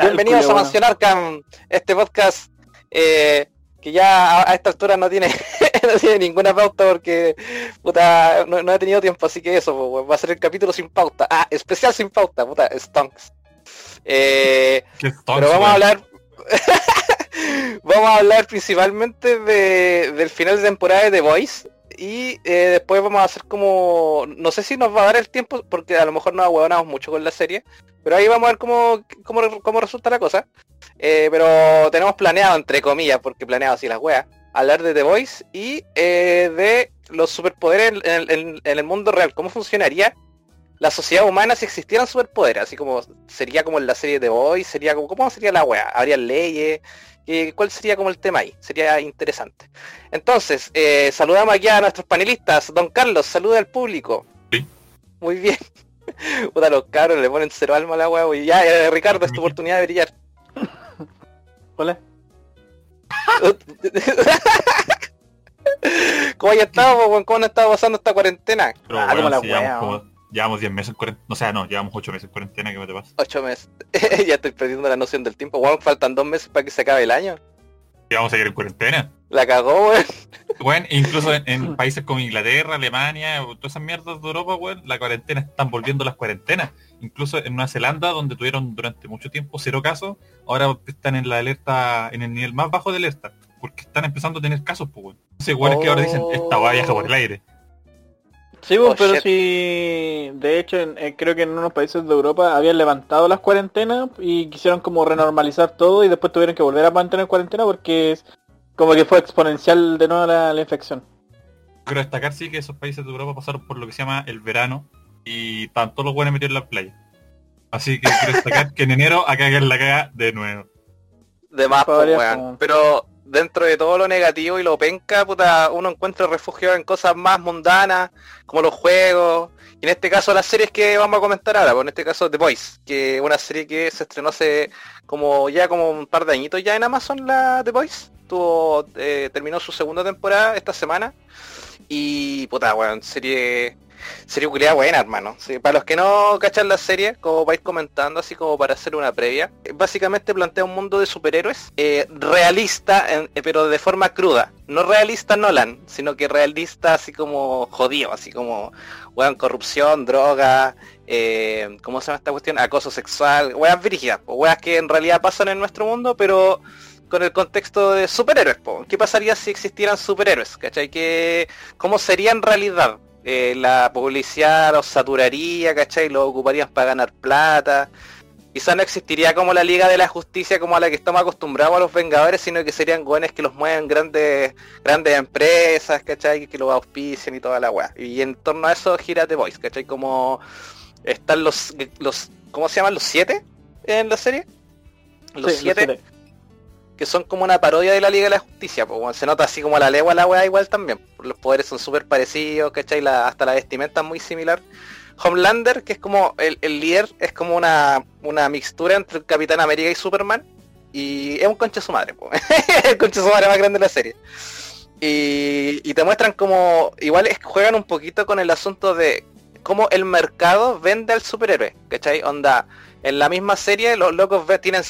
Bienvenidos a Mansión Arkham, este podcast eh, que ya a, esta altura no tiene, no tiene ninguna pauta porque puta, no, he tenido tiempo, así que eso, va a ser el capítulo sin pauta. Ah, especial sin pauta, puta, Stonks. Eh, pero vamos a hablar vamos a hablar principalmente de, del final de temporada de The Voice y eh, después vamos a hacer como no sé si nos va a dar el tiempo porque a lo mejor nos ahuevonamos mucho con la serie pero ahí vamos a ver cómo, cómo, resulta la cosa. Eh, pero tenemos planeado, entre comillas, porque planeado así las weas, hablar de The Voice y eh, de los superpoderes en, el mundo real. ¿Cómo funcionaría la sociedad humana si existieran superpoderes? Así como sería como en la serie The Voice, sería como, ¿cómo sería la wea? ¿Habría leyes? ¿Cuál sería como el tema ahí? Sería interesante. Entonces, eh, saludamos aquí a nuestros panelistas. Don Carlos, saluda al público. Sí. Muy bien. Puta, los cabros le ponen cero alma a la weá, y ya, eh, Ricardo, es tu oportunidad de brillar. Hola. ¿Cómo ya estado, ¿Cómo han estado pasando esta cuarentena? ah, como la weá. Llevamos 10 meses en cuarentena, o sea, no, llevamos 8 meses en cuarentena, ¿qué me te pasa? 8 meses. ya estoy perdiendo la noción del tiempo. Weón, faltan 2 meses para que se acabe el año. ¿Y vamos a ir en cuarentena? La cagó, weón. Bueno, incluso en, países como Inglaterra, Alemania, todas esas mierdas de Europa, weón, la cuarentena están volviendo las cuarentenas. Incluso en Nueva Zelanda, donde tuvieron durante mucho tiempo cero casos, ahora están en la alerta, en el nivel más bajo de alerta, porque están empezando a tener casos, pues, weón. Entonces, igual es que ahora dicen, esta va viaja por el aire. Sí, pues, oh, pero si de hecho creo que en unos países de Europa habían levantado las cuarentenas y quisieron como renormalizar todo y después tuvieron que volver a mantener cuarentena porque es como que fue exponencial de nuevo la, infección. Quiero destacar sí que esos países de Europa pasaron por lo que se llama el verano y tanto los buenos metieron en la playa. Así que quiero destacar que en enero acá en la caga de nuevo. De más, pues, Pero dentro de todo lo negativo y lo penca, puta, uno encuentra refugio en cosas más mundanas, como los juegos, y en este caso las series que vamos a comentar ahora, pues en este caso The Voice, que es una serie que se estrenó hace como ya como un par de añitos ya en Amazon la The Voice tuvo, eh, terminó su segunda temporada esta semana. Y puta, weón, serie serie culiada buena, hermano. para los que no cachan la serie, como vais comentando, así como para hacer una previa, básicamente plantea un mundo de superhéroes eh, realista, eh, pero de forma cruda. No realista Nolan, sino que realista así como jodido, así como, weón, corrupción, droga, eh, ¿cómo se llama esta cuestión? Acoso sexual, weas brígidas, weas que en realidad pasan en nuestro mundo, pero con el contexto de superhéroes. ¿Qué pasaría si existieran superhéroes? ¿Cachai? ¿Qué, ¿Cómo sería en realidad? Eh, la publicidad los saturaría, ¿cachai? Lo ocuparían para ganar plata. Quizá no existiría como la Liga de la Justicia como a la que estamos acostumbrados a los Vengadores, sino que serían güeyes que los mueven grandes grandes empresas, ¿cachai? Que los auspician y toda la weá. Y en torno a eso gira The Voice, ¿cachai? Como están los, los ¿cómo se llaman? ¿Los siete en la serie? Los siete que son como una parodia de la Liga de la Justicia, pues se nota así como la legua la weá igual también. Los poderes son súper parecidos, ¿cachai? Hasta la vestimenta es muy similar. Homelander, que es como el, líder, es como una, una mixtura entre Capitán América y Superman. Y es un conche su madre, pues. el conche su madre más grande de la serie. Y, y te muestran como, igual juegan un poquito con el asunto de cómo el mercado vende al superhéroe, ¿cachai? Onda, en la misma serie los locos tienen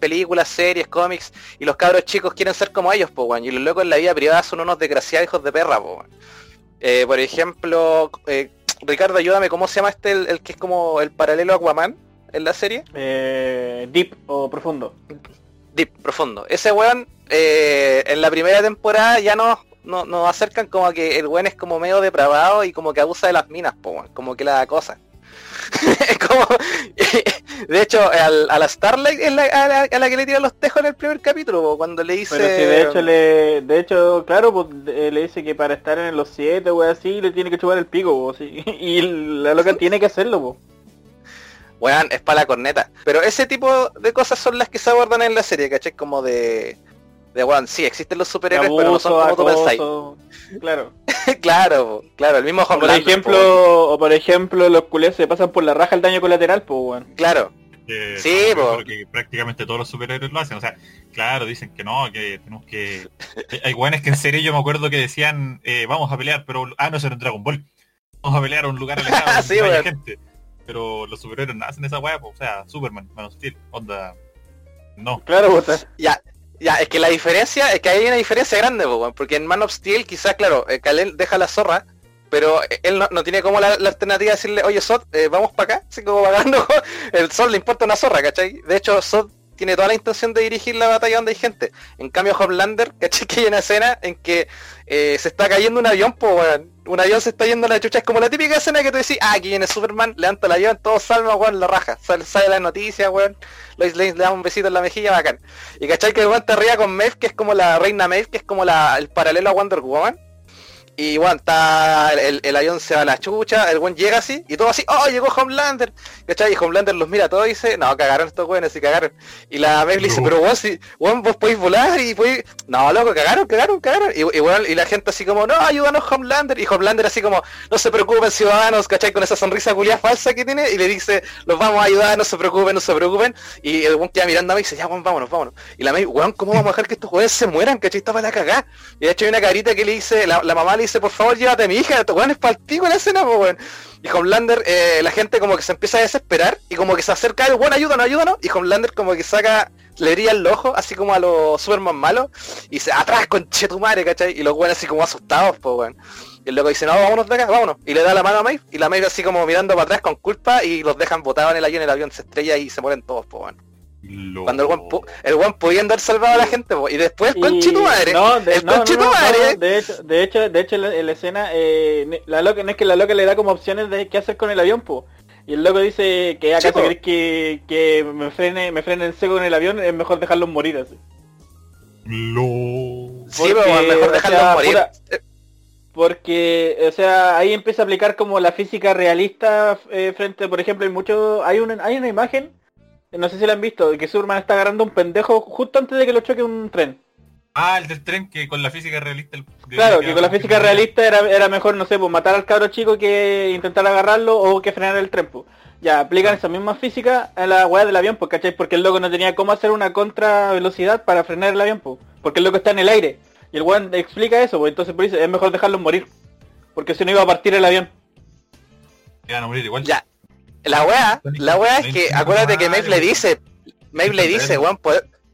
películas, series, cómics y los cabros chicos quieren ser como ellos, po, y los locos en la vida privada son unos desgraciados hijos de perra, po, eh, por ejemplo, eh, Ricardo, ayúdame, ¿cómo se llama este el, que es como el paralelo a Aquaman en la serie? Eh, deep o profundo. Deep, profundo. Ese weón en la primera temporada ya nos, nos, acercan como que el weón es como medio depravado y como que abusa de las minas, po, como que la cosa. como, de hecho, a la Starlight es la, a, la, que le tira los tejos en el primer capítulo, cuando le dice... de hecho, le, de hecho claro, pues, le dice que para estar en los 7 o así, le tiene que chupar el pico, y la loca tiene que hacerlo. Po. Weón, es para la corneta. Pero ese tipo de cosas son las que se abordan en la serie, ¿cachai? Como de de bueno, sí, existen los superhéroes, pero no son como tú pensáis. Claro. claro, claro, el mismo Por ejemplo, o por ejemplo, los culés se pasan por la raja el daño colateral, pues weón. Claro, sí, porque prácticamente todos los superhéroes lo hacen. O sea, claro, dicen que no, que tenemos que... Hay guanes que en serio yo me acuerdo que decían, eh, vamos a pelear, pero... Ah, no, será en Dragon Ball. Vamos a pelear a un lugar alejado sí, hay gente. Pero los superhéroes no hacen esa weá, o sea, Superman, Man of Steel, onda... No. Claro, ya, ya, es que la diferencia, es que hay una diferencia grande, porque en Man of Steel quizás, claro, eh, Kalel deja la zorra, pero él no, tiene como la, alternativa de decirle, oye Sod, eh, vamos para acá, así como pagando, el Sod le importa una zorra, ¿cachai? De hecho, Sod tiene toda la intención de dirigir la batalla donde hay gente. En cambio, Homelander, ¿cachai? Que hay una escena en que eh, se está cayendo un avión, pues, un avión se está yendo a la chucha, es como la típica escena que tú decís, ah, aquí viene Superman, levanta el avión, todo salva, weón, la raja, sale, sale la noticia, weón, Lois Lane le da un besito en la mejilla, bacán. Y cachai que el weón arriba con Maeve, que es como la reina Maeve, que es como la, el paralelo a Wonder Woman. Y bueno, está el, avión se va a la chucha, el buen llega así, y todo así, oh, llegó Homelander, ¿cachai? Y Homelander los mira todo y dice, no, cagaron estos weones, y cagaron. Y la Meg le dice, pero vos, si, vos podéis volar y podéis... No, loco, cagaron, cagaron, cagaron. Y, bueno, y la gente así como, no, ayúdanos Homelander. Y Homelander así como, no se preocupen ciudadanos, ¿cachai? Con esa sonrisa culia falsa que tiene, y le dice, los vamos a ayudar, no se preocupen, no se preocupen. Y el buen queda mirando a mí y dice, ya, weón, vámonos, vámonos. Y la Meg, weón, ¿cómo vamos a dejar que estos jueces se mueran, cachai? Estaba la cagada. Y de hecho hay una carita que le dice, la, la mamá le dice, por favor, llévate a mi hija, weón es el la escena, weón. Y Homelander, eh, la gente como que se empieza a desesperar y como que se acerca a bueno, ayúdanos, ayúdanos. Y Homelander como que saca, le brilla el ojo, así como a los Superman malos, y se atrás con Chetumare, ¿cachai? Y los weones así como asustados, pues weón. Y el loco dice, no, vámonos de acá, vámonos. Y le da la mano a Maeve, y la Maeve así como mirando para atrás con culpa, y los dejan botados en el avión, el avión se estrella y se mueren todos, pues weón. Cuando el one, el one pudiendo haber salvado a la gente, y después, con tu madre. No, de, el no, de hecho, de hecho, de hecho, en la, escena, eh, la loca, no es que la loca le da como opciones de qué hacer con el avión, po. Y el loco dice que acaso crees que, que me frene, me frene en seco en el avión, es mejor dejarlos morir así. Lo... Sí, pero mejor dejarlos morir. porque, o sea, ahí empieza a aplicar como la física realista eh, frente, por ejemplo, hay mucho, hay una, hay una imagen no sé si lo han visto, que Superman está agarrando un pendejo justo antes de que lo choque un tren. Ah, el del tren que con la física realista... claro, que con la física realista era, era mejor, no sé, pues matar al cabro chico que intentar agarrarlo o que frenar el tren. Pues. Ya, aplican esa misma física a la weá del avión, pues, ¿cachai? Porque el loco no tenía cómo hacer una contra velocidad para frenar el avión, pues. Porque el loco está en el aire. Y el weón explica eso, pues entonces por eso es mejor dejarlo morir. Porque si no iba a partir el avión. Iban a morir igual. Ya, la weá, la weá es que, acuérdate que Maeve le dice, Maeve le dice, weón,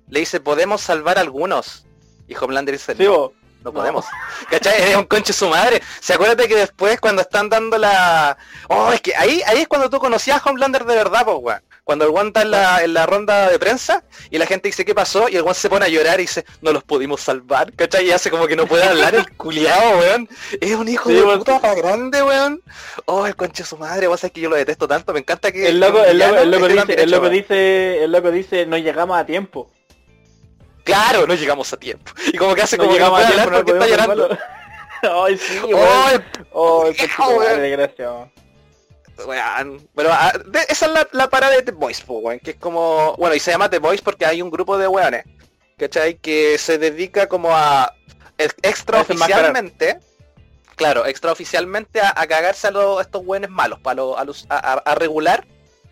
le dice, podemos salvar algunos. Y Homelander dice, no, no, podemos. ¿Cachai? Es un conche su madre. Se acuérdate que después cuando están dando la... Oh, es que ahí, ahí es cuando tú conocías a Homelander de verdad, pues, weón. Cuando el guante está en la, ronda de prensa y la gente dice qué pasó y el guante se pone a llorar y dice, no los pudimos salvar, ¿cachai? Y hace como que no puede hablar el culiado, weón. Es un hijo de puta para grande, weón. Oh, el conche su madre, vos sabés que yo lo detesto tanto, me encanta que... El loco, el loco, dice, el loco dice, el loco dice, no llegamos a tiempo. Claro, no llegamos a tiempo. Y como que hace como que no puede hablar porque está llorando. Ay, sí, weón. Oh, el desgraciado. Bueno, ah, esa es la, parada de The Boys, que es como... Bueno, y se llama The Boys porque hay un grupo de weones, ¿cachai? Que se dedica como a... Extraoficialmente... Claro, extraoficialmente a, a cagarse a, los, estos weones malos, para a, regular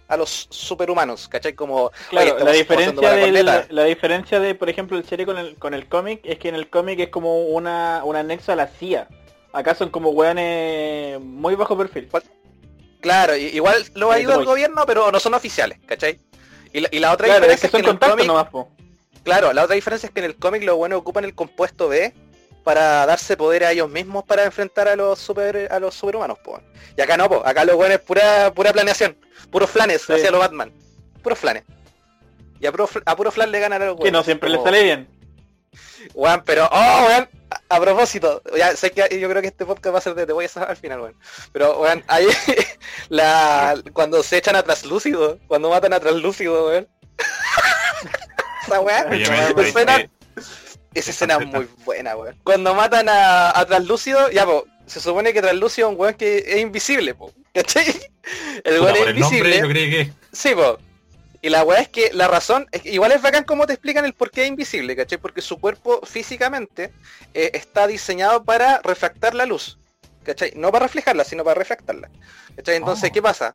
a los superhumanos, ¿cachai? Como... Claro, la diferencia, de la, diferencia de, por ejemplo, el serie con el, con el cómic es que en el cómic es como una, un anexo a la CIA. Acá son como weones muy bajo perfil. Claro, igual lo ha ido el gobierno, pero no son oficiales, ¿cachai? Y la, otra diferencia es que, en el cómic, Claro, la otra diferencia es que en el cómic los buenos ocupan el compuesto B para darse poder a ellos mismos para enfrentar a los super a los superhumanos, po. Y acá no, po. acá los buenos es pura pura planeación, puros flanes hacia los Batman. Puros flanes. Y a puro, a puro flan le ganan a los buenos. Que no siempre les sale bien. Weón, pero, oh, weón, a, propósito, ya sé que yo creo que este podcast va a ser de te voy a al final, weón. Pero, weón, ahí, la, cuando se echan a Traslúcido, cuando matan a Traslúcido, weón. Esa weón, escena, esa escena es muy buena, weón. Cuando matan a, a Traslúcido, ya, po, se supone que Traslúcido es un weón que es invisible, po, ¿cachai? El weón es invisible. yo creo que... Sí, po, y la weá es que la razón, es igual es bacán como te explican el por qué es invisible, ¿cachai? Porque su cuerpo físicamente eh, está diseñado para refractar la luz, ¿cachai? No para reflejarla, sino para refractarla. ¿cachai? Entonces, oh. ¿qué pasa?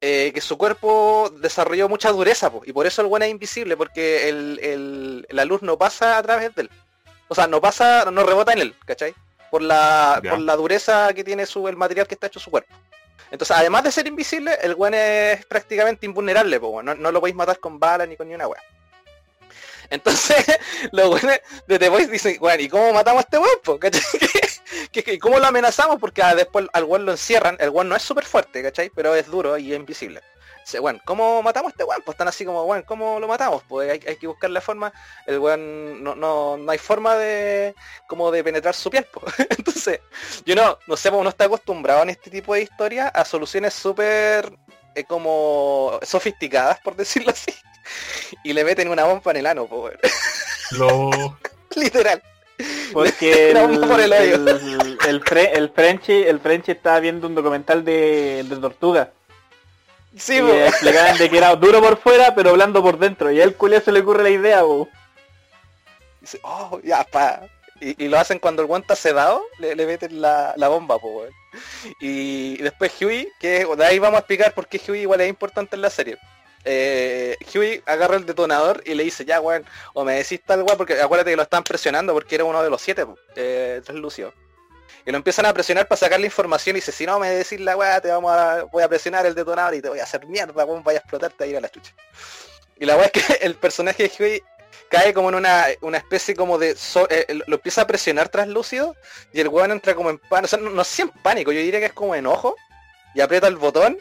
eh, que su cuerpo desarrolló mucha dureza, y por eso el buen es invisible, porque el, la luz no pasa a través de él. O sea, no pasa, no rebota en él, ¿cachai? Por la, por la dureza que tiene su, el material que está hecho su cuerpo. Entonces, además de ser invisible, el buen es prácticamente invulnerable, no, no, lo podéis matar con balas ni con ni una weá. Entonces, los buenos de The Voice dicen, bueno, ¿y cómo matamos a este weón? ¿Cachai? ¿Y cómo lo amenazamos? Porque ah, después al weón lo encierran, el weón no es súper fuerte, ¿cachai? Pero es duro y es invisible. Bueno, ¿cómo matamos a este weón? Pues están así como, bueno, ¿cómo lo matamos? Pues hay, que buscar la forma, el weón no, no, no hay forma de como de penetrar su piel. Pues. Entonces, yo no, no sé, uno está acostumbrado en este tipo de historias a soluciones súper eh, como sofisticadas, por decirlo así y le meten una bomba en el ano, po, Lo... Literal. Porque el, el, el, el, Frenchy, el Frenchy estaba viendo un documental de, de Tortuga. Sí, y explicaban de que era duro por fuera, pero blando por dentro. Y a él culia se le ocurre la idea, bo. Dice, oh, ya, pa. Y, lo hacen cuando el guante está sedado, le, le meten la, la bomba, po, y, y después Huey, que de ahí vamos a explicar por qué Huey igual es importante en la serie eh, Huey agarra el detonador y le dice, ya, weón, o me decís tal weón, porque acuérdate que lo están presionando porque era uno de los siete, eh, Lucio. Y lo empiezan a presionar para sacar la información y dice, si no me decís la weá, te vamos a, voy a presionar el detonador y te voy a hacer mierda, weón, vaya a explotarte a ir a la chucha. Y la weá es que el personaje de Huey cae como en una, una especie como de... Eh, lo empieza a presionar translúcido y el weón entra como en pánico, o sea, no, no en pánico, yo diría que es como enojo y aprieta el botón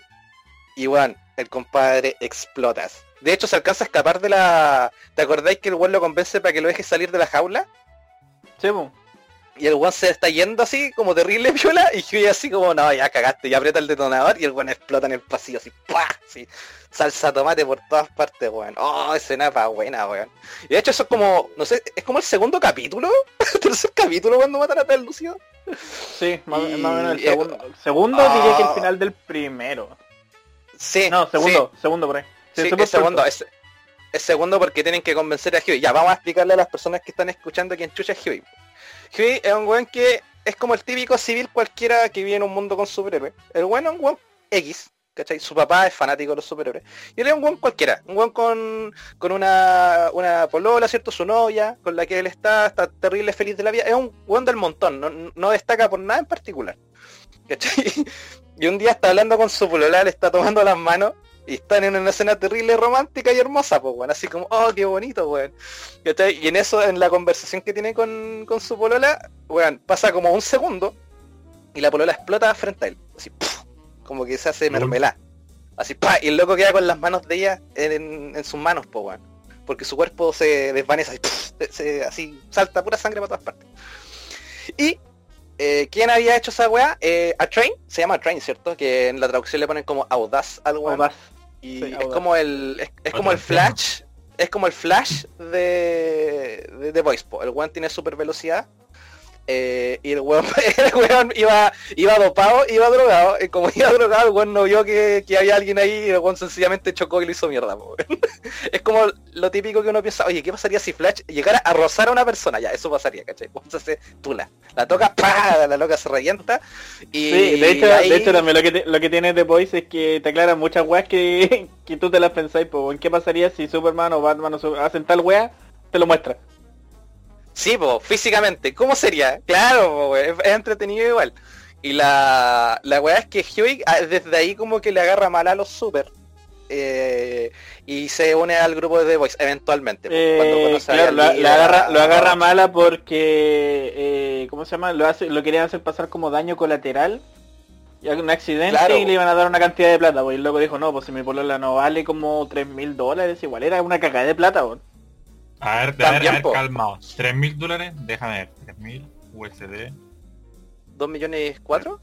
y weón, el compadre explotas. De hecho, se alcanza a escapar de la... ¿Te acordáis que el weón lo convence para que lo deje salir de la jaula? Sí, Y el weón se está yendo así, como terrible viola, y yo así como, no, ya cagaste, y aprieta el detonador y el weón explota en el pasillo, así, ¡pah! Así, salsa tomate por todas partes, weón. Oh, escena pa' buena, weón. Y de hecho eso es como, no sé, es como el segundo capítulo, tercer capítulo cuando matan a tal Lucio. Sí, más, o menos el segundo. segundo diría que el ah. final del primero. Sí. No, segundo, segundo por ahí. Sí, es segundo. Es, segundo porque tienen que convencer a Huey. Ya, vamos a explicarle a las personas que están escuchando quién chucha es Huey. Huey es un weón que es como el típico civil cualquiera que vive en un mundo con superhéroes. El weón es un weón X, ¿cachai? Su papá es fanático de los superhéroes. Y él es un weón cualquiera, un weón con, con una, una polola, ¿cierto? Su novia, con la que él está, está terrible feliz de la vida. Es un weón del montón, no, no destaca por nada en particular. ¿Cachai? Y un día está hablando con su polola, le está tomando las manos y están en una escena terrible, romántica y hermosa, pues, bueno, así como, oh, qué bonito, weón. Y en eso, en la conversación que tiene con, con su polola, weón, pasa como un segundo y la polola explota frente a él, así, como que se hace mermelada. Así, pa, y el loco queda con las manos de ella en, sus manos, pues, weón. Porque su cuerpo se desvanece, así, así salta pura sangre para todas partes. Y eh, ¿Quién había hecho esa weá? Eh, a Train, se llama Train, ¿cierto? Que en la traducción le ponen como Audaz al weá. Y es como el. Es, como el Flash. Es como el Flash de. de, de Voice. El weón tiene super velocidad eh, y el weón, iba, iba dopado, iba drogado, y como iba drogado, el weón no vio que, había alguien ahí y el weón sencillamente chocó y lo hizo mierda. es como lo típico que uno piensa, oye, ¿qué pasaría si Flash llegara a rozar a una persona? Ya, eso pasaría, ¿cachai? Entonces tula, la toca, ¡pah! la loca se revienta. Y sí, de hecho, de hecho también lo que, lo que tiene The Voice es que te aclaran muchas weas que, que tú te las pensáis, pues, ¿qué pasaría si Superman o Batman hacen tal wea? Te lo muestra. Sí, pues, físicamente. ¿Cómo sería? Claro, es, entretenido igual. Y la, la weá es que Huey ah, desde ahí como que le agarra mal a los super. Eh, y se une al grupo de The Voice eventualmente. Eh, claro, lo, agarra, lo agarra mala porque, eh, ¿cómo se llama? Lo, hace, lo querían hacer pasar como daño colateral. Y un accidente y le iban a dar una cantidad de plata. Pues, y luego dijo, no, pues si mi polola no vale como 3 mil dólares, igual era una cagada de plata. Pues. A ver, a ver, a ver, calmado. ¿3 mil dólares? Déjame ver. 3 mil USD. ¿2 millones 4?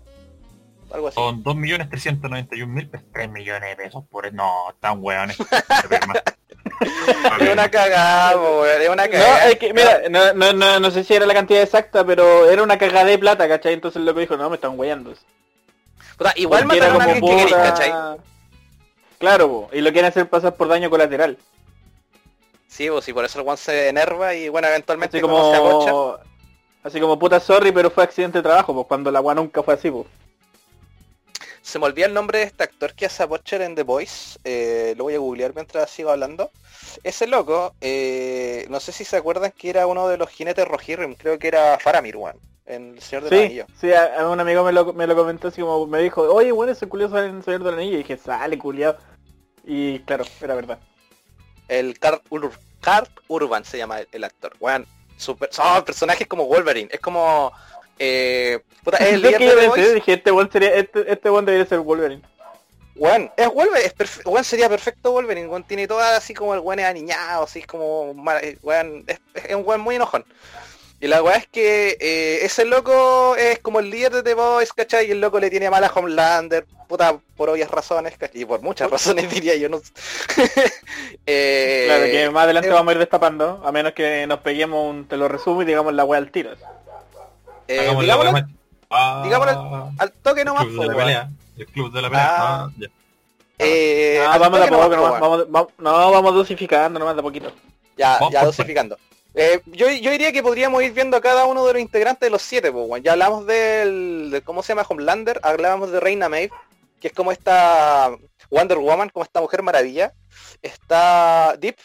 Algo así. Son 2 millones 391 mil, 3 millones de pesos por... No, están weones. es una cagada, weón. Es una cagada. No, es que, mira, no, no, no, no, sé si era la cantidad exacta, pero era una cagada de plata, ¿cachai? Entonces lo que dijo, no, me están weyando. igual mataron a alguien que queréis, ¿cachai? Claro, y lo quieren hacer pasar por daño colateral. Sí, pues, y por eso el one se enerva y bueno, eventualmente así como, Así como puta sorry, pero fue accidente de trabajo, pues cuando la one nunca fue así, pues. Se me olvida el nombre de este actor que hace a Butcher en The Voice. Eh, lo voy a googlear mientras sigo hablando. Ese loco, eh, no sé si se acuerdan que era uno de los jinetes Rohirrim, creo que era Faramir, weón. En El Señor del Anillo. Sí, a, un amigo me lo, me lo comentó así como me dijo, oye, bueno, ese culiado sale en El Señor del Anillo. Y dije, sale culiado. Y claro, era verdad. El Cart, Urban se llama el, actor. Weón, super, son personajes como Wolverine. Es como... Eh, puta, es el líder de Dije, este one sería, este, este debería ser Wolverine. Juan, es Wolverine, es sería perfecto Wolverine, Juan tiene todas así como el Juan es aniñado, así como Juan, es, es, un Juan muy enojón. Y la weá es que eh, ese loco es como el líder de The Boys, ¿cachai? Y el loco le tiene mal a Homelander, puta, por obvias razones. Y por muchas razones diría yo, no eh, Claro, que más adelante vamos a ir destapando, a menos que nos peguemos un, te lo resumo y digamos la weá al tiro. Eh, digámoslo, digámoslo al toque nomás, el club de la pelea. Ah. ah, eh, ah vamos de a poco, vamos, vamos, no, vamos dosificando nomás de poquito. Ya, ya dosificando. Eh, yo, yo, diría que podríamos ir viendo a cada uno de los integrantes de los siete, pues, Ya hablamos del, de, ¿cómo se llama? Homelander, hablábamos de Reina Maeve, que es como esta Wonder Woman, como esta Mujer Maravilla. Está Deep,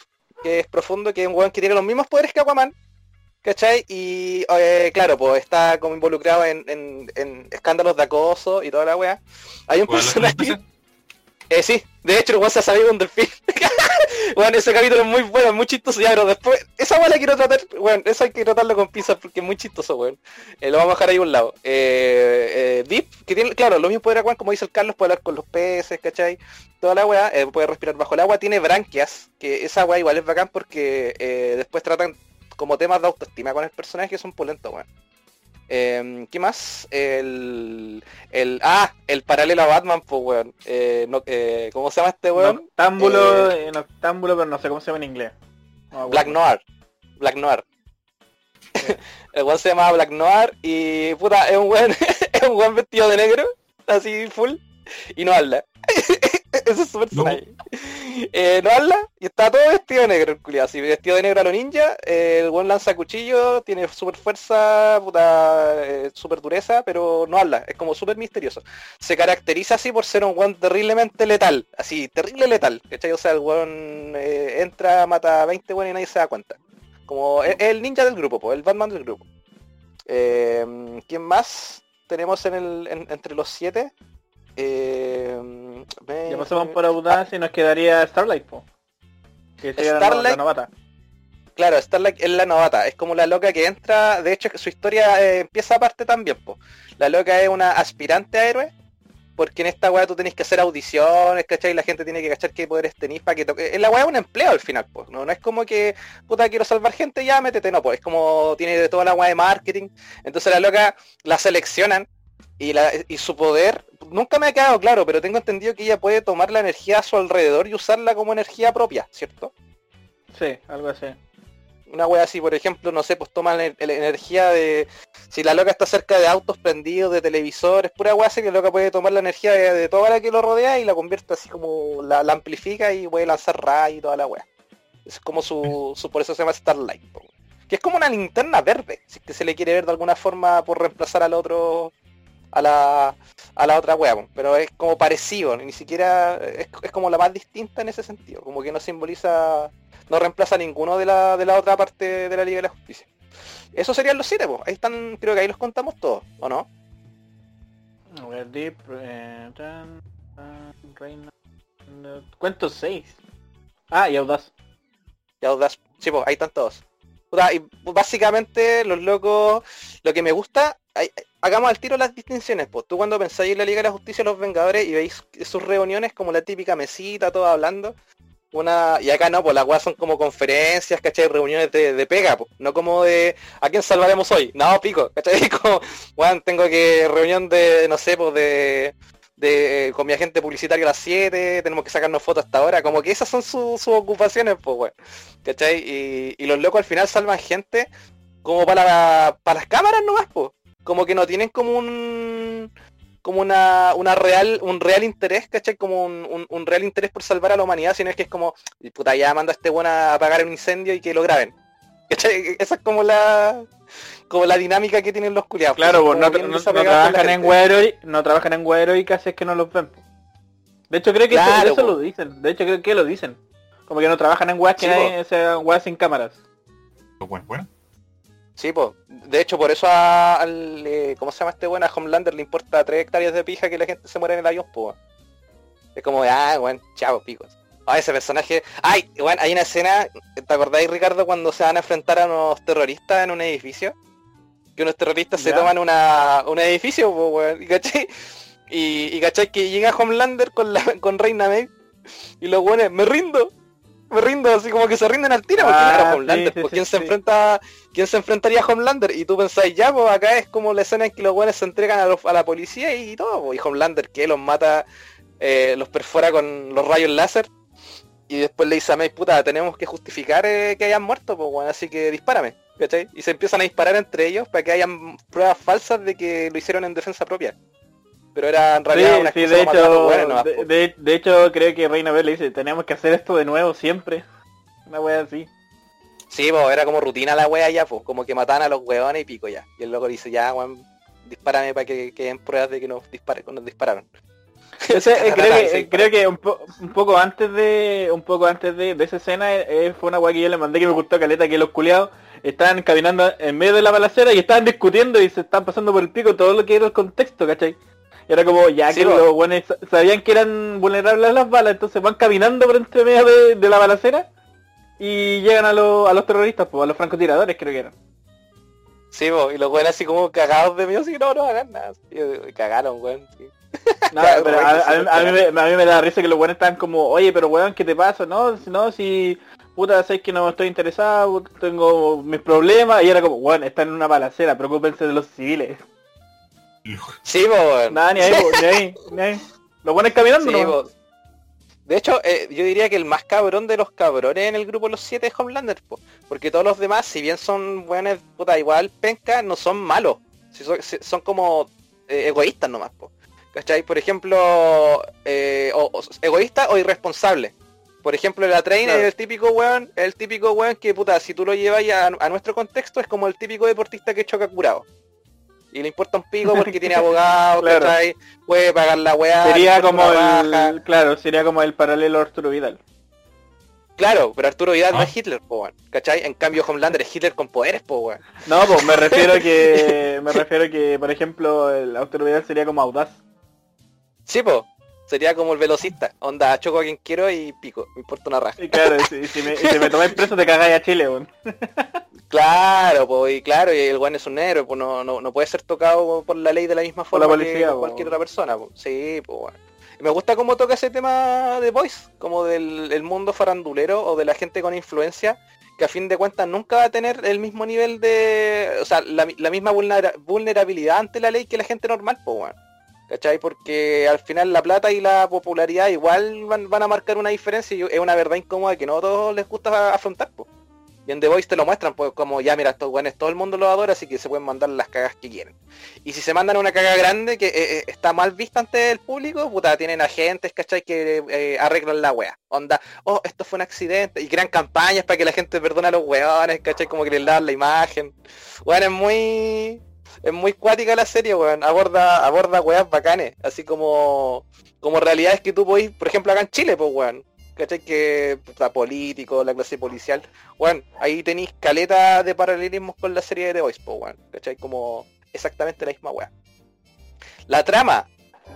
que es profundo, que es un weón que tiene los mismos poderes que Aquaman, ¿Cachai? Y eh, claro, pues está como involucrado en, escándalos de acoso y toda la weá. Hay un personaje... Eh, sí, de hecho el se ha sabido un delfín. bueno, ese capítulo es muy bueno, muy chistoso. Ya, pero después, esa weá la quiero tratar, bueno, eso hay que tratarlo con pinzas porque es muy chistoso, weón. Eh, lo vamos a dejar ahí a un lado. Eh, Deep, que tiene, claro, lo mismo poder Aquaman, como dice el Carlos, puede hablar con los peces, ¿cachai? Toda la weá, puede respirar bajo el agua, tiene branquias, que esa weá igual es bacán porque después tratan como temas de autoestima con el personaje son pulentos, weón. Eh, ¿Qué más? El, el, ah, el paralelo a Batman, pues, weón. Eh, no, eh, ¿Cómo se llama este weón? Noctámbulo, eh, noctámbulo, pero no sé cómo se llama en inglés. Black Noir. Black Noir. el weón se llama Black Noir y puta, es un weón, es un weón vestido de negro, así full, y no habla. Eso es su personaje. Eh, no habla y está todo vestido de negro, el culiado. Así, vestido de negro a lo ninja. Eh, el buen lanza cuchillo, tiene super fuerza, puta, eh, super dureza, pero no habla. Es como súper misterioso. Se caracteriza así por ser un buen terriblemente letal. Así, terrible letal. ¿Cachai? O sea, el buen entra, mata a 20 buenos y nadie se da cuenta. Como es, el ninja del grupo, pues, el Batman del grupo. ¿Quién más tenemos en el, entre los siete? Eh, ya pasamos por Audacia y nos quedaría Starlight, po. Que Starlight, la, novata. Claro, Starlight es la novata, es como la loca que entra, de hecho su historia eh, empieza aparte también, po. La loca es una aspirante a héroe, porque en esta weá tú tenés que hacer audiciones, ¿cachai? Y la gente tiene que cachar qué poderes tenés para que toque. La weá es un empleo al final, pues. ¿no? no es como que, puta, quiero salvar gente, ya métete, no, pues. Es como tiene de toda la weá de marketing. Entonces la loca la seleccionan y, la, y su poder, nunca me ha quedado claro, pero tengo entendido que ella puede tomar la energía a su alrededor y usarla como energía propia, ¿cierto? Sí, algo así. Una wea así, por ejemplo, no sé, pues toma la, energía de... Si la loca está cerca de autos prendidos, de televisores, pura wea así que la loca puede tomar la energía de, toda la que lo rodea y la convierte así como... La, amplifica y puede lanzar ray y toda la wea. Es como su, su... Por eso se llama Starlight. Que es como una linterna verde, si que se le quiere ver de alguna forma por reemplazar al otro a la, a la otra wea, pero es como parecido, ni siquiera es, como la más distinta en ese sentido, como que no simboliza, no reemplaza ninguno de la, de la otra parte de la Liga de la Justicia. Eso serían los siete, pues. ahí están, creo que ahí los contamos todos, ¿o no? Deep, eh, Cuento seis. Ah, y Audaz. Y Audaz, sí, pues ahí están todos. y básicamente los locos, lo que me gusta hagamos al tiro las distinciones, pues tú cuando pensáis en la Liga de la Justicia los Vengadores y veis sus reuniones como la típica mesita, todo hablando, una y acá no, pues las weas son como conferencias, ¿cachai? Reuniones de, pega, pues, no como de ¿a quién salvaremos hoy? No, pico, ¿cachai? Como, weón, tengo que reunión de, no sé, pues de, de con mi agente publicitario a las 7, tenemos que sacarnos fotos hasta ahora, como que esas son sus ocupaciones, pues weón. ¿Cachai? Y, y los locos al final salvan gente como para, para las cámaras nomás, pues como que no tienen como un como una, una real un real interés, ¿cachai? Como un, un, real interés por salvar a la humanidad, sino es que es como, puta, ya manda a este bueno a apagar un incendio y que lo graben. Esa es como la como la dinámica que tienen los culiados. Claro, pues, no, trabajan en web no trabajan en web y casi es que no los ven. De hecho creo que eso, lo dicen. De hecho creo que lo dicen. Como que no trabajan en web que hay, sean web sin cámaras. Bueno, bueno. Sí, pues. De hecho, por eso al... Eh, ¿Cómo se llama este bueno? A Homelander le importa tres hectáreas de pija que la gente se muera en el avión, pues. Es como, ah, bueno, chavo, picos. Ah, ese personaje... Ay, bueno, hay una escena, ¿te acordáis, Ricardo, cuando se van a enfrentar a unos terroristas en un edificio? Que unos terroristas se toman una, un edificio, pues, ¿y cachai? Y, y cachai que llega Homelander con, la, con Reina May y los buenos, me rindo, me rindo, así como que se rinden al tiro, porque ah, Homelander, pues, ¿quién se enfrenta, quién se enfrentaría a Homelander? Y tú pensáis, ya, pues acá es como la escena en que los buenos se entregan a, la policía y todo, pues, y Homelander que los mata, eh, los perfora con los rayos láser, y después le dice a May, puta, tenemos que justificar eh, que hayan muerto, pues bueno, así que dispárame, ¿cachai? Y se empiezan a disparar entre ellos para que hayan pruebas falsas de que lo hicieron en defensa propia pero era en realidad una sí, de hecho, de, hecho creo que Reina Bell le dice, tenemos que hacer esto de nuevo siempre. Una wea así. Sí, pues era como rutina la wea ya, pues, como que matan a los weones y pico ya. Y el loco dice, ya, weón, dispárame para que queden pruebas de que nos, dispare, nos dispararon. Eh, creo, que, creo que un, poco antes de un poco antes de, esa escena eh, eh, fue una weá que yo le mandé que me gustó caleta que los culiados estaban caminando en medio de la balacera y estaban discutiendo y se estaban pasando por el pico todo lo que era el contexto, ¿cachai? Era como, ya que los buenos sabían que eran vulnerables a las balas, entonces van caminando por entre medio de, la balacera y llegan a, a los terroristas, pues, a los francotiradores creo que eran. Sí, y los buenos así como cagados de miedo, así no, no hagan nada. Y, cagaron, weón. No, pero a, mí me, da risa que los buenos están como, oye, pero weón, ¿qué te pasa? No, no, si puta, sabes que no estoy interesado, tengo mis problemas, y era como, bueno, están en una balacera, preocúpense de los civiles. Sí, bo, Nada, ni ahí, ni ahí, ni ahí. Lo pones caminando, sí, De hecho, eh, yo diría que el más cabrón de los cabrones en el grupo los siete es Homelander, po, porque todos los demás, si bien son buenos, puta, igual penca, no son malos. son, como eh, egoístas nomás, po. ¿Cachai? Por ejemplo, eh, o, egoísta o irresponsable. Por ejemplo, la train es el típico weón, el típico weón que puta, si tú lo llevas a, a, nuestro contexto es como el típico deportista que choca curado y le importa un pico porque tiene abogado, claro. Puede pagar la weá. Sería como el, claro, sería como el paralelo Arturo Vidal. Claro, pero Arturo Vidal no es ah. Hitler, po, ¿cachai? En cambio Homelander es Hitler con poderes, po, weón. No, pues me refiero que, me refiero que, por ejemplo, el Arturo Vidal sería como audaz. Sí, pues, sería como el velocista. Onda, choco a quien quiero y pico, me importa una raja. Y claro, si, me, si me tomáis preso te cagáis a Chile, weón. Claro, pues, y claro, y el guan es un héroe, pues no, no, puede ser tocado por la ley de la misma forma la policía, que cualquier otra persona. Pues. Sí, pues bueno. Y me gusta cómo toca ese tema de Voice, como del mundo farandulero o de la gente con influencia, que a fin de cuentas nunca va a tener el mismo nivel de, o sea, la, misma vulnerabilidad ante la ley que la gente normal, pues bueno. ¿Cachai? Porque al final la plata y la popularidad igual van, a marcar una diferencia y es una verdad incómoda que no todos les gusta afrontar, pues. Y en The Voice te lo muestran, pues como ya mira, estos guanes todo el mundo los adora, así que se pueden mandar las cagas que quieren. Y si se mandan una caga grande que eh, eh, está mal vista ante el público, puta, tienen agentes, ¿cachai? Que eh, arreglan la wea. Onda, oh, esto fue un accidente. Y crean campañas para que la gente perdone a los weones, ¿cachai? Como que les dan la imagen. Bueno, es muy... Es muy cuática la serie, weón. Aborda, aborda weas bacanes. Así como, como realidades que tú podís, por ejemplo, acá en Chile, pues weón. ¿cachai? Que la político, la clase policial. Bueno, ahí tenéis caleta de paralelismos con la serie de The Voice, pues, ¿cachai? Como exactamente la misma weá. La trama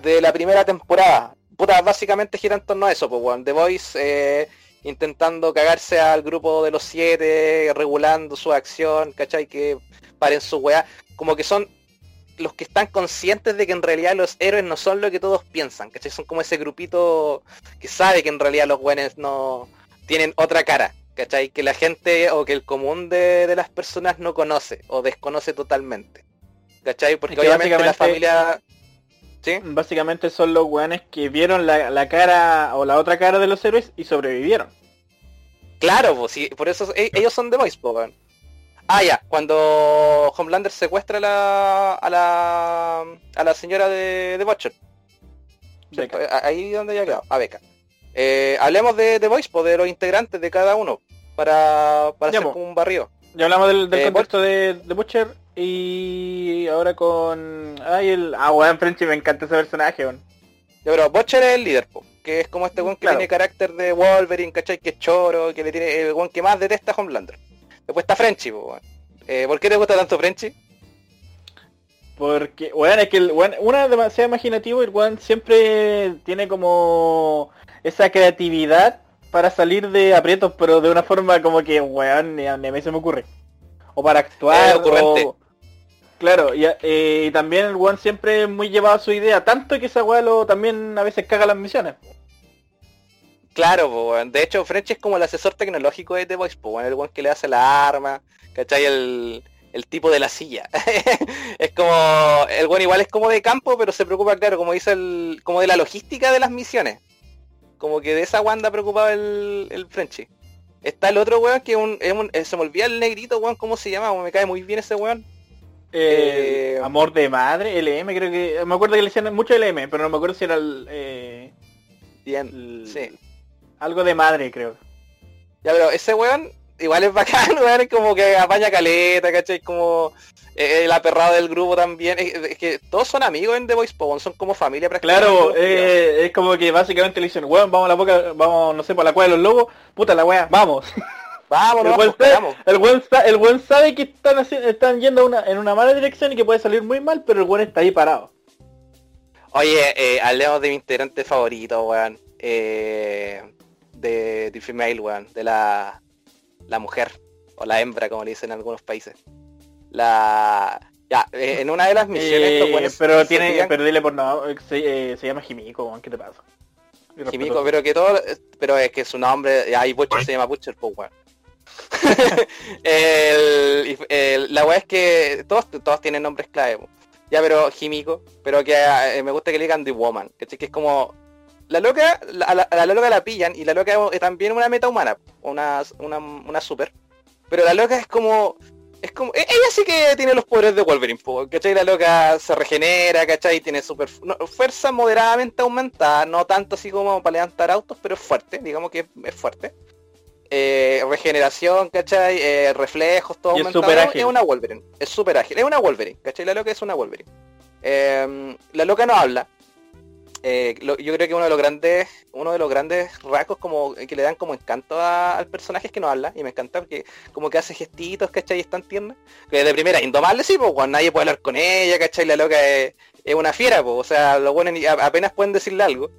de la primera temporada, puta, básicamente gira en torno a eso, pues, weón. The Voice eh, intentando cagarse al grupo de los siete, regulando su acción, ¿cachai? Que paren su weá. Como que son los que están conscientes de que en realidad los héroes no son lo que todos piensan, ¿cachai? Son como ese grupito que sabe que en realidad los buenos no tienen otra cara, ¿cachai? Que la gente o que el común de, las personas no conoce o desconoce totalmente. ¿Cachai? Porque obviamente la familia... ¿Sí? Básicamente son los weones que vieron la, cara o la otra cara de los héroes y sobrevivieron. Claro, pues, sí, por eso e, ellos son The Voice, Ah, ya, cuando Homelander secuestra a la, a la, a la señora de, de Butcher. Ahí donde ya quedado, a Beca. Eh, hablemos de The Voice, pues, de los integrantes de cada uno, para, para hacer un barrio. Ya hablamos del, del eh, contexto de, de, Butcher y ahora con... Ay, el... Ah, weón, Frenchy, me encanta ese personaje, weón. Ya, pero Butcher es el líder, po, que es como este weón que tiene carácter de Wolverine, ¿cachai? Que es choro, que le tiene el weón que más detesta a Homelander. Después está Frenchy, po, weón. Eh, ¿Por qué te gusta tanto Frenchy? Porque, weón, es que el weón, una es demasiado imaginativo y el weón siempre tiene como esa creatividad para salir de aprietos, pero de una forma como que, weón, ni a mí se me ocurre. O para actuar, o... Claro, y, eh, también el weón siempre muy llevado a su idea, tanto que esa weón también a veces caga las misiones. Claro, de hecho French es como el asesor tecnológico de The Voice, weón, el weón que le hace la arma, ¿cachai? El, el tipo de la silla. es como, el weón igual es como de campo, pero se preocupa, claro, como dice el, como de la logística de las misiones. Como que de esa Wanda preocupaba el, el Frenchy. Está el otro weón que es un, eh, se me olvida el negrito, weón, ¿cómo se llama? Me cae muy bien ese weón. Eh, amor de madre, LM, creo que. Me acuerdo que le decían mucho LM, pero no me acuerdo si era el. Eh, bien, sí. Algo de madre, creo. Ya, pero ese weón igual es bacán, weón, es como que apaña caleta, ¿cachai? Como eh, el aperrado del grupo también. Es, que todos son amigos en The Voice Pop, son como familia prácticamente. Claro, eh, es como que básicamente le dicen, weón, vamos a la boca, vamos, no sé, por la cueva de los lobos, puta la weá, vamos. Vamos, el, buen sabe, el, buen el buen sabe que están, están yendo una, en una mala dirección y que puede salir muy mal, pero el buen está ahí parado. Oye, eh, hablemos de mi integrante favorito, weón. Eh, de, de female, weón. De la, la mujer. O la hembra, como le dicen en algunos países. La... Ya, eh, en una de las misiones... Eh, pero tiene... Pero dile por no, se, se llama Jimico, ¿qué te pasa? Jimico, pero que todo... Pero es que su nombre... Ahí Butcher se llama Butcher, pues, weón. La weá es que todos, todos tienen nombres clave. Ya, pero Jimico, pero que eh, me gusta que le digan The Woman, que es como la loca, la, la, loca la pillan y la loca es también una meta humana, una, una, super. Pero la loca es como es como, e, ella sí que tiene los poderes de Wolverine, ¿cachai? La loca se regenera, ¿cachai? Tiene super fuerza moderadamente aumentada, no tanto así como para levantar autos, pero es fuerte, digamos que es fuerte. Eh, regeneración, ¿cachai? Eh, reflejos, todo es, es una Wolverine. Es súper ágil. Es una Wolverine, ¿cachai? La loca es una Wolverine. Em, la loca no habla. Eh, yo creo que uno de los grandes, uno de los grandes rasgos como que le dan como encanto al personaje es que no habla. Y me encanta porque como que hace gestitos, ¿cachai? Es tan tierna. Que de primera, indomable sí, pues cuando nadie puede hablar con ella, ¿cachai? La loca es, una fiera, pues. O sea, lo bueno apenas pueden decirle algo.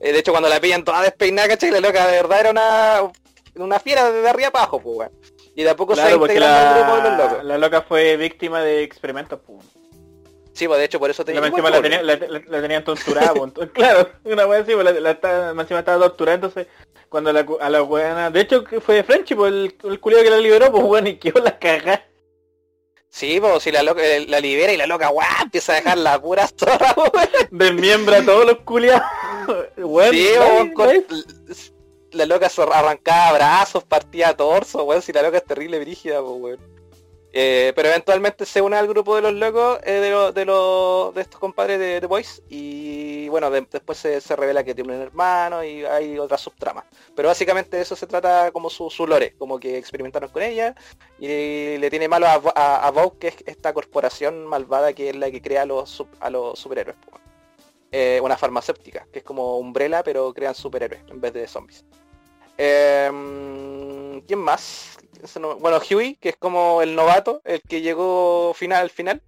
de hecho, cuando la pillan toda despeinada, ¿cachai? La loca de verdad era una una fiera de arriba abajo, pues, Y de a poco se la, grupo de los locos. La loca fue víctima de experimentos, pues. Sí, pues de hecho por eso tenía... La, encima la, tenía, la, tenían torturada, pues. claro, una wea así, pues la, encima estaba torturada, entonces cuando la, a la weana... De hecho fue de Frenchy, pues el, el culiado que la liberó, pues bueno, y quedó la cagada. Sí, pues si la loca eh, la libera y la loca, guau, empieza a dejar la pura zorra, Desmiembra a todos los culiados. sí, pues, la loca se arrancaba brazos, partía torso, weón, si la loca es terrible brígida, weón. Eh, pero eventualmente se une al grupo de los locos eh, de, de, de estos compadres de Boys y bueno, después se, revela que tiene un hermano y hay otra subtrama. Pero básicamente eso se trata como su, su lore, como que experimentaron con ella y le tiene malo a, a, Vogue, que es esta corporación malvada que es la que crea a los, a los superhéroes. Eh, una farmacéutica, que es como Umbrella, pero crean superhéroes en vez de zombies. Em, ¿Quién más? Bueno, Huey, que es como el novato, el que llegó final al final.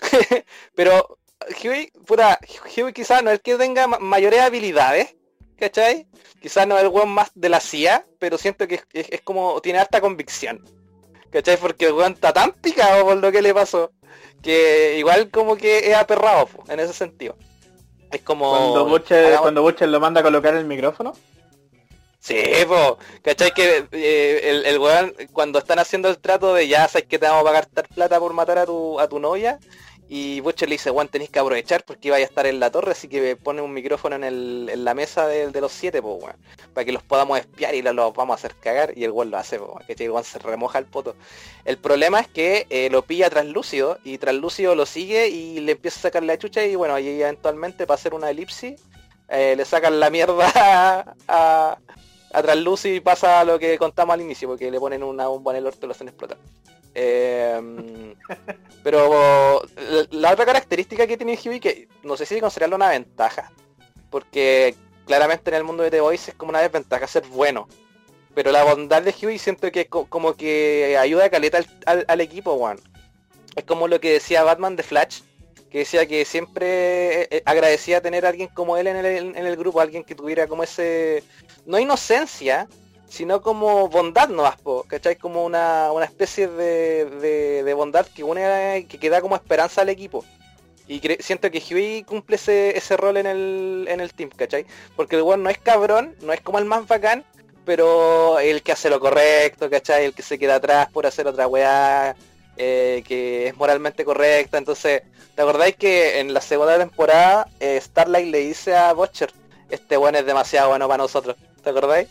Pero Huey, puta, Huey quizás no es el que tenga mayores habilidades, ¿cachai? Quizás no es el weón más de la CIA, pero siento que es, como, tiene harta convicción. ¿Cachai? Porque el weón está tan picado por lo que le pasó, que igual como que es aperrado en ese sentido. Es como... Cuando Butcher, cuando lo manda a colocar el micrófono. Sí, po, ¿cachai? Que eh, el, el weón, cuando están haciendo el trato de ya sabes que te vamos a pagar tal plata por matar a tu, a tu novia, y Butcher le dice, weón, tenéis que aprovechar porque iba a estar en la torre, así que pone un micrófono en, el, en la mesa de, los siete, pues, weón, para que los podamos espiar y los, vamos a hacer cagar, y el weón lo hace, po, que el weón se remoja el poto. El problema es que eh, lo pilla translúcido, y translúcido lo sigue y le empieza a sacar la chucha, y bueno, ahí eventualmente para hacer una elipsis, eh, le sacan la mierda a Lucy pasa lo que contamos al inicio, porque le ponen una bomba en el orto y lo hacen explotar. Em, pero la, otra característica que tiene Huey, que no sé si considerarlo una ventaja, porque claramente en el mundo de The Voice es como una desventaja ser bueno. Pero la bondad de Huey siento que es como que ayuda a caleta al, equipo, Juan. Es como lo que decía Batman de Flash, que decía que siempre eh, eh, agradecía tener a alguien como él en el, en el grupo, alguien que tuviera como ese, no inocencia, sino como bondad no po, ¿cachai? Como una, especie de, bondad que une, que, da como esperanza al equipo. Y siento que Huey cumple ese, ese rol en el, en el team, ¿cachai? Porque el weón no es cabrón, no es como el más bacán, pero el que hace lo correcto, ¿cachai? El que se queda atrás por hacer otra weá, eh, que es moralmente correcta. Entonces, ¿te acordáis que en la segunda temporada eh, Starlight le dice a Butcher, este weón es demasiado bueno para nosotros? ¿Te acordáis?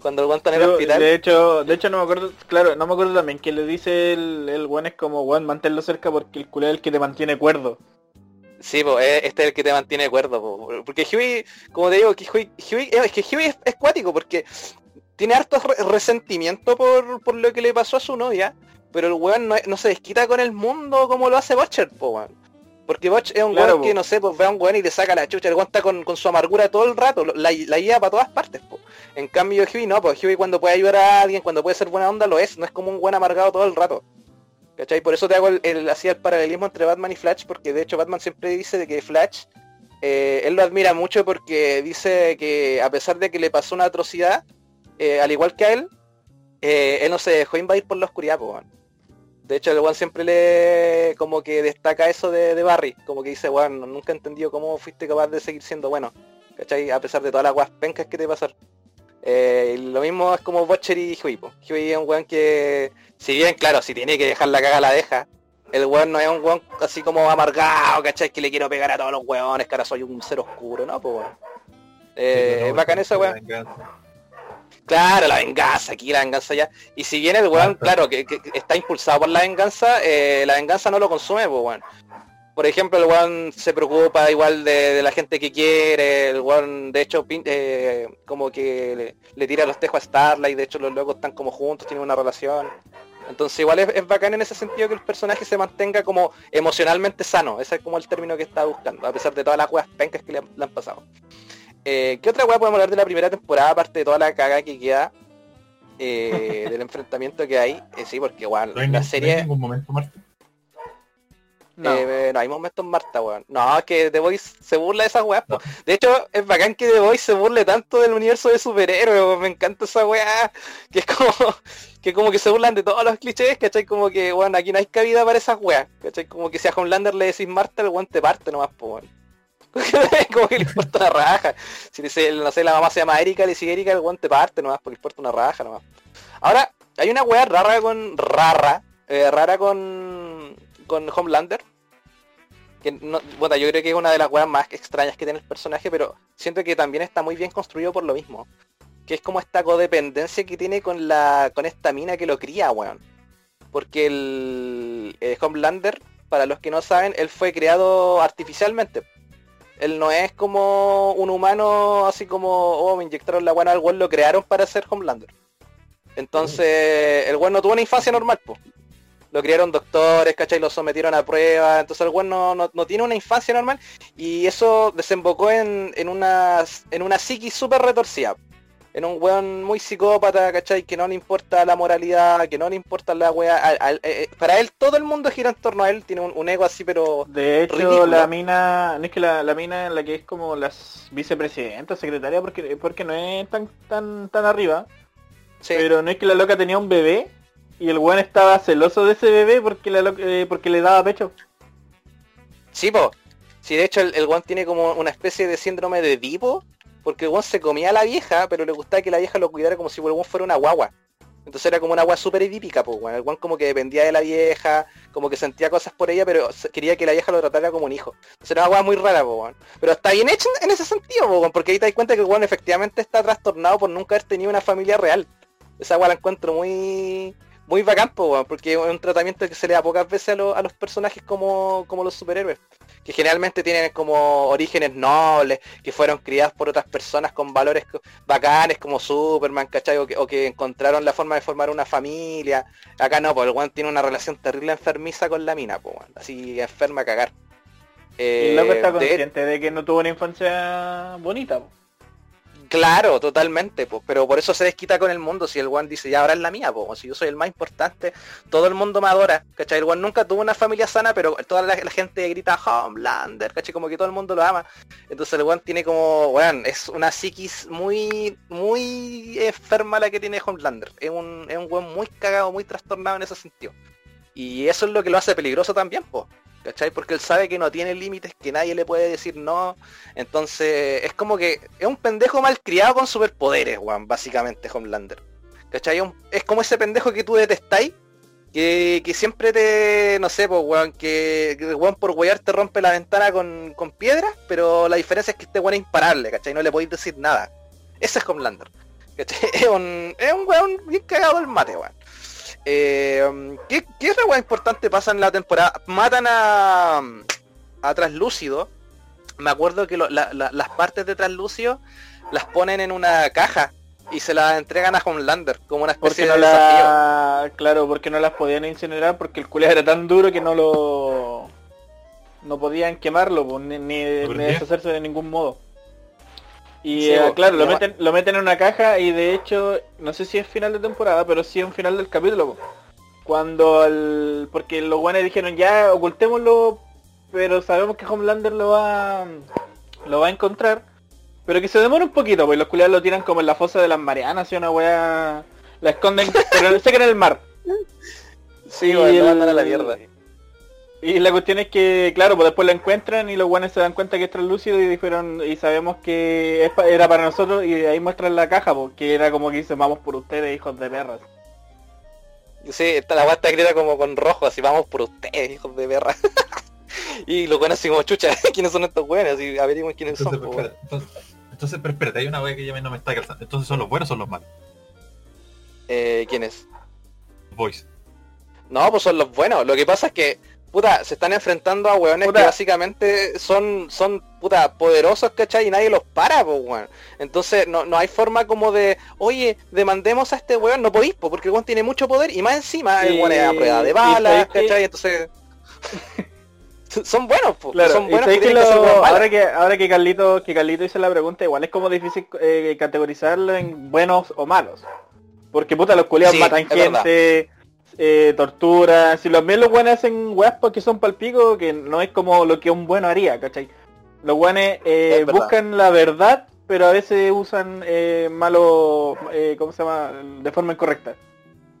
Cuando el está en el hospital. De hecho, de hecho no me acuerdo, claro, no me acuerdo también que le dice el, el es como weón, manténlo cerca porque el culé es el que te mantiene cuerdo. Sí, pues este es el que te mantiene cuerdo, porque Huey, como te digo, que Huey, es que Huey es, cuático porque tiene harto resentimiento por, lo que le pasó a su novia, pero el weón no, se desquita con el mundo como lo hace Butcher, po, weón. Porque Butch es un weón que, no sé, pues ve a un weón y le saca la chucha, el weón está con, su amargura todo el rato, la, la guía para todas partes, po. En cambio Huey no, pues Huey cuando puede ayudar a alguien, cuando puede ser buena onda, lo es, no es como un buen amargado todo el rato. ¿Cachai? Por eso te hago el, así el paralelismo entre Batman y Flash, porque de hecho Batman siempre dice de que Flash, eh, él lo admira mucho porque dice que a pesar de que le pasó una atrocidad, eh, al igual que a él, eh, él no se dejó invadir por la oscuridad, pues, De hecho, el weón siempre le como que destaca eso de, Barry, como que dice, weón, nunca he entendido cómo fuiste capaz de seguir siendo bueno, ¿cachai? A pesar de todas las guas pencas que te pasaron. Eh, lo mismo es como Butcher y Huey. Huey es un weón que, si bien, claro, si tiene que dejar la caga, la deja. El weón no es un weón así como amargado, ¿cachai? Que le quiero pegar a todos los weones, que ahora soy un ser oscuro, ¿no? Pues Eh, es bacán eso, weón. Claro, la venganza, aquí la venganza ya. Y si bien el weón, claro, que, está impulsado por la venganza, eh, la venganza no lo consume, pues weón por ejemplo, el one se preocupa igual de, la gente que quiere, el one de hecho eh, como que le, tira los tejos a Starlight, de hecho los locos están como juntos, tienen una relación. Entonces igual es, bacán en ese sentido que el personaje se mantenga como emocionalmente sano, ese es como el término que está buscando, a pesar de todas las weas pencas que le han, pasado. Eh, ¿Qué otra wea podemos hablar de la primera temporada, aparte de toda la caga que queda eh, del enfrentamiento que hay? sí, porque igual la serie... momento, no. Eh, no hay momentos Marta, weón. No, es que The Voice se burla de esas weas. De hecho, es bacán que The Voice se burle tanto del universo de superhéroes, me encanta esa weá. Que es como que como que se burlan de todos los clichés, ¿cachai? Como que, bueno, aquí no hay cabida para esas weas, ¿cachai? Como que si a Homelander le decís Marta, el weón te parte nomás, po, weón. como que le importa una raja. Si dice, no sé, la mamá se llama Erika, le dice Erika, el weón te parte nomás, porque le importa una raja nomás. Ahora, hay una wea rara con. rara. Eh, rara con. con Homelander bueno, yo creo que es una de las weas más extrañas que tiene el personaje, pero siento que también está muy bien construido por lo mismo. Que es como esta codependencia que tiene con la con esta mina que lo cría, weón. Porque el, Homelander, para los que no saben, él fue creado artificialmente. Él no es como un humano así como, oh, me inyectaron la buena al weón, lo crearon para ser Homelander. Entonces, el weón no tuvo una infancia normal, pues lo criaron doctores, ¿cachai? Lo sometieron a pruebas, entonces el weón no, tiene una infancia normal y eso desembocó en, en, una, en una psiquis súper retorcida. En un weón muy psicópata, ¿cachai? Que no le importa la moralidad, que no le importa la weá. Eh, eh, para él todo el mundo gira en torno a él, tiene un, ego así, pero... De hecho, la mina, no es que la, la, mina en la que es como la vicepresidenta, secretaria, porque, porque no es tan, tan, tan arriba. Pero no es que la loca tenía un bebé y el weón estaba celoso de ese bebé porque le, eh, porque le daba pecho. Sí, po. Sí, de hecho el, el tiene como una especie de síndrome de Edipo, porque el weón se comía a la vieja, pero le gustaba que la vieja lo cuidara como si el weón fuera una guagua. Entonces era como una guagua súper edípica, pues, weón. El weón como que dependía de la vieja, como que sentía cosas por ella, pero quería que la vieja lo tratara como un hijo. Entonces era una guagua muy rara, pues, weón. Pero está bien hecho en ese sentido, pues, weón, porque ahí te das cuenta que el weón efectivamente está trastornado por nunca haber tenido una familia real. Esa guagua la encuentro muy muy bacán, porque es un tratamiento que se le da pocas veces a, a los personajes como, como los superhéroes que generalmente tienen como orígenes nobles, que fueron criados por otras personas con valores bacanes como Superman, ¿cachai? O que, encontraron la forma de formar una familia. Acá no, pues el one tiene una relación terrible enfermiza con la mina, pues así enferma a cagar. Eh, y está consciente de... que no tuvo una infancia bonita. Claro, totalmente, pues, pero por eso se desquita con el mundo. Si el One dice, ya ahora es la mía, pues, si yo soy el más importante, todo el mundo me adora, ¿cachai? El One nunca tuvo una familia sana, pero toda la, gente grita Homelander, ¿cachai? Como que todo el mundo lo ama. Entonces el One tiene como, bueno, es una psiquis muy, muy enferma la que tiene Homelander. Es un, es un One muy cagado, muy trastornado en ese sentido. Y eso es lo que lo hace peligroso también, pues. ¿Cachai? Porque él sabe que no tiene límites, que nadie le puede decir no. Entonces, es como que es un pendejo mal criado con superpoderes, Juan, básicamente, Homelander. ¿Cachai? Es como ese pendejo que tú detestáis, que, siempre te, no sé, pues, weón, que, que por wear te rompe la ventana con, con piedras, pero la diferencia es que este weón es imparable, ¿cachai? No le podéis decir nada. Ese es Homelander. ¿cachai? Es un, es un weón bien cagado el mate, weón. Eh, ¿qué, ¿Qué otra importante pasa en la temporada? Matan a, a Translúcido. Me acuerdo que las partes de Translúcido las ponen en una caja y se las entregan a Homelander como una especie de desafío. Claro, porque no las podían incinerar porque el culé era tan duro que no lo... No podían quemarlo, ni, ni deshacerse de ningún modo. Y eh, claro, lo meten, lo meten en una caja y de hecho, no sé si es final de temporada, pero sí es un final del capítulo. Cuando el... Porque los guanes dijeron ya ocultémoslo, pero sabemos que Homelander lo va lo va a encontrar. Pero que se demora un poquito, pues los culiados lo tiran como en la fosa de las Marianas y una weá. La esconden, pero sé que en el mar. Sí, y a la mierda. Y la cuestión es que, claro, pues después lo encuentran y los guanes se dan cuenta que es translúcido y dijeron, y sabemos que era para nosotros y ahí muestran la caja, porque era como que dicen, vamos por ustedes, hijos de perras. Sí, esta la guata escrita como con rojo, así vamos por ustedes, hijos de perras. y los buenos así como chucha, ¿quiénes son estos buenos? Y averiguamos quiénes son. Pues, entonces, entonces, pero espérate, hay una wea que ya no me está calzando. Entonces, ¿son los buenos o son los malos? Eh, ¿quiénes? Boys. No, pues son los buenos. Lo que pasa es que puta, se están enfrentando a weones que básicamente son, son, puta, poderosos, ¿cachai? Y nadie los para, pues, weón. Entonces, no, no hay forma como de, oye, demandemos a este weón, no podéis, porque el weón tiene mucho poder y más encima el weón es a prueba de balas, ¿cachai? Entonces... son buenos, pues, son buenos que ahora que ahora que Carlito que Carlito hizo la pregunta igual es como difícil eh, categorizarlo en buenos o malos porque puta los culiados matan gente eh, tortura. Si los los buenos hacen weas porque son palpico, que no es como lo que un bueno haría, ¿cachai? Los buenos eh, buscan la verdad, pero a veces usan eh, malo, eh, ¿cómo se llama? De forma incorrecta.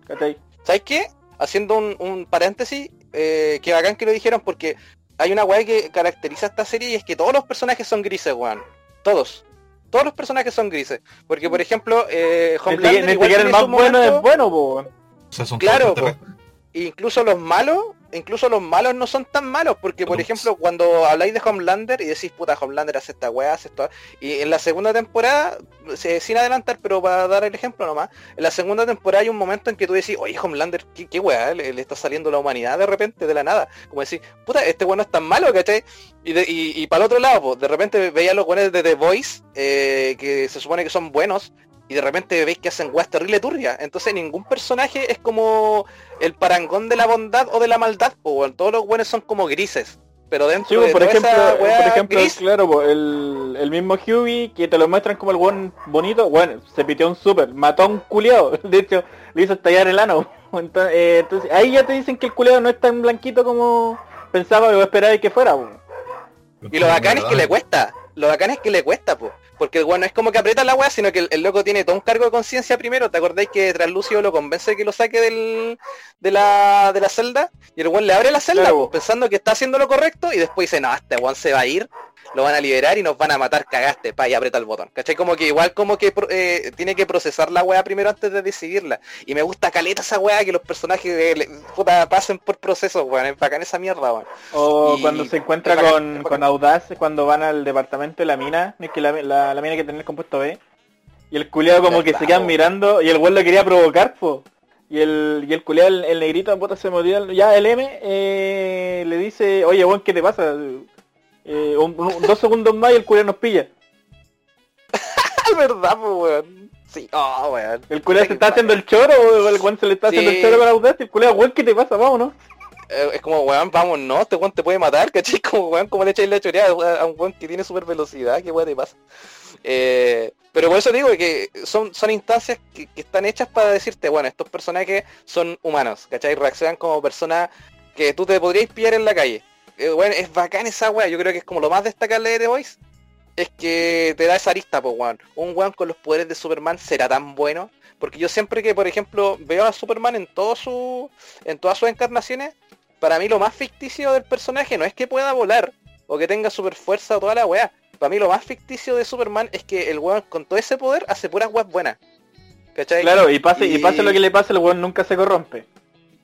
¿Cachai? ¿Sabes qué? Haciendo un, paréntesis, eh, que bacán que lo dijeron porque hay una wea que caracteriza esta serie y es que todos los personajes son grises, weón. Todos. Todos los personajes son grises. Porque, por ejemplo, eh, Homelander... el más bueno es bueno, claro, incluso los malos, incluso los malos no son tan malos, porque por ejemplo cuando habláis de Homelander y decís puta Homelander hace esta weá, hace esto, y en la segunda temporada, sin adelantar, pero para dar el ejemplo nomás, en la segunda temporada hay un momento en que tú decís, oye Homelander, qué, qué weá, le, está saliendo la humanidad de repente, de la nada, como decís, puta, este weón no es tan malo, ¿cachai? Y, y, para el otro lado, pues, de repente veía los weones de The Voice, eh, que se supone que son buenos, y de repente veis que hacen weas terrible turbia. Entonces ningún personaje es como el parangón de la bondad o de la maldad, o todos los buenos son como grises. Pero dentro de por, ejemplo, por ejemplo, claro, el, el, mismo Hughie que te lo muestran como el buen bonito, bueno, se pitió un super, mató a un culiado, de hecho, le hizo estallar el ano. Eh, entonces, ahí ya te dicen que el culiado no es tan blanquito como pensaba o esperaba que fuera. Y lo bacán es que le cuesta, lo bacán es que le cuesta, pues. Porque bueno, es como que aprieta la weá, sino que el, loco tiene todo un cargo de conciencia primero. ¿Te acordáis que Translucio lo convence que lo saque del, de, la, de la celda? Y el weón le abre la celda, pensando que está haciendo lo correcto, y después dice, no, este weón se va a ir lo van a liberar y nos van a matar, cagaste, pa, y aprieta el botón. ¿Cachai? Como que igual como que eh, tiene que procesar la weá primero antes de decidirla. Y me gusta caleta esa weá que los personajes eh, pasen por procesos, weón. Es bacán esa mierda, weón. O cuando se encuentra con, con Audaz, cuando van al departamento de la mina, es que la, la, mina que tiene el compuesto B. Y el culiado como que se quedan mirando y el weón lo quería provocar, po. Y el, y el culiado, el, negrito, puta se movió, ya el M eh, le dice, oye, weón, ¿qué te pasa? Eh, dos segundos más y el culiado nos pilla. verdad, pues, weón. Sí, oh, weón. El culiado se está haciendo el choro, weón, el weón se le está haciendo el choro para la y el culiado, weón, ¿qué te pasa? Vamos, ¿no? Eh, es como, weón, vamos, no, este weón te puede matar, ¿cachai? Como, weón, como le echáis la choreada a un weón que tiene super velocidad, ¿qué weón te pasa? Eh, pero por eso digo que son, son instancias que, están hechas para decirte, bueno, estos personajes son humanos, ¿cachai? Reaccionan como personas que tú te podrías pillar en la calle. Eh, bueno, es bacán esa weá, yo creo que es como lo más destacable de The Voice. Es que te da esa arista, pues weón. Un weón con los poderes de Superman será tan bueno. Porque yo siempre que, por ejemplo, veo a Superman en todo su. en todas sus encarnaciones, para mí lo más ficticio del personaje no es que pueda volar o que tenga super fuerza o toda la weá. Para mí lo más ficticio de Superman es que el weón con todo ese poder hace puras weas buenas. ¿Cachai? Claro, y pase, y... pase lo que le pase, el weón nunca se corrompe.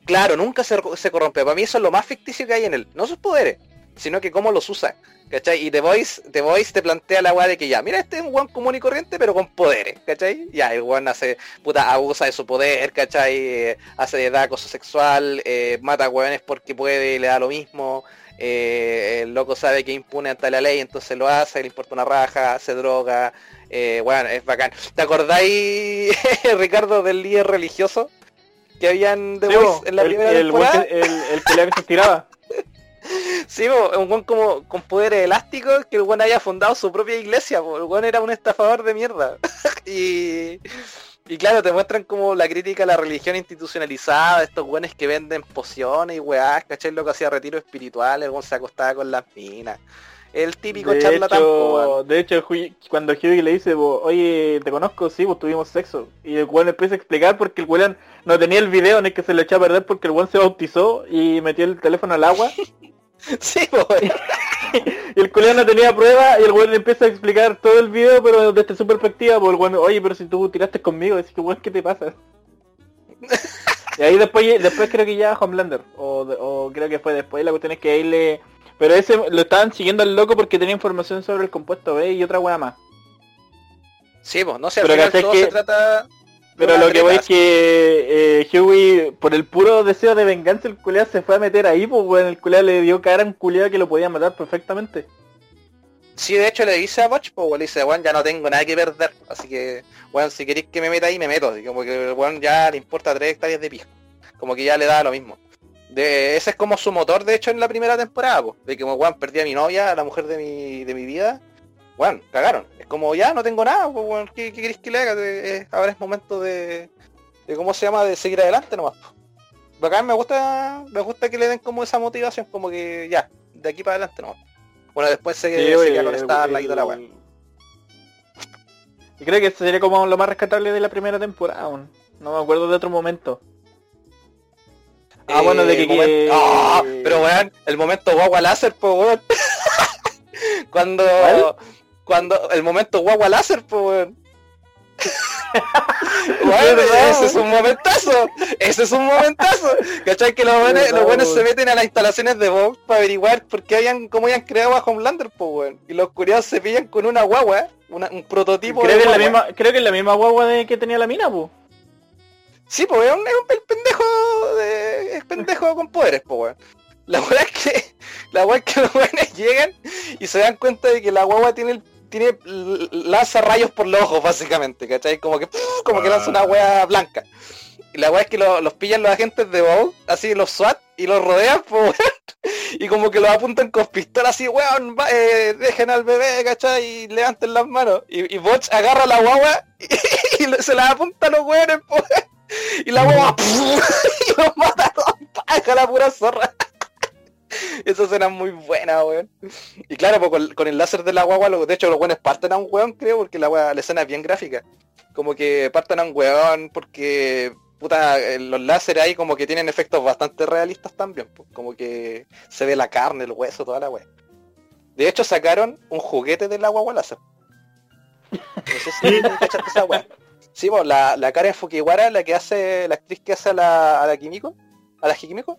Claro, nunca se, se, corrompe. Para mí eso es lo más ficticio que hay en él. No sus poderes, sino que cómo los usa. ¿Cachai? Y The Voice, The Voice te plantea la weá de que ya, mira, este es un weón común y corriente, pero con poderes, ¿cachai? Ya, el weón hace, puta, abusa de su poder, ¿cachai? Eh, hace da acoso sexual, eh, mata weones porque puede, le da lo mismo. Eh, el loco sabe que impune ante la ley, entonces lo hace, le importa una raja, se droga. bueno, es bacán. ¿Te acordáis, Ricardo, del líder religioso? Que habían The Voice en la primera el, temporada? El, el, el que se tiraba. Sí, un buen como con poderes elásticos que el buen haya fundado su propia iglesia, el buen era un estafador de mierda. y, y claro, te muestran como la crítica a la religión institucionalizada, estos buenes que venden pociones y weás, ¿cachai? Lo que hacía retiro espiritual, el buen se acostaba con las minas. El típico de charlatán. Hecho, de hecho, cuando Hughie le dice, oye, te conozco, sí, pues tuvimos sexo. Y el weón empieza a explicar porque el weón no tenía el video en el que se lo echó a perder porque el weón se bautizó y metió el teléfono al agua. Sí, pues. y el culiao no tenía prueba y el weón le empieza a explicar todo el video, pero desde su perspectiva, pues el weón, oye, pero si tú tiraste conmigo, decís que weón, ¿qué te pasa? y ahí después después creo que ya Homelander, o, o creo que fue después, la cuestión es que ahí le... Pero ese lo estaban siguiendo al loco porque tenía información sobre el compuesto B y otra weá más. Sí, pues, no sé, al pero final todo se trata pero lo que voy es que eh, Huey, por el puro deseo de venganza, el culiado se fue a meter ahí, pues bueno, el culiado le dio cara a un culiado que lo podía matar perfectamente. Sí, de hecho le dice a Botch, pues le dice, bueno, ya no tengo nada que perder, así que, bueno, si queréis que me meta ahí, me meto, así como que, bueno, ya le importa tres hectáreas de pijo, como que ya le da lo mismo. De, ese es como su motor, de hecho, en la primera temporada, pues, de que, bueno, perdí a mi novia, a la mujer de mi, de mi vida, bueno, cagaron. Es como ya no tengo nada, pues, ¿qué, ¿qué, querés que le haga? ahora es momento de, de, ¿cómo se llama? De seguir adelante nomás. Bacán, me gusta, me gusta que le den como esa motivación, como que ya, de aquí para adelante nomás. Bueno, después se, sí, se queda con Starlight y toda la weá. Y creo que sería como lo más rescatable de la primera temporada, no me acuerdo de otro momento. Ah, bueno, de eh, que... Ah, pero weón, el momento guagua láser, pues weón. Cuando cuando el momento guagua láser, pues weón. bueno, ese es un momentazo, ese es un momentazo. ¿Cachai? Que los buenos, los buenos se meten a las instalaciones de Bob para averiguar por qué habían, cómo habían creado a Homelander, pues weón. Y los curiosos se pillan con una guagua, un prototipo creo de que La misma, creo que es la misma guagua de que tenía la mina, pues. Sí, pues es un, es un pendejo de, es pendejo con poderes, pues weón. La weá es que, la weá es que los buenos llegan y se dan cuenta de que la guagua tiene el tiene lanza rayos por los ojos básicamente, ¿cachai? Como que como que lanza una wea blanca. Y la wea es que los pillan los agentes de Bow, así los SWAT, y los rodean, pues, y como que los apuntan con pistola así, weón, eh, dejen al bebé, ¿cachai? Y levanten las manos. Y, y Botch agarra la guagua y, se la apunta a los weones, pues, y la guagua, y los mata a todos, la pura zorra. Esa escena muy buena, weón. Y claro, pues con, el láser de la guagua, de hecho los weones parten a un weón, creo, porque la, la escena es bien gráfica. Como que parten a un weón porque, puta, eh, los láseres ahí como que tienen efectos bastante realistas también. Pues, como que se ve la carne, el hueso, toda la weá. De hecho sacaron un juguete de la guagua láser. No sé si esa weá. Sí, pues la, la Karen Fukiwara, la que hace, la actriz que hace a la, a la Kimiko, a la Hikimiko,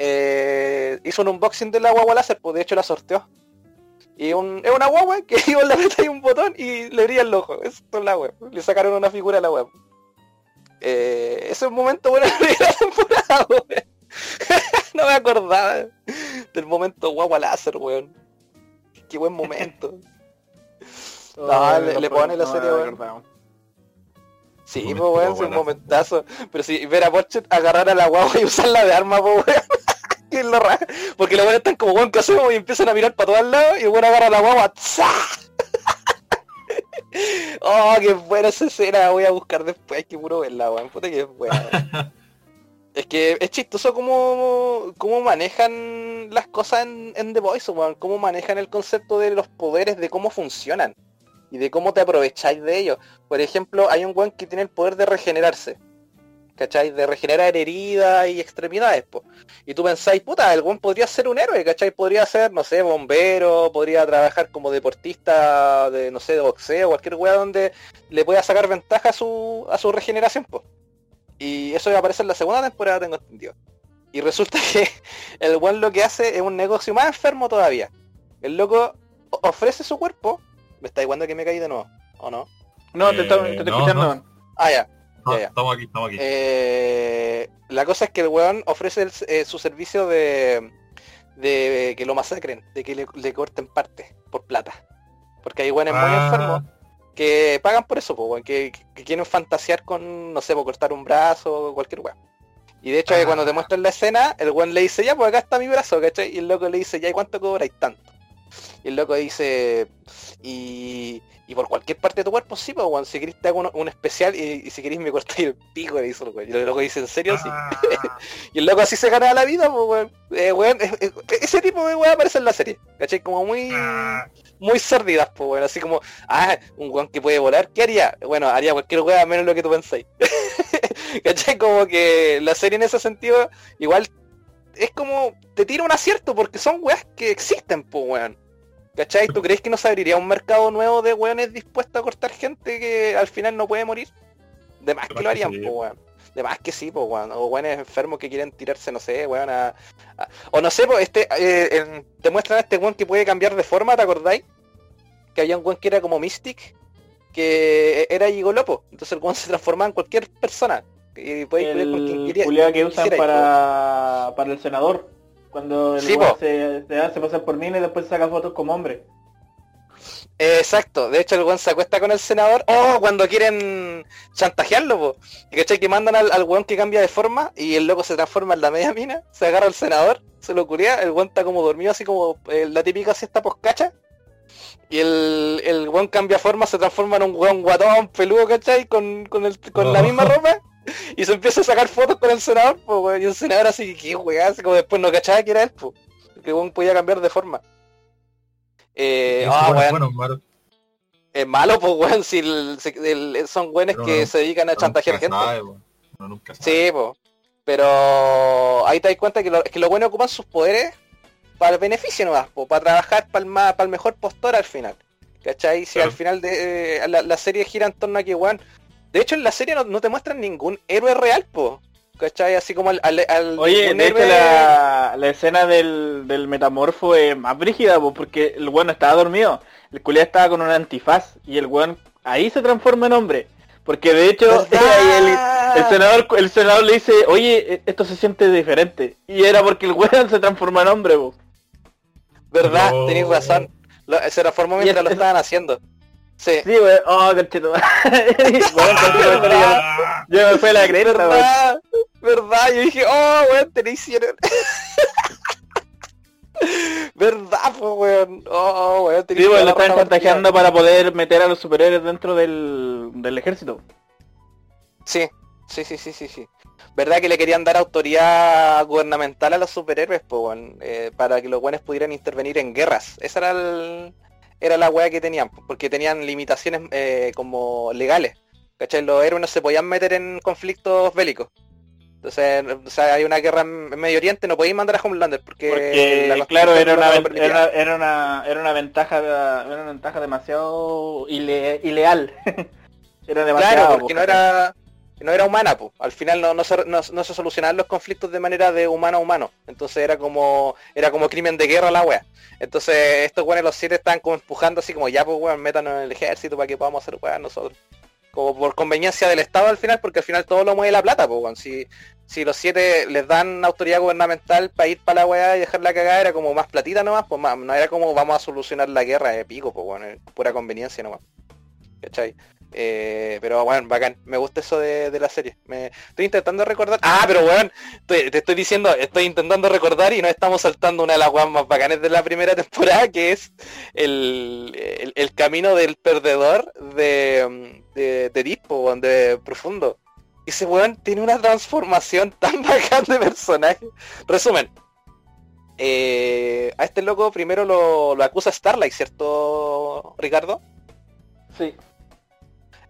eh, hizo un unboxing de la guagua láser, pues de hecho la sorteó. Y un, es una guagua que iba en la meta y un botón y le brilla el ojo. Eso es la web. Le sacaron una figura a la web. Eh, ese es un momento bueno de la temporada, weón. no me acordaba del momento guagua láser, weón. Qué buen momento. no, le, pone la serie, weón. Sí, pues weón, es un momentazo. Pero si ver a Bochet agarrar a la guagua y usarla de arma, pues weón. es lo raro. Porque los weones están como weón, ¿qué hacemos? Y empiezan a mirar para todos lados y el weón agarra a la guagua. oh, qué buena esa escena, voy a buscar después, que puro verla, weón. Puta que es buena. es que es chistoso cómo, cómo manejan las cosas en, en The Voice, weón. Cómo manejan el concepto de los poderes, de cómo funcionan y de cómo te aprovecháis de ellos. Por ejemplo, hay un weón que tiene el poder de regenerarse. ¿Cachai? De regenerar heridas y extremidades, po. Y tú pensáis, puta, el weón podría ser un héroe, ¿cachai? Podría ser, no sé, bombero, podría trabajar como deportista de, no sé, de boxeo, cualquier weón donde le pueda sacar ventaja a su, a su regeneración, po. Y eso va a aparecer en la segunda temporada, tengo entendido. Y resulta que el weón lo que hace es un negocio más enfermo todavía. El loco ofrece su cuerpo ¿Me está igual que me caí de nuevo? ¿O no? No, te, estoy, te estoy escuchando. Ah, ya. Estamos aquí, estamos aquí. Eh, la cosa es que el weón ofrece eh, su servicio de, de que lo masacren, de que le, corten parte por plata. Porque hay weones muy ah. enfermos que pagan por eso, pues, que, quieren fantasear con, no sé, por cortar un brazo o cualquier weón. Y de hecho, cuando te ah. muestran la escena, el weón le dice, ya, pues acá está mi brazo, ¿cachai? Y el loco le dice, ya, ¿y cuánto cobráis tanto? Y el loco dice, y, y por cualquier parte de tu cuerpo, sí, pues, weón, si querés te hago un, especial y, si queréis me cortáis el pico, le dice el Y el loco dice, ¿en serio? Sí. Ah. y el loco así se gana la vida, pues, weón. Eh, ese tipo de weón aparece en la serie, ¿cachai? Como muy... Ah. Muy sordidas, pues, weón. Así como, ah, un weón que puede volar, ¿qué haría? Bueno, haría cualquier weón menos lo que tú pensáis. ¿Cachai? Como que la serie en ese sentido, igual es como te tira un acierto porque son weas que existen, pues weón. ¿Cachai? ¿Tú crees que no se abriría un mercado nuevo de weones dispuestos a cortar gente que al final no puede morir? De más que lo harían, pues weón. De más que sí, pues weón. O weones enfermos que quieren tirarse, no sé, weón, a... O no sé, pues este... Eh, te muestran a este weón que puede cambiar de forma, ¿te acordáis? Que había un weón que era como Mystic, que era Gigolopo. Entonces el weón se transformaba en cualquier persona. Y puede el quería. que usan para, para el senador. Cuando el se, se, hace pasar por mina y después saca fotos como hombre. Exacto, de hecho el weón se acuesta con el senador, oh, cuando quieren chantajearlo, po. ¿cachai? Que mandan al, al weón que cambia de forma y el loco se transforma en la media mina, se agarra al senador, se lo curía, el weón está como dormido así como eh, la típica siesta poscacha. Y el, el weón cambia forma, se transforma en un weón guatón, peludo, ¿cachai? Con, con, el, con la misma ropa. y se empieza a sacar fotos con el senador, pues, y el senador así, que weá, así como después no cachaba que era él, pues, que weón podía cambiar de forma. Eh, ah, bueno, malo. Es malo, pues, weón, si son weones que se dedican a chantajear gente. Sí, pues. Pero ahí te das cuenta que, lo, que los buenos ocupan sus poderes para el beneficio nomás, para trabajar para el, para el mejor postor al final. ¿Cachai? Si al final de eh, la, la, serie gira en torno a que, weón, de hecho, en la serie no, te muestran ningún héroe real, po. ¿Cachai? Así como al... al, Oye, de hecho la, la, escena del, del metamorfo es más brígida, po, porque el weón estaba dormido. El culiá estaba con un antifaz y el weón ahí se transforma en hombre. Porque de hecho el, senador, el senador le dice, oye, e, esto se siente diferente. Y era porque el weón se transforma en hombre, po. ¿Verdad? Tenéis razón. se transformó mientras lo estaban haciendo. Sí. Sí, güey. Oh, conchito. bueno, yo me fui a la cresta, ¿Verdad? ¿Verdad? Yo dije, oh, weón, te hicieron. ¿Verdad, pues, weón? Oh, weón, Sí, weón, lo están chantajeando para poder meter a los superhéroes dentro del, del ejército. Sí, sí, sí, sí, sí, sí. ¿Verdad que le querían dar autoridad gubernamental a los superhéroes, pues, weón? Eh, para que los buenos pudieran intervenir en guerras. Ese era el, era la weá que tenían, porque tenían limitaciones eh, como legales. ¿Cachai? Los héroes no se podían meter en conflictos bélicos. Entonces, o sea, hay una guerra en Medio Oriente, no podéis mandar a Homelander porque, claro, era una, era, era, una, era una ventaja era una ventaja demasiado ileal. era demasiado claro, porque no era no era humana, pues. Al final no, se, no, solucionaban los conflictos de manera de humano a humano. Entonces era como era como crimen de guerra la wea. Entonces estos weones los siete estaban como empujando así como ya pues weón, métanos en el ejército para que podamos hacer weas nosotros. como por conveniencia del Estado al final, porque al final todo lo mueve la plata, pues, si, si los siete les dan autoridad gubernamental para ir para la weá y dejar la cagada, era como más platita nomás, pues más, no era como vamos a solucionar la guerra de pico, pues pura conveniencia nomás. ¿Cachai? Eh, pero bueno, bacán, me gusta eso de, la serie. Me, estoy intentando recordar. Ah, pero bueno, te estoy diciendo, estoy intentando recordar y nos estamos saltando una de las más bacanes de la primera temporada, que es el, el, camino del perdedor de, de, de Dispo, de Profundo. Ese weón tiene una transformación tan bacán de personaje. Resumen. Eh, a este loco primero lo acusa Starlight, ¿cierto, Ricardo? Sí.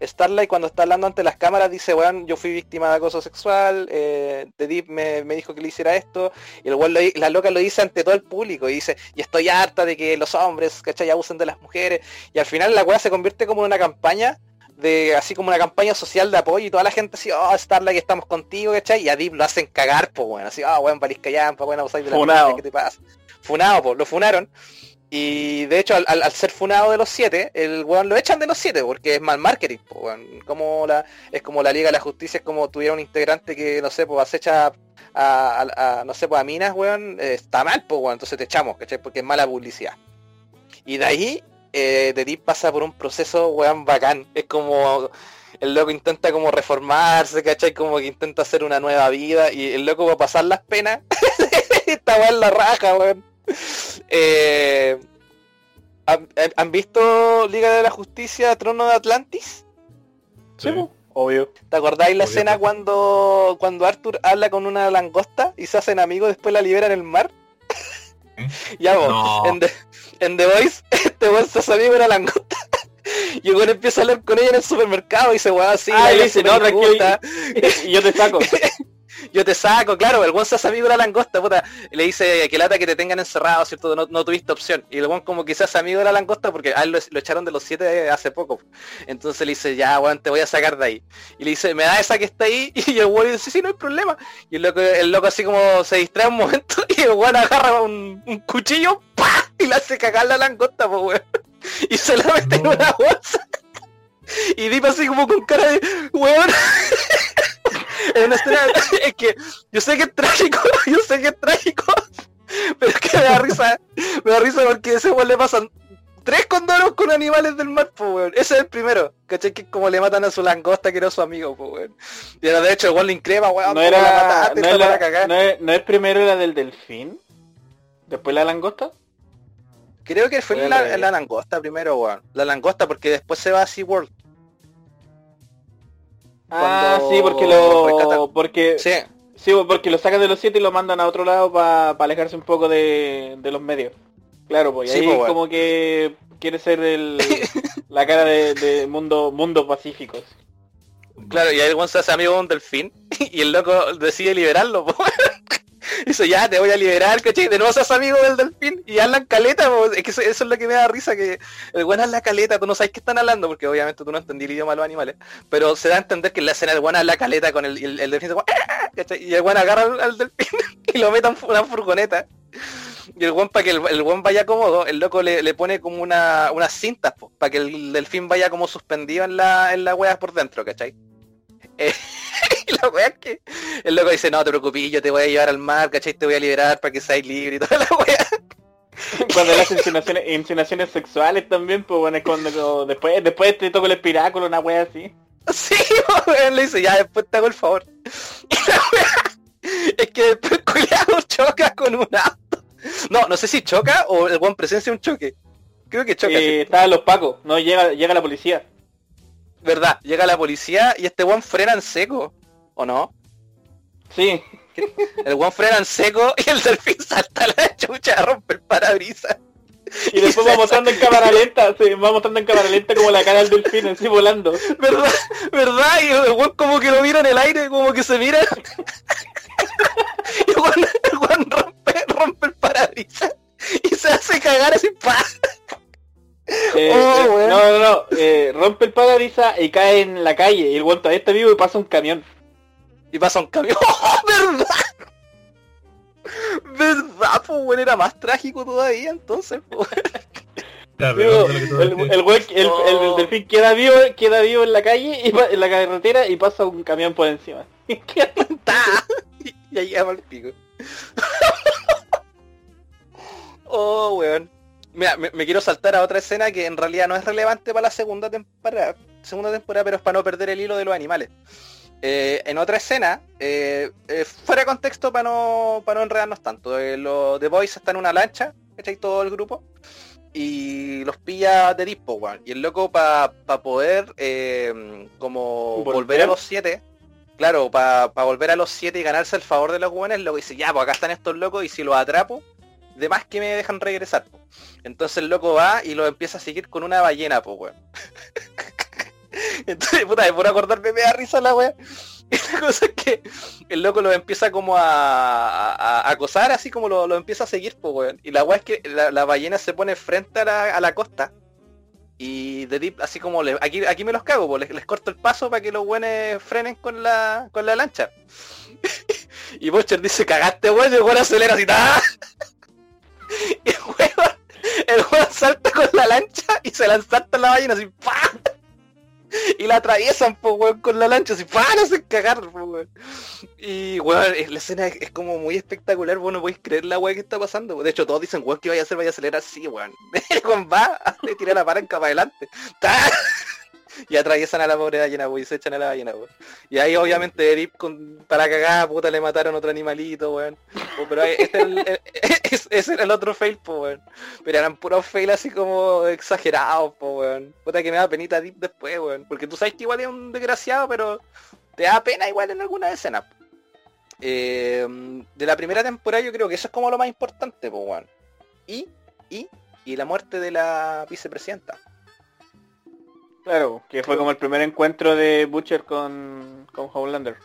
Starlight cuando está hablando ante las cámaras dice, weón, yo fui víctima de acoso sexual, eh, The Deep me, dijo que le hiciera esto, y el weón, la loca lo dice ante todo el público, y dice, y estoy harta de que los hombres, ¿cachai? Abusen de las mujeres, y al final la weá se convierte como en una campaña, de así como una campaña social de apoyo, y toda la gente así, oh, Starlight, estamos contigo, ¿cachai? Y a Deep lo hacen cagar, pues, bueno, así, oh, weón, valís callampa, weón, abusáis de la mujeres, ¿qué te pasa? Funado, pues, lo funaron. Y de hecho, al, ser funado de los siete, el weón lo echan de los siete porque es mal marketing. Como la, es como la Liga de la Justicia, es como tuviera un integrante que, no sé, pues acecha a, no sé, pues a minas, weón, eh, está mal, pues, weón, entonces te echamos, ¿cachai? Porque es mala publicidad. Y de ahí, eh, de ti pasa por un proceso, weón, bacán. Es como el loco intenta como reformarse, ¿cachai? Como que intenta hacer una nueva vida y el loco va a pasar las penas. Está weón la raja, weón. Eh, ¿han, visto Liga de la Justicia, Trono de Atlantis? Sí, obvio. ¿Te acordáis la escena cuando, cuando Arthur habla con una langosta y se hacen amigos, después la libera en el mar? ya vos, en, The, Voice, este weón se hace amigo de una langosta. Y el empieza a hablar con ella en el supermercado y dice, weón, así, ah, dice, no, y yo te saco. yo te saco, claro, el buen se hace amigo de la langosta, puta, le dice que lata que te tengan encerrado, ¿cierto? No, tuviste opción. Y el buen como que se hace amigo de la langosta porque a él lo, echaron de los siete hace poco. Entonces le dice, ya, weón, te voy a sacar de ahí. Y le dice, me da esa que está ahí, y el weón dice, sí, no hay problema. Y el loco, el loco así como se distrae un momento y el weón agarra un, cuchillo, y le hace cagar la langosta, pues weón. Y se la mete en una bolsa. Y Deep así como con cara de, weón. es una escena, es que yo sé que es trágico, yo sé que es trágico, pero es que me da risa, me da risa porque ese weón le pasan tres condoros con animales del mar, pues weón. Ese es el primero, ¿cachai? Que como le matan a su langosta que era su amigo, pues weón. Y ahora de hecho weón le increma, weón, no era, la no, la, no, es, no es primero la del delfín, después la langosta. Creo que fue la, la, langosta primero, weón. La langosta porque después se va a SeaWorld. Ah, sí, porque lo... Porque... Sí. Sí, porque lo sacan de los siete y lo mandan a otro lado para alejarse un poco de, los medios. Claro, pues ahí pues, como que quiere ser el, la cara de, mundo mundo pacífico. Claro, y ahí el se hace amigo de un delfín y el loco decide liberarlo. Pues. Dice, ya, te voy a liberar, ¿cachai? De nuevo seas amigo del delfín y hablan caleta, es que eso, es lo que me da risa, que el bueno la caleta, tú no sabes qué están hablando, porque obviamente tú no entendí el idioma de los animales, pero se da a entender que en la escena el bueno la caleta con el, el, delfín, ah", y el bueno agarra al, delfín y lo mete en una furgoneta. Y el buen para que el, buen vaya cómodo, el loco le, pone como una, unas cintas, para que el delfín vaya como suspendido en la, en la wea por dentro, ¿cachai? Eh, y la wea es que el loco dice, no te preocupes, yo te voy a llevar al mar, ¿cachai? Te voy a liberar para que seas libre y toda la wea. Cuando le insinuaciones, insinuaciones sexuales también, pues bueno, es cuando después, después te toco el espiráculo, una wea así. Sí, weón, le dice, ya después te hago el favor. Y la wea es que después cuidado choca con un auto. No, no sé si choca o el buen presencia un choque. Creo que choca. Eh, estaban los pacos, no llega, llega la policía. ¿Verdad? Llega la policía y este one frena en seco. ¿O no? Sí. El one frena en seco y el delfín salta a la chucha, rompe el parabrisas. Y después va mostrando en cámara lenta, sí, va mostrando en cámara lenta como la cara del delfín así volando. ¿Verdad? ¿Verdad? Y el one como que lo mira en el aire, como que se mira. y el one, rompe, rompe el parabrisas y se hace cagar así, ¡pah! Eh, oh, eh, no, no, no. Eh, rompe el parabrisas y cae en la calle. Y el vuelto a este vivo y pasa un camión. Y pasa un camión. ¡Oh, verdad! ¿Verdad? Pues bueno, era más trágico todavía entonces. el, el, delfín queda vivo, queda vivo en la calle, y en la carretera y pasa un camión por encima. y ahí llama el pico. oh, weón. Mira, me, quiero saltar a otra escena que en realidad no es relevante para la segunda temporada, segunda temporada, pero es para no perder el hilo de los animales. Eh, en otra escena, eh, eh, fuera de contexto para no, para no enredarnos tanto, los The Boys están en una lancha, ¿cachai? Todo el grupo, y los pilla de dispo, weón. Y el loco para poder como ¿Volver? a los siete, claro, para volver a los siete y ganarse el favor de los weones, lo dice, ya, pues acá están estos locos y si los atrapo, de más que me dejan regresar. Entonces el loco va y lo empieza a seguir con una ballena, pues, weón. Entonces, puta, por acordarme me da risa la weón. Y la cosa es que el loco lo empieza como a, acosar, así como lo, empieza a seguir, pues, weón. Y la weá es que la, ballena se pone frente a la, costa. Y de Deep, así como le, aquí, aquí me los cago, pues, les, corto el paso para que los buenos frenen con la, con la lancha. y Butcher dice, cagaste weón, y el weón acelera así, Y el weón, el weón salta con la lancha y se lanza a la ballena así, ¡pah! y la atraviesan, pues, weón, con la lancha, así, ¡pah! No se cagar, pues, weón. Y, weón, la escena es, como muy espectacular, vos no podéis creer la weón que está pasando. De hecho, todos dicen, weón, ¿qué vaya a hacer? Vaya a acelerar así, weón. El va, le tira la palanca para adelante y atraviesan a la pobre ballena, y se echan a la ballena, Y ahí obviamente Erip para cagar, puta, le mataron otro animalito, weón. pero este ese era el otro fail, pues, weón. Pero eran puros fail así como exagerados, pues, weón. Puta que me da penita Deep después, weón. Porque tú sabes que igual es un desgraciado, pero te da pena igual en alguna escena. Eh, de la primera temporada yo creo que eso es como lo más importante, pues, weón. Y, y, y la muerte de la vicepresidenta. Claro, que fue como el primer encuentro de Butcher con, con Homelander.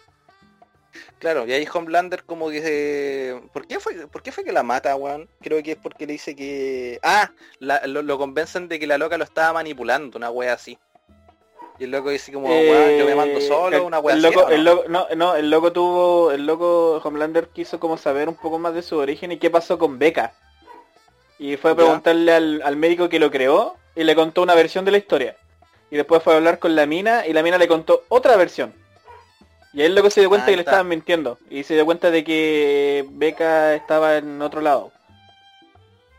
Claro, y ahí Homelander como que ¿Por qué fue, por qué fue que la mata, weón? Creo que es porque le dice que... Ah, lo, convencen de que la loca lo estaba manipulando, una wea así. Y el loco dice como, weón, yo me mando eh, solo, una wea el loco, El loco, no, no, el loco tuvo... El loco Homelander quiso como saber un poco más de su origen y qué pasó con Becca. Y fue a preguntarle al, al médico que lo creó y le contó una versión de la historia. Y después fue a hablar con la mina y la mina le contó otra versión. Y él luego se dio cuenta que le estaban mintiendo. Y se dio cuenta de que Beca estaba en otro lado.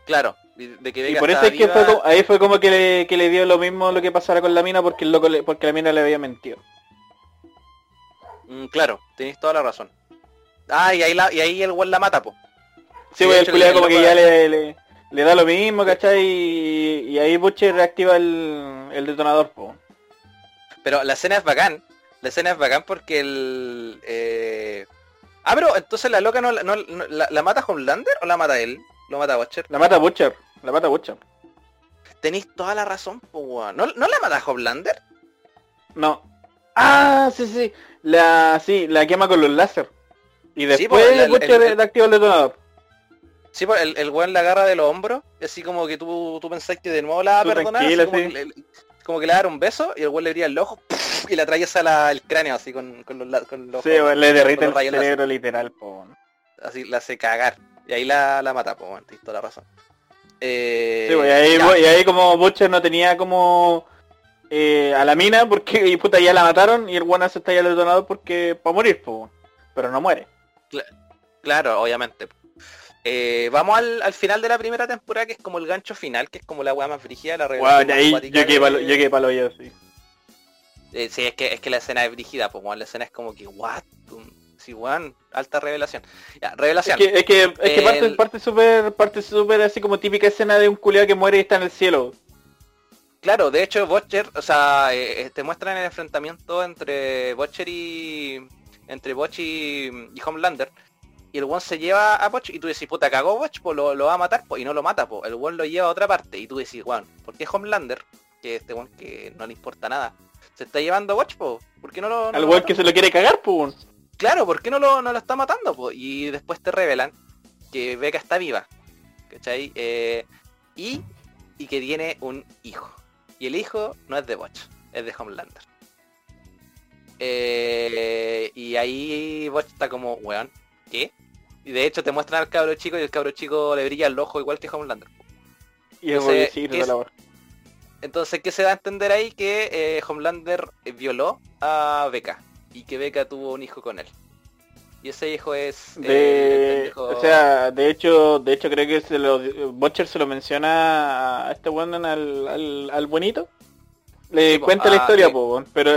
Claro, de que y por eso es que fue ahí fue como que le, que le, dio lo mismo lo que pasara con la mina porque el loco porque la mina le había mentido. Mm, claro, tenéis toda la razón. Ah, y ahí, la, y ahí el güey la mata, po. Sí, pues el culiado como que ya le, le da lo mismo, ¿cachai? Y, ahí Butcher reactiva el, el detonador, po. Pero la escena es bacán. La escena es bacán porque el... Eh... Ah, pero entonces la loca no, no, la, mata Homelander o la mata él? ¿Lo mata Butcher? La mata Butcher. La mata Butcher. Tenéis toda la razón, po, ¿No, ¿No la mata Homelander? No. Ah, sí, sí. La, sí, la quema con los láser. Y después Butcher activa el detonador. Sí, pues el, el weón la agarra de los hombros, así como que tú, tú pensás que de nuevo la va a perdonar, como, que le, como, que le, da un beso y el weón le abría el ojo y le atraviesa el cráneo así con, con los, con los Sí, le derrite el cerebro literal, po. Así la hace cagar. Y ahí la, la mata, po, tienes toda la razón. Eh, sí, pues, y, ahí, y ahí como Butcher no tenía como eh, a la mina porque y puta ya la mataron y el weón hace estallar el detonador porque para morir, po, pero no muere. claro, obviamente. Eh, vamos al, final de la primera temporada, que es como el gancho final, que es como la weá más brígida, la revelación. yo quedé palo, yo, sí. Eh, sí, es que, es que la escena es brígida, pues la escena es como que, what? Sí, weón, alta revelación. Ya, revelación. Es que, es que, parte, parte súper, parte súper así como típica escena de un culiado que muere y está en el cielo. Claro, de hecho Butcher, o sea, eh, te muestran el enfrentamiento entre Butcher y... entre Butcher y, y Homelander y el one se lleva a Poch y tú decís, puta, cagó Poch, pues lo, va a matar, pues y no lo mata, pues el one lo lleva a otra parte y tú decís, weón, ¿por qué Homelander, que este one que no le importa nada, se está llevando a Poch, pues? ¿Por qué no lo... Al one que se lo quiere cagar, pues. Claro, ¿por qué no lo, no lo está matando, pues? Y después te revelan que Becca está viva, ¿cachai? Eh, y, y que tiene un hijo. Y el hijo no es de Botch, es de Homelander. Eh, y ahí Botch está como, weón, ¿qué? Y de hecho te muestran al cabro chico y el cabro chico le brilla el ojo igual que Homelander. Y es, Entonces, ¿qué se da a entender ahí? Que eh, Homelander violó a Becca y que Becca tuvo un hijo con él. Y ese hijo es... De... O sea, de hecho, de hecho creo que se lo, Butcher se lo menciona a este Wandon al, al, buenito. Le cuenta la ah, historia, pero,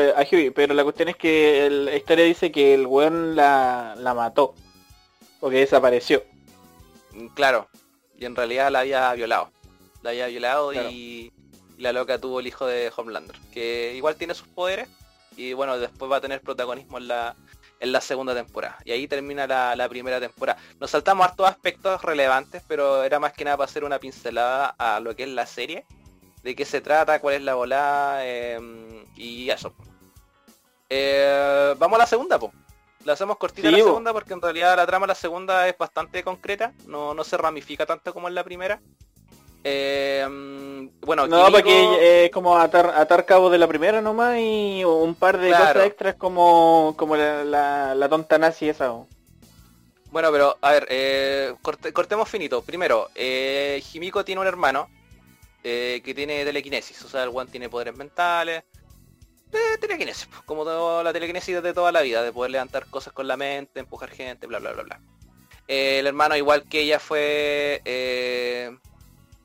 pero la cuestión es que la historia dice que el weón la, la mató. O que desapareció. Mm, claro. Y en realidad la había violado. La había violado y, la loca tuvo el hijo de Homelander. Que igual tiene sus poderes. Y bueno, después va a tener protagonismo en la, en la segunda temporada. Y ahí termina la, primera temporada. Nos saltamos hartos aspectos relevantes, pero era más que nada para hacer una pincelada a lo que es la serie, de qué se trata, cuál es la volada em, y eso. Eh, vamos a la segunda, pues. La hacemos cortita la segunda porque en realidad la trama la segunda es bastante concreta, no, no se ramifica tanto como en la primera. Eh, bueno, no, porque es como atar, atar cabo de la primera nomás y un par de cosas extras como, como la, la, tonta nazi esa. Bueno, pero a ver, eh, cortemos finito. Primero, eh, Himiko tiene un hermano eh, que tiene telequinesis, o sea, el one tiene poderes mentales. De telequinesis, como la telequinesis de toda la vida, de poder levantar cosas con la mente, empujar gente, bla, bla, bla, bla. el hermano, igual que ella, fue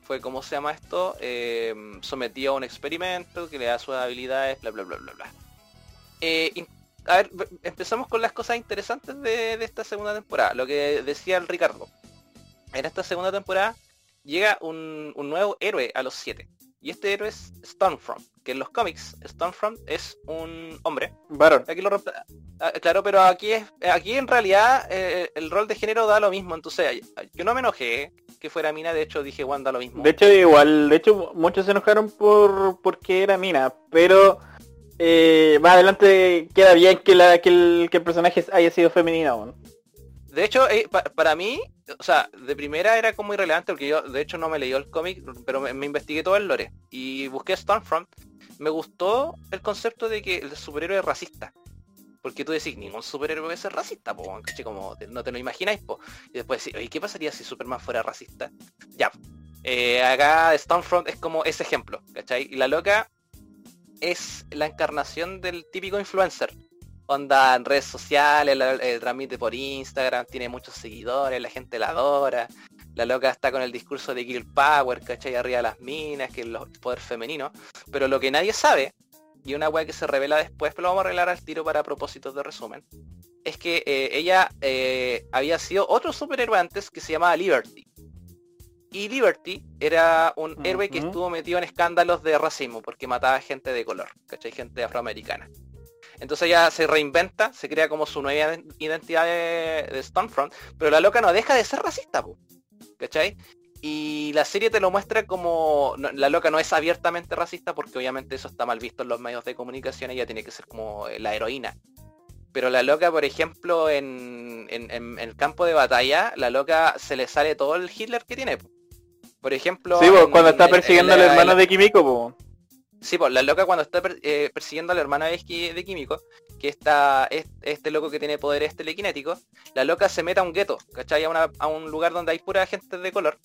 fue, ¿cómo se llama esto? Eh, sometido a un experimento que le da sus habilidades, bla, bla, bla, bla, bla. Eh, a ver, empezamos con las cosas interesantes de, esta segunda temporada. Lo que decía el Ricardo. En esta segunda temporada llega un, nuevo héroe a los siete. Y este héroe es Stormfront, que en los cómics Stormfront es un hombre. Varón. Aquí lo ah, claro, pero aquí es aquí en realidad eh, el rol de género da lo mismo. Entonces yo no me enojé que fuera mina, de hecho dije Wanda lo mismo. De hecho igual, de hecho muchos se enojaron por porque era mina, pero eh, más adelante queda bien que, la, que, el, personaje haya sido femenino. De hecho, eh, para mí, o sea, de primera era como irrelevante porque yo de hecho no me leí el cómic, pero me, investigué todo el lore y busqué Stormfront. Me gustó el concepto de que el superhéroe es racista. Porque tú decís, ningún superhéroe puede ser racista, po, Como no te lo imagináis, po. Y después decís, oye, ¿qué pasaría si Superman fuera racista? Ya. Eh, acá Stormfront es como ese ejemplo, ¿cachai? Y la loca es la encarnación del típico influencer. Onda en redes sociales, el, transmite por Instagram, tiene muchos seguidores, la gente la adora. La loca está con el discurso de Girl Power, ¿cachai? Arriba de las minas, que es el poder femenino. Pero lo que nadie sabe y una weá que se revela después, pero lo vamos a arreglar al tiro para propósitos de resumen, es que eh, ella eh, había sido otro superhéroe antes que se llamaba Liberty. Y Liberty era un héroe que estuvo metido en escándalos de racismo porque mataba gente de color, ¿cachai? Gente afroamericana. Entonces ella se reinventa, se crea como su nueva identidad de, de Stormfront, pero la loca no deja de ser racista, ¿cachai? Y la serie te lo muestra como la loca no es abiertamente racista porque obviamente eso está mal visto en los medios de comunicación, ella tiene que ser como la heroína. Pero la loca, por ejemplo, en, el campo de batalla, la loca se le sale todo el Hitler que tiene. Por ejemplo... Sí, cuando está persiguiendo al hermano de Kimiko. Sí, pues la loca cuando está eh, persiguiendo a la hermana de, Químico, que está este, loco que tiene poderes telequinéticos, la loca se mete a un gueto, ¿cachai? A, a, un lugar donde hay pura gente de color.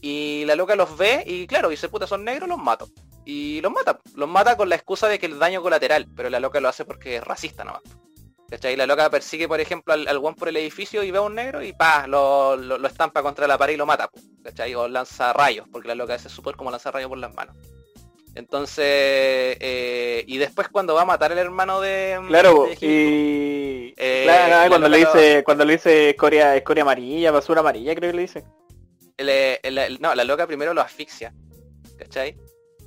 Y la loca los ve y claro, dice puta son negros, los mato. Y los mata. Los mata con la excusa de que el daño colateral, pero la loca lo hace porque es racista nomás. ¿Cachai? La loca persigue, por ejemplo, al, al por el edificio y ve a un negro y pa, lo, lo, estampa contra la pared y lo mata. ¿Cachai? O lanza rayos, porque la loca hace súper como lanza rayos por las manos. Entonces, eh, y después cuando va a matar al hermano de... Claro, y... Eh, claro, cuando, le dice, cuando le dice escoria, escoria amarilla, basura amarilla, creo que le dice no, la loca primero lo asfixia, ¿cachai?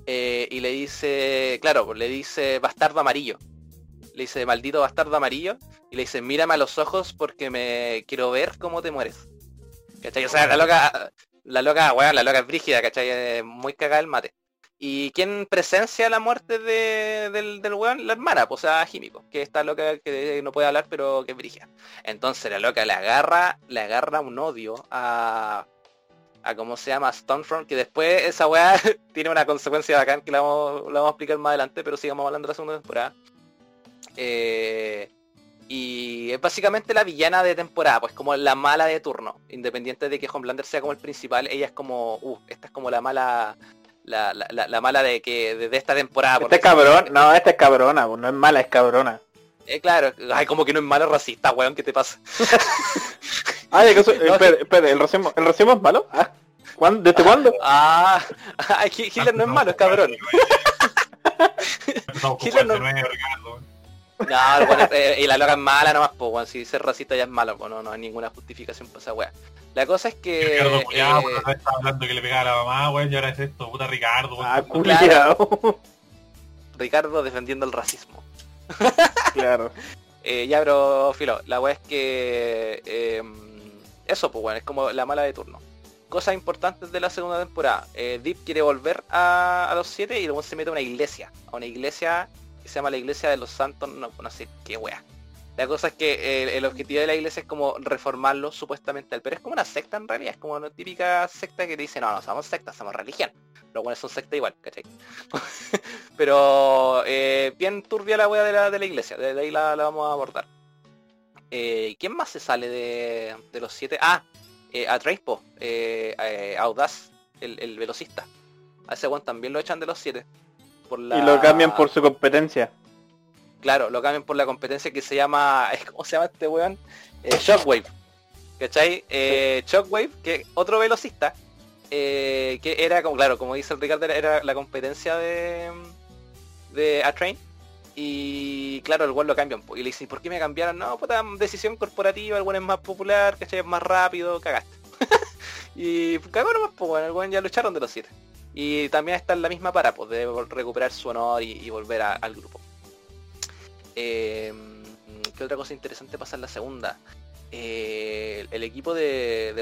Eh, y le dice, claro, le dice bastardo amarillo. Le dice maldito bastardo amarillo. Y le dice, mírame a los ojos porque me quiero ver cómo te mueres. ¿Cachai? O sea, la loca, la loca, bueno, la loca es brígida, ¿cachai? muy cagada el mate. ¿Y quién presencia la muerte del, del weón? La hermana, pues, o sea, Químico, que está loca, que no puede hablar, pero que es brígida. Entonces la loca le agarra, le agarra un odio a a cómo se llama Stonefront, que después esa weá tiene una consecuencia bacán que la vamos, la vamos a explicar más adelante, pero sigamos hablando de la segunda temporada. Eh, y es básicamente la villana de temporada, pues como la mala de turno. Independiente de que Homelander sea como el principal, ella es como, uh, esta es como la mala, la, la, la, mala de que de, esta temporada. Este es cabrón, no, esta es cabrona, no es mala, es cabrona. Eh, claro, ay, como que no es mala racista, weón, ¿qué te pasa? ay, que espere, ¿el racismo, ¿el racismo es malo? Ah, ¿cuándo, ¿Desde cuándo? Ah, Hitler no es malo, es cabrón. Hitler no... No, bueno, eh, y la loca es mala nomás, pues, bueno, si ser racista ya es malo, pues no, no hay ninguna justificación para esa wea. La cosa es que... Ricardo eh, estaba hablando que le pegaba a la mamá, weón, y ahora es esto, puta Ricardo. Ah, claro. Ricardo defendiendo el racismo. claro. eh, ya, pero, filo, la wea es que... Eh, eso, pues, bueno, es como la mala de turno. Cosas importantes de la segunda temporada. Eh, Deep quiere volver a, a los siete y luego se mete a una iglesia. A una iglesia se llama la iglesia de los santos, no, no sé qué wea. La cosa es que el, objetivo de la iglesia es como reformarlo supuestamente, pero es como una secta en realidad, es como una típica secta que dice, no, no somos secta, somos religión. Los buenos son secta igual, ¿cachai? pero eh, bien turbia la wea de la, de la iglesia, de, ahí la, vamos a abordar. Eh, ¿Quién más se sale de, los siete? Ah, eh, a Tracepo, eh, Audaz, el, el velocista. A ese one también lo echan de los siete. Y lo cambian por su competencia. Claro, lo cambian por la competencia que se llama... ¿Cómo se llama este weón? Eh, Shockwave. ¿Cachai? Eh, Shockwave, que otro velocista, eh, que era como, claro, como dice el Ricardo, era la competencia de, de A-Train. Y claro, el weón lo cambian. Y le dicen, ¿por qué me cambiaron? No, puta, decisión corporativa, el weón es más popular, ¿cachai? Es más rápido, cagaste. y cagó nomás, pues bueno, el weón ya lo echaron de los siete. Y también está en la misma para, pues, de recuperar su honor y, volver al grupo. Eh, ¿Qué otra cosa interesante pasa en la segunda? Eh, el equipo de,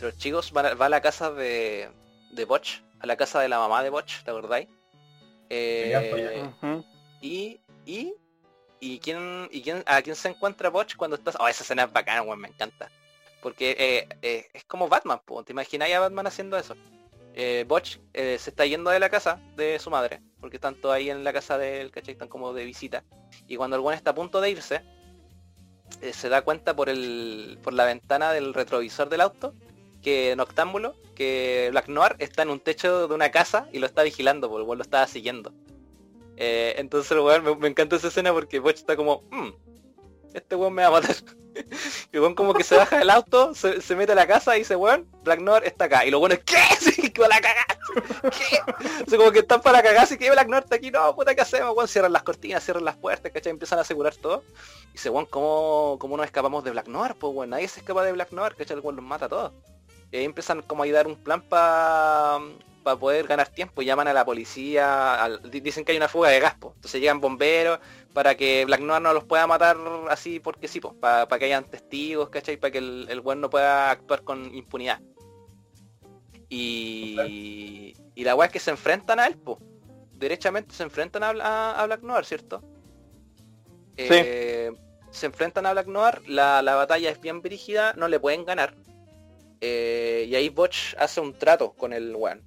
los chicos va, a la casa de, de Botch, a la casa de la mamá de Botch, ¿te acordáis? Eh, y, y, y quién, y quién, a quién se encuentra Botch cuando estás. Oh, esa escena es bacana, me encanta. Porque es como Batman, ¿te imagináis a Batman haciendo eso? Eh, eh, se está yendo de la casa de su madre, porque están todos ahí en la casa del ¿cachai? Están como de visita. Y cuando el buen está a punto de irse, eh, se da cuenta por el por la ventana del retrovisor del auto que Noctámbulo, que Black Noir está en un techo de una casa y lo está vigilando, porque el buen lo estaba siguiendo. Eh, entonces el me, me, encanta esa escena porque Botch está como, mm, este weón me va a matar. y weón como que se baja del auto, se, mete a la casa y dice, weón, Black Noir está acá. Y lo bueno es, ¿qué? La cagada. ¿Qué? O como que están para cagar, así que Black Noir está aquí, no, puta, ¿qué hacemos? Weón, cierran las cortinas, cierran las puertas, ¿cachai? Empiezan a asegurar todo. Y dice, weón, ¿cómo, ¿cómo nos escapamos de Black Noir? Pues weón, nadie se escapa de Black Noir, ¿cachai? El weón los mata a todos. Y ahí empiezan como a un plan para para poder ganar tiempo. Llaman a la policía, dicen que hay una fuga de gas, entonces llegan bomberos para que Black Noir no los pueda matar así porque sí, para, que hayan testigos, ¿cachai? Para que el, el no pueda actuar con impunidad. Y, y la weá es que se enfrentan a él, pues. Derechamente se enfrentan a, Black Noir, ¿cierto? Eh, se enfrentan a Black Noir, la, batalla es bien brígida, no le pueden ganar. Eh, y ahí Botch hace un trato con el weón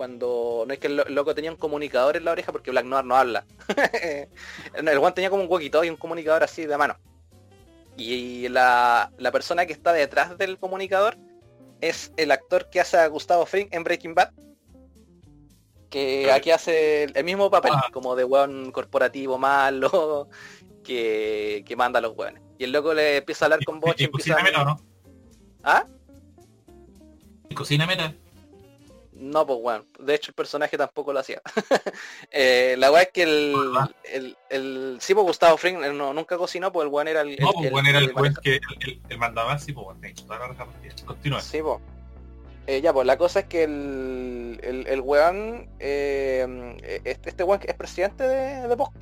cuando no es que el loco tenía un comunicador en la oreja porque Black Noir no habla. el Juan tenía como un huequito y un comunicador así de mano. Y la, persona que está detrás del comunicador es el actor que hace a Gustavo Fring en Breaking Bad. Que aquí hace el mismo papel, ah. como de weón corporativo malo, que, manda a los weones. Y el loco le empieza a hablar con Bosch y, empieza a... ¿no? ¿Ah? Cocina meta. No, pues bueno, de hecho el personaje tampoco lo hacía. eh, la weá es que el, el, el, sí, pues Gustavo Fring no, nunca cocinó, pues el weón era el. No, pues el, era el, el que el, mandaba sí, pues bueno, continúa. Sí, pues. Eh, ya, pues la cosa es que el, el, el weón, eh, este, este weón es presidente de, de Vox,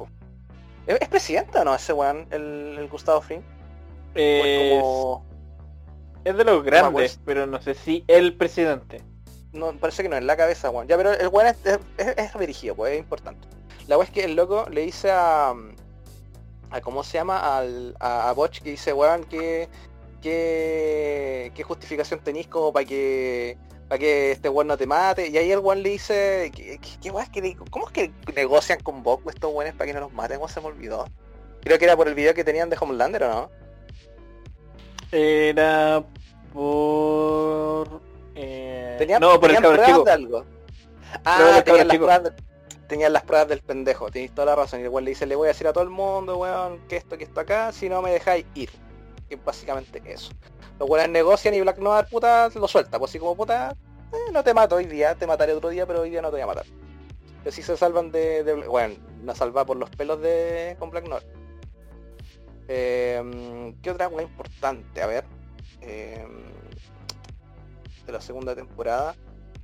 ¿Es, ¿Es, presidente o no ese weón, el, el Gustavo Fring? Eh, como... Es de los grandes, pero no sé si el presidente no, parece que no, es la cabeza, weón. Ya, pero el weón es, es, dirigido, pues es importante. La weón es que el loco le dice a, a ¿cómo se llama? Al, a, a Botch que dice, weón, que, que, qué justificación tenéis como para que para que este weón no te mate. Y ahí el weón le dice, ¿qué, qué, que, ¿cómo es que negocian con Bok estos weones para que no los maten? ¿Cómo se me olvidó? Creo que era por el video que tenían de Homelander, ¿o no? Era por... Eh, no, por el cabrón chico. algo. Ah, tenían las, pruebas, tenían las pruebas del pendejo, tenéis toda la razón. Y igual le dice, le voy a decir a todo el mundo, weón, que esto, que esto acá, si no me dejáis ir. Que es básicamente eso. Los weones negocian y Black Noir, puta, lo suelta. Pues así como, puta, eh, no te mato hoy día, te mataré otro día, pero hoy día no te voy a matar. Que si se salvan de, bueno, la salva por los pelos de con Black Noir. Eh, ¿Qué otra cosa importante? A ver. Eh, de la segunda temporada.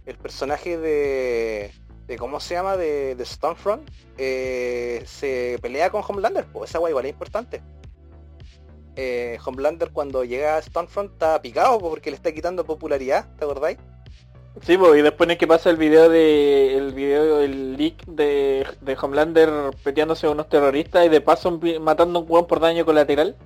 El personaje de. de ¿Cómo se llama? De, de Stormfront. se pelea con Homelander. Pues esa guay igual es importante. Homelander cuando llega a Stormfront está picado porque le está quitando popularidad, ¿te acordáis? Sí, y después es que pasa el video de el video, el leak de, de Homelander peteándose a unos terroristas y de paso matando un hueón por daño colateral.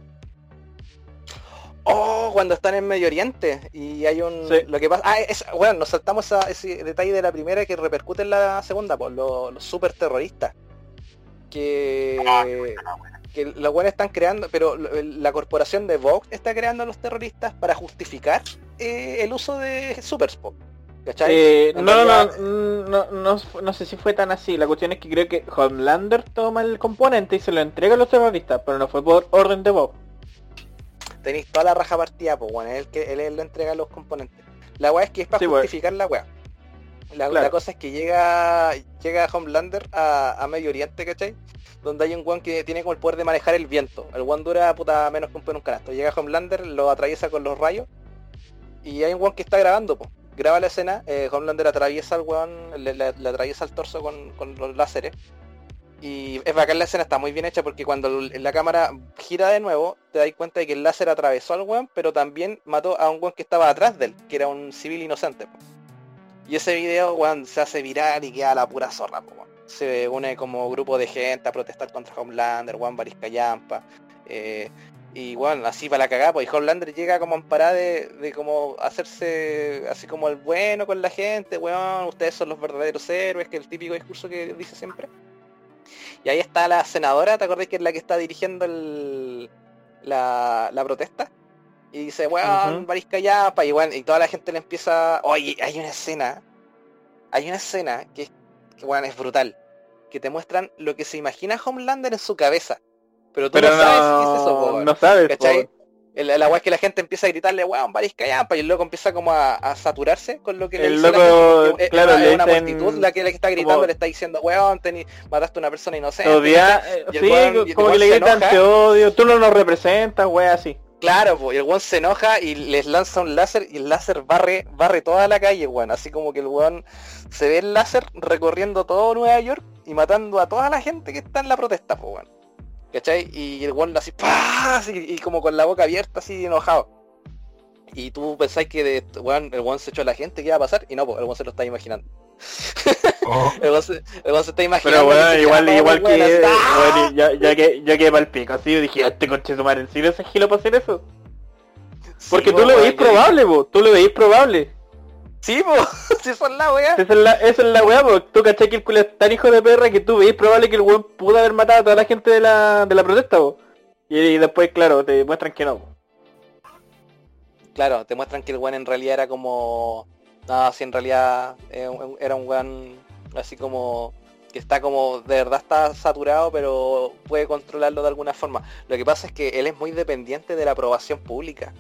Oh, cuando están en Medio Oriente y hay un lo que pasa ah, es, bueno nos saltamos a ese detalle de la primera que repercute en la segunda pues los, super terroristas que ah, que los buenos están creando pero la corporación de Vox está creando a los terroristas para justificar eh, el uso de Superspot eh, no, no, no, no, sé si fue tan así. La cuestión es que creo que Homelander toma el componente y se lo entrega a los terroristas, pero no fue por orden de Bob. Tenéis toda la raja partida, pues bueno, él, que, él, lo entrega los componentes. La weá es que es para pues. justificar la weá. La, cosa es que llega llega Homelander a, Medio Oriente, ¿cachai? Donde hay un guan que tiene como el poder de manejar el viento. El guan dura puta menos que un un canasto. Llega Homelander, lo atraviesa con los rayos. Y hay un guan que está grabando, pues graba la escena, eh, Homelander atraviesa al weón, le, atraviesa el torso con, los láseres. Y es bacán la escena, está muy bien hecha porque cuando la cámara gira de nuevo, te das cuenta de que el láser atravesó al weón, pero también mató a un weón que estaba atrás de él, que era un civil inocente. Y ese video, weón, se hace viral y queda la pura zorra, Se une como grupo de gente a protestar contra Homelander, weón, Barisca Yampa. Eh, y bueno, así para la cagada, pues Homelander llega como en parada de, de, como hacerse así como el bueno con la gente, weón, ustedes son los verdaderos héroes, que es el típico discurso que dice siempre. Y ahí está la senadora, ¿te acordás que es la que está dirigiendo el, la, la protesta? Y dice, weón, uh ya, pa, y, bueno, y toda la gente le empieza, oye, hay una escena, hay una escena que, que bueno, es brutal, que te muestran lo que se imagina Homelander en su cabeza pero tú no, sabes qué es eso, No sabes, ¿cachai? El, agua es que la gente empieza a gritarle, weón, Barisca Yampa, y el loco empieza como a, saturarse con lo que le dice loco, la claro, es, una multitud la que le está gritando, le está diciendo, weón, mataste a una persona inocente. Odia, sí, como que le gritan, te odio, tú no nos representas, weón, así. Claro, pues, y el weón se enoja y les lanza un láser y el láser barre, barre toda la calle, weón. Así como que el weón se ve el láser recorriendo todo Nueva York y matando a toda la gente que está en la protesta, pues, weón. ¿Cachai? Y el weón así, ¡pah! y como con la boca abierta, así enojado. Y tú pensáis que de, el weón se echó a la gente, ¿qué iba a pasar? Y no, pues el weón se lo está imaginando. Oh. el, weón se, está imaginando. Pero bueno, igual, igual que, ¡ah! ya, ya, que ya que para el pico, así yo dije, este coche su madre, ¿en serio ese gilo para hacer eso? Porque tú lo veis probable, vos, tú lo veis probable. Sí, po, si eso es la weá. Esa es la, esa es la weá, po. Tú cachai que el culo es tan hijo de perra que tú veis probable que el weón pudo haber matado a toda la gente de la, de la protesta, po. Y, después, claro, te muestran que no. Claro, te muestran que el weón en realidad era como... No, si en realidad eh, era un weón así como que está como de verdad está saturado pero puede controlarlo de alguna forma. Lo que pasa es que él es muy dependiente de la aprobación pública.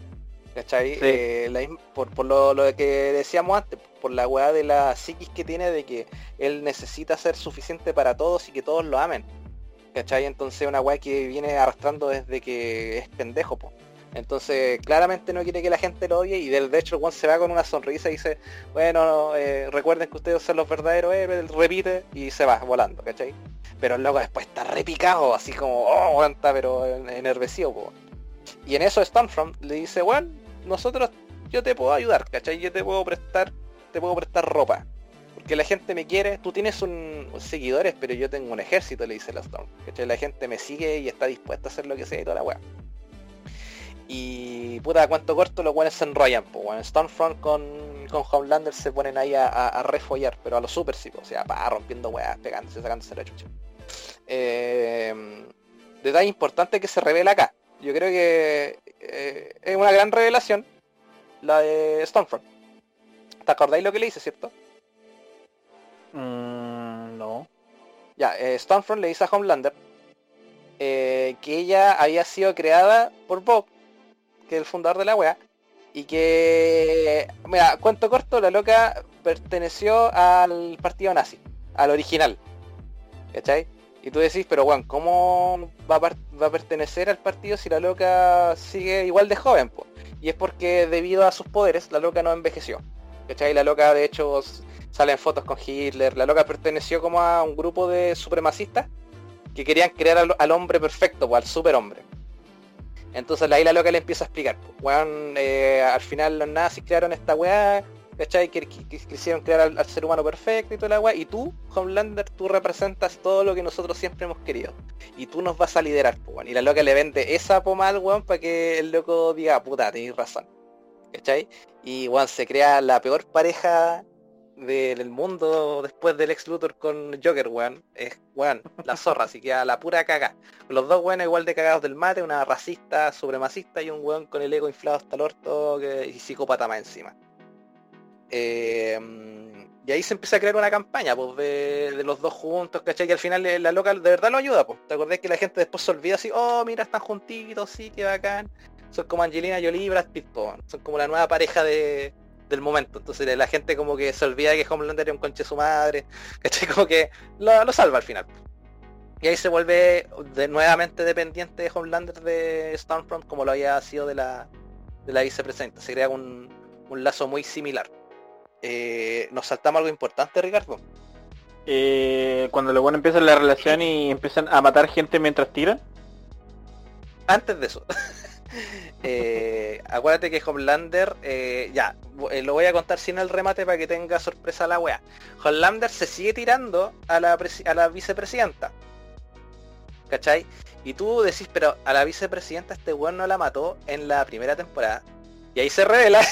¿Cachai? Eh, por, lo, que decíamos antes, por la weá de la psiquis que tiene de que él necesita ser suficiente para todos y que todos lo amen. ¿Cachai? Entonces una weá que viene arrastrando desde que es pendejo, po. Entonces claramente no quiere que la gente lo odie y de, hecho el se va con una sonrisa y dice, bueno, eh, recuerden que ustedes son los verdaderos héroes, repite y se va volando, ¿cachai? Pero el loco después está repicado, así como, oh, aguanta, pero enervecido, po. Y en eso Stormfront le dice, bueno, nosotros, yo te puedo ayudar, ¿cachai? Yo te puedo prestar, te puedo prestar ropa. Porque la gente me quiere, tú tienes un, seguidores, pero yo tengo un ejército, le dice la Storm. ¿cachai? La gente me sigue y está dispuesta a hacer lo que sea y toda la weá. Y puta, cuánto corto los buenos se enrollan, pues Stormfront con, con Homelander se ponen ahí a, refollar, pero a lo super sí, o sea, pa, rompiendo weas, pegándose, sacándose la chucha. Eh, detalle importante que se revela acá. Yo creo que eh, es una gran revelación la de Stormfront. ¿Te acordáis lo que le hice, cierto? Mm, no. Ya, eh, le dice a Homelander eh, que ella había sido creada por Bob, que es el fundador de la wea, y que, mira, cuento corto, la loca perteneció al partido nazi, al original, ¿cachai? Y tú decís, pero bueno, ¿cómo va a, pertenecer al partido si la loca sigue igual de joven? Y es porque debido a sus poderes, la loca no envejeció. ¿Cachai? La loca de hecho salen fotos con Hitler. La loca perteneció como a un grupo de supremacistas que querían crear al, hombre perfecto, al superhombre. Entonces ahí la loca le empieza a explicar. Weón, eh, al final los nazis crearon esta weá, ¿cachai? Que, quisieron crear al, ser humano perfecto y toda la weá. Y tú, Homelander, tú representas todo lo que nosotros siempre hemos querido. Y tú nos vas a liderar, pues, Y la loca le vende esa poma al weón para que el loco diga, puta, tenéis razón. ¿Cachai? Y weón, se crea la peor pareja del mundo después del ex Luthor con Joker, weón. Es, weón, la zorra, así que a la pura caga. Los dos weones igual de cagados del mate, una racista, supremacista y un weón con el ego inflado hasta el orto y psicópata más encima. Em, y ahí se empieza a crear una campaña pues, de, los dos juntos, ¿cachai? Que al final la loca de verdad lo ayuda, pues. ¿Te acordás que la gente después se olvida así, oh, mira, están juntitos, sí, qué bacán? Son como Angelina Jolie y Brad Pitt, son como la nueva pareja de, del momento. Entonces la gente como que se olvida que Homelander era un conche su madre, ¿cachai? Como que lo, salva al final. Y ahí se vuelve nuevamente dependiente de Homelander de Stormfront como lo había sido de la, de la vicepresidenta. Se crea un, un lazo muy similar. Eh, nos saltamos algo importante, Ricardo. Eh, cuando luego empieza la relación y empiezan a matar gente mientras tiran. Antes de eso. Eh, acuérdate que Homelander, ya, lo voy a contar sin el remate para que tenga sorpresa la wea. Homelander se sigue tirando a la, a la vicepresidenta. ¿Cachai? Y tú decís, pero a la vicepresidenta este weón no la mató en la primera temporada. Y ahí se revela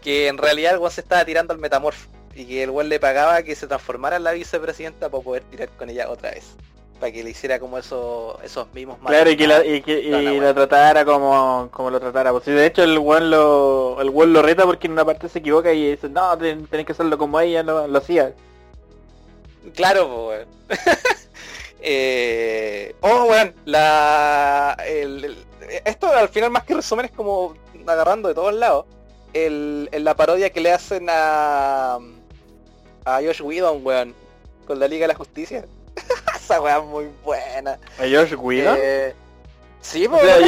que en realidad el weón se estaba tirando al metamorfo y que el weón le pagaba que se transformara en la vicepresidenta para poder tirar con ella otra vez. Para que le hiciera como eso, esos mismos Claro, y que, la, y que tratara como, como lo tratara. Pues, de hecho el weón lo, el lo reta porque en una parte se equivoca y dice, no, tenés que hacerlo como ella lo, lo hacía. Claro, pues, eh... Oh, weón, la... esto al final más que resumen es como agarrando de todos lados el, en la parodia que le hacen a a Josh Whedon, weón, con la Liga de la Justicia. Esa weá muy buena. ¿A Josh Whedon? Eh, sí, pues, yo,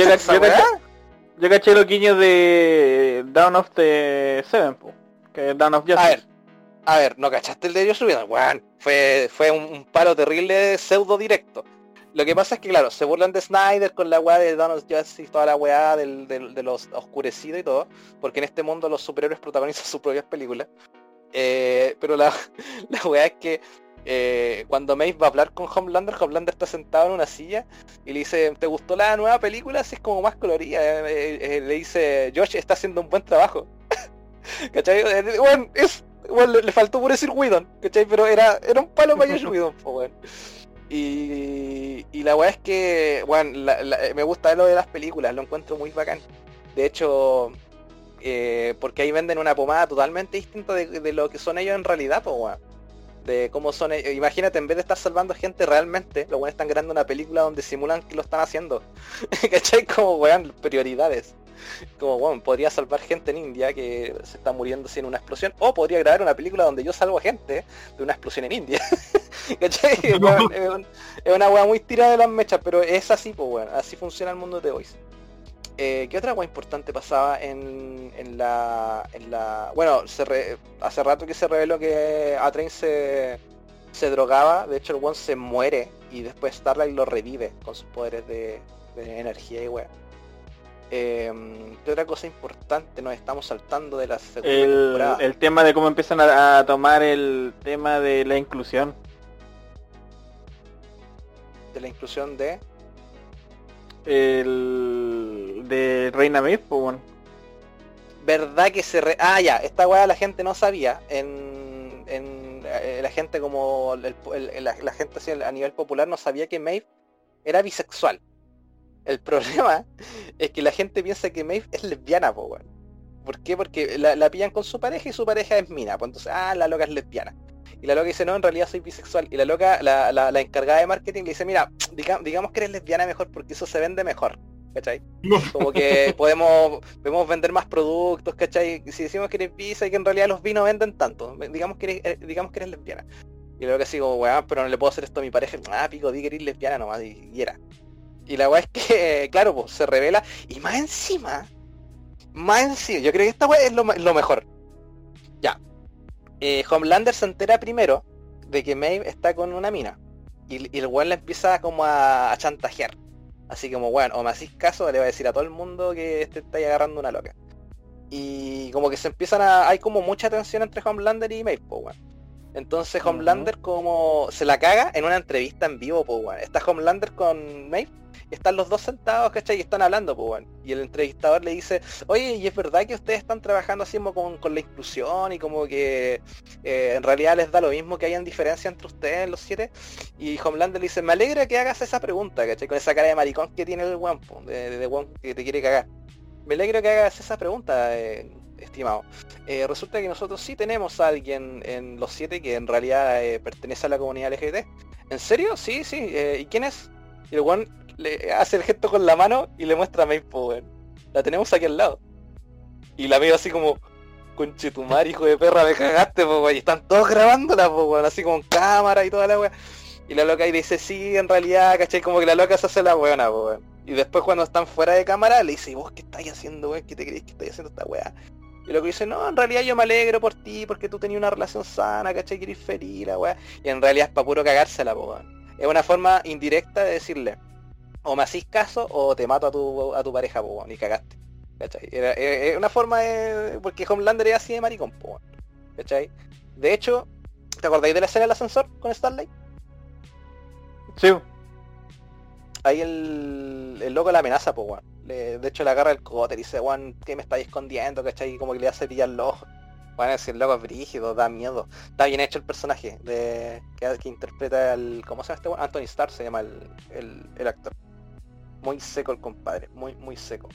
yo, caché los guiños de Down of the Seven, que es Down of Justice. A ver, a ver, ¿no cachaste el de Josh Whedon? Weón, fue, fue un, un paro terrible pseudo directo. Lo que pasa es que, claro, se burlan de Snyder con la weá de Donald Justice y toda la weá del, de los oscurecidos y todo, porque en este mundo los superhéroes protagonizan sus propias películas. Eh, pero la, la weá es que eh, cuando Maeve va a hablar con Homelander, Homelander está sentado en una silla y le dice, ¿te gustó la nueva película? Así es como más colorida. Eh, le dice, Josh está haciendo un buen trabajo. ¿Cachai? Bueno, es, bueno, le, faltó por decir Whedon, ¿cachai? Pero era, era un palo para Josh Whedon, bueno. Y, la weá es que, bueno, me gusta lo de las películas, lo encuentro muy bacán. De hecho, eh, porque ahí venden una pomada totalmente distinta de, lo que son ellos en realidad, pues De cómo son ellos. Imagínate, en vez de estar salvando gente realmente, los weones están creando una película donde simulan que lo están haciendo. ¿Cachai? Como weón, prioridades como bueno, podría salvar gente en India que se está muriendo sin una explosión, o podría grabar una película donde yo salvo a gente de una explosión en India. ¿Cachai? es, una weá muy tirada de las mechas, pero es así, pues bueno, así funciona el mundo de Voice. Eh, ¿Qué otra weá importante pasaba en, en, la, en la... Bueno, se hace rato que se reveló que Atrain se, se drogaba, de hecho el one se muere y después Starlight lo revive con sus poderes de, de energía y weá. Eh, otra cosa importante? Nos estamos saltando de la segunda el, El tema de cómo empiezan a, tomar el tema de la inclusión. De la inclusión de... El... De Reina Myth, pues bueno. ¿Verdad que se... Ah, ya, esta weá la gente no sabía. En, en eh, la gente como... la, gente a nivel popular no sabía que Maeve era bisexual. El problema es que la gente piensa que Maeve es lesbiana, po, weón. ¿Por qué? Porque la, pillan con su pareja y su pareja es mina, pues entonces, ah, la loca es lesbiana. Y la loca dice, no, en realidad soy bisexual. Y la loca, la, la, encargada de marketing le dice, mira, digamos que eres lesbiana mejor porque eso se vende mejor. ¿Cachai? Como que podemos, podemos vender más productos, ¿cachai? Si decimos que eres bis y que en realidad los vinos venden tanto, digamos que eres, eh, digamos que eres lesbiana. Y luego que sigo, weón, pero no le puedo hacer esto a mi pareja. Ah, pico, di que eres lesbiana nomás, y, era. Y la weá es que, claro, pues se revela. Y más encima, más encima, yo creo que esta weá es lo, mejor. Ya. Eh, Homelander se entera primero de que Maeve está con una mina. Y, el weón le empieza como a, chantajear. Así como, weón, o me hacís caso, le va a decir a todo el mundo que este está agarrando una loca. Y como que se empiezan a... Hay como mucha tensión entre Homelander y Maeve, pues, weón. Entonces Homelander como se la caga en una entrevista en vivo, pues. Está Homelander con Maeve están los dos sentados, ¿cachai? Y están hablando, pues, Y el entrevistador le dice, oye, ¿y es verdad que ustedes están trabajando así con, con la inclusión y como que eh, en realidad les da lo mismo que hayan diferencia entre ustedes los siete? Y Homelander le dice, me alegra que hagas esa pregunta, ¿cachai? Con esa cara de maricón que tiene el weón, de, de, que te quiere cagar. Me alegra que hagas esa pregunta, eh, estimado. Eh, resulta que nosotros sí tenemos a alguien en los siete que en realidad pertenece a la comunidad LGBT. ¿En serio? Sí, sí. ¿Y quién es? Y el weón le hace el gesto con la mano y le muestra a Maple, La tenemos aquí al lado. Y la veo así como, conchetumar, hijo de perra, me cagaste, Y están todos grabándola, pues, así con cámara y toda la weá. Y la loca y dice, sí, en realidad, ¿cachai? Como que la loca se hace la weona, pues, Y después cuando están fuera de cámara, le dice, ¿y vos qué estáis haciendo, weón? ¿Qué te crees que estáis haciendo esta weá? Y lo que dice, no, en realidad yo me alegro por ti, porque tú tenías una relación sana, ¿cachai? Que eres feliz, la weá. Y en realidad es para puro cagársela, pues, Es una forma indirecta de decirle, o me hacís caso o te mato a tu, a tu pareja, po, ni cagaste. ¿Cachai? Era, una forma de. Porque Homelander es así de maricón, po, ¿cachai? De hecho, ¿te acordáis de la escena del ascensor con Starlight? Sí. Ahí el, el loco la amenaza, po, de hecho le agarra el cogote y dice, Juan, ¿qué me estáis escondiendo? ¿Cachai? Como que le hace pillar los ojos. Bueno, si el loco es brígido, da miedo. Está bien hecho el personaje de que, que interpreta al. ¿Cómo se llama este bueno? Anthony Starr se llama el, el actor muy seco el compadre, muy, muy seco.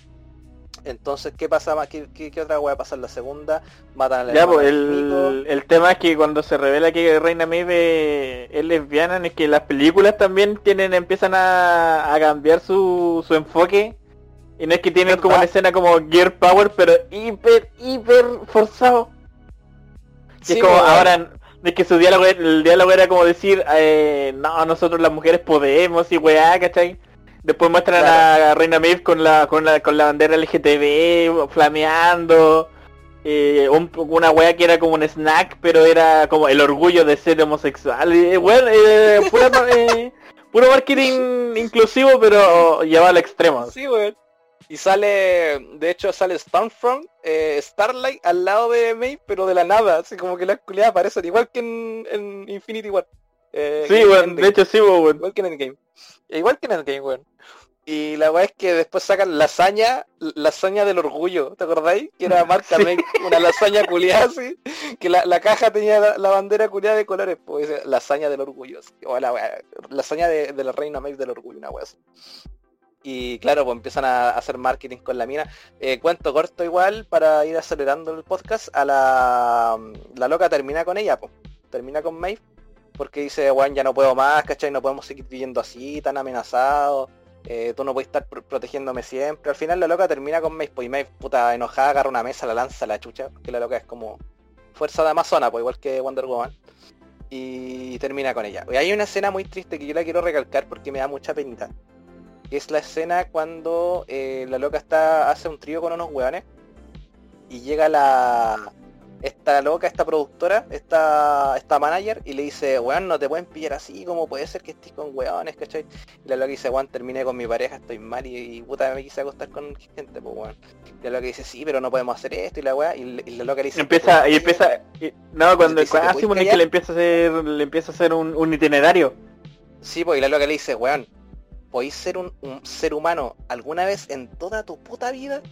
Entonces, ¿qué pasa más? ¿Qué, qué, otra hueá pasa en la segunda? Matan a la Ya, pues el, el, tema es que cuando se revela que Reina Maeve es lesbiana, es que las películas también tienen, empiezan a, a cambiar su, su enfoque. Y no es que tienen como una escena como Gear Power, pero hiper, hiper forzado. Y es como pues, ahora, de que su diálogo, el diálogo era como decir, eh, no, nosotros las mujeres podemos y weá, ¿cachai? Después muestran a Reina Maeve con la, con la, con la bandera LGTB flameando. Eh, una wea que era como un snack, pero era como el orgullo de ser homosexual. bueno, eh, eh, puro marketing inclusivo, pero llevado al extremo. Sí, weón. Y sale, de hecho sale Stormfront, Starlight al lado de Maeve, pero de la nada, así como que las culiadas aparecen igual que en, Infinity War. sí, weón, de hecho sí, weón. Igual que en el game. Igual que en el game, weón. Y la weá es que después sacan lasaña, lasaña del orgullo, ¿te acordáis? Que era marca una lasaña culiada así, que la, caja tenía la, bandera culiada de colores, pues lasaña del orgullo, o la weá, lasaña de, la reina Meg del orgullo, una weá así. Y claro, pues empiezan a hacer marketing con la mina. Eh, cuento corto igual para ir acelerando el podcast. A la, la loca termina con ella, pues. Termina con Maeve. Porque dice, weón, ya no puedo más, ¿cachai? No podemos seguir viviendo así, tan amenazados eh, tú no puedes estar protegiéndome siempre. Al final la loca termina con Mace, pues, y Mace, puta, enojada, agarra una mesa, la lanza la chucha, porque la loca es como fuerza de Amazona, pues igual que Wonder Woman. Y termina con ella. Y hay una escena muy triste que yo la quiero recalcar porque me da mucha penita. Es la escena cuando eh, la loca está hace un trío con unos hueones y llega la, esta loca, esta productora, esta, esta manager, y le dice, weón, no te pueden pillar así, como puede ser que estés con weones, ¿cachai? Y la loca dice, weón, terminé con mi pareja, estoy mal y, puta me quise acostar con gente, pues weón. Y la loca dice, sí, pero no podemos hacer esto, y la weá, y, la loca le dice, empieza, y empieza, no, cuando, cuando que le empieza a hacer, le empieza a hacer un, itinerario. Sí, pues, y la loca le dice, weón, ¿podéis ser un, ser humano alguna vez en toda tu puta vida?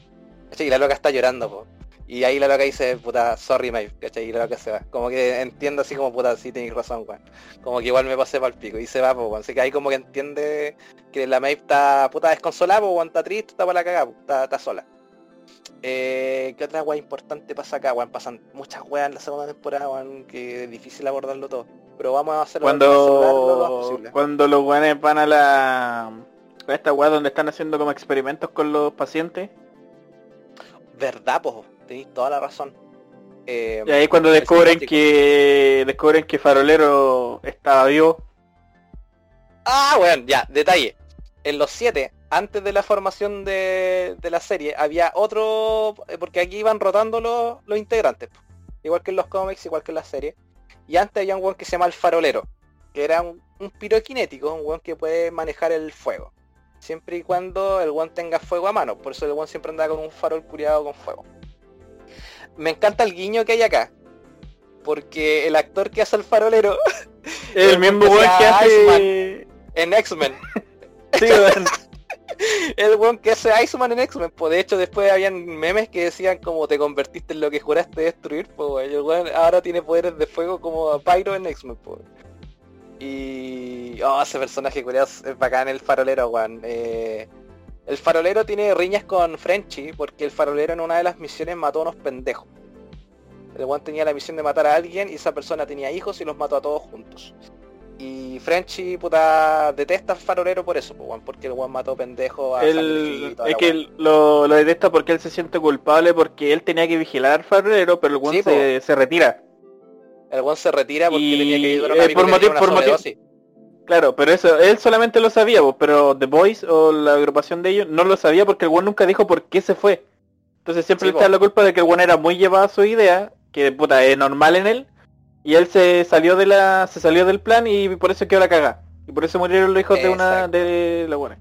Y la loca está llorando, pues. Y ahí la loca dice, puta, sorry Maeve, ¿cachai? Y la loca se va. Como que entiendo así como, puta, sí tenéis razón, weón. Como que igual me pasé para el pico. Y se va, pues, Así que ahí como que entiende que la Maeve está, puta, desconsolada, pues, está triste, está para la cagada, está, está sola. Eh, ¿Qué otra weá importante pasa acá? Weón, pasan muchas weas en la segunda temporada, weón, que es difícil abordarlo todo. Pero vamos a hacerlo cuando, Cuando los weones van a la... A esta weá donde están haciendo como experimentos con los pacientes. Verdad, pues, tenéis toda la razón. Eh, y ahí cuando descubren que descubren que Farolero estaba vivo. Ah, bueno, ya, detalle. En los siete antes de la formación de, la serie, había otro, eh, porque aquí iban rotando los, los integrantes, igual que en los cómics, igual que en la serie. Y antes había un weón que se llama el farolero, que era un, un piroquinético, un weón que puede manejar el fuego. Siempre y cuando el weón tenga fuego a mano, por eso el weón siempre anda con un farol curiado con fuego. Me encanta el guiño que hay acá, porque el actor que hace el farolero el, mismo weón que hace en X-Men. sí, el weón que hace Iceman en X-Men, pues de hecho después habían memes que decían como te convertiste en lo que juraste destruir, pues el weón ahora tiene poderes de fuego como Pyro en X-Men, pues. Y... Oh, ese personaje curioso es bacán el farolero, weón. Eh, el farolero tiene riñas con Frenchy porque el farolero en una de las misiones mató a unos pendejos. El weón tenía la misión de matar a alguien y esa persona tenía hijos y los mató a todos juntos. Y Frenchy, puta, detesta al farolero por eso, porque el weón mató pendejo a él, Es que lo, detesta porque él se siente culpable porque él tenía que vigilar al farolero, pero el weón se, retira. El weón se retira porque tenía que ayudar a eh, por motivo, por motivo, Claro, pero eso, él solamente lo sabía, pero The Boys o la agrupación de ellos no lo sabía porque el weón nunca dijo por qué se fue. Entonces siempre le está la culpa de que el weón era muy llevado a su idea, que puta, es normal en él, y él se salió de la se salió del plan y por eso quedó la caga. Y por eso murieron los hijos de una de la buena.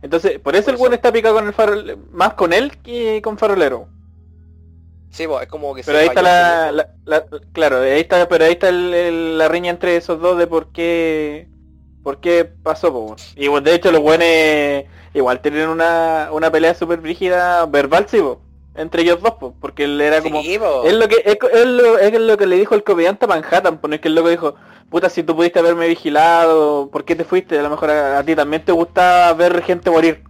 Entonces, por eso el bueno está picado con el farol, más con él que con farolero. Sí, es como que Pero ahí está la, claro, ahí está, pero ahí está la riña entre esos dos de por qué por qué pasó, Y bueno, de hecho los buenos igual tienen una, una pelea súper rígida verbal, sí, entre ellos dos, porque él era como... es lo que es, lo, que le dijo el comediante a Manhattan, porque que el loco dijo, puta, si tú pudiste haberme vigilado, ¿por qué te fuiste? A lo mejor a, ti también te gusta ver gente morir.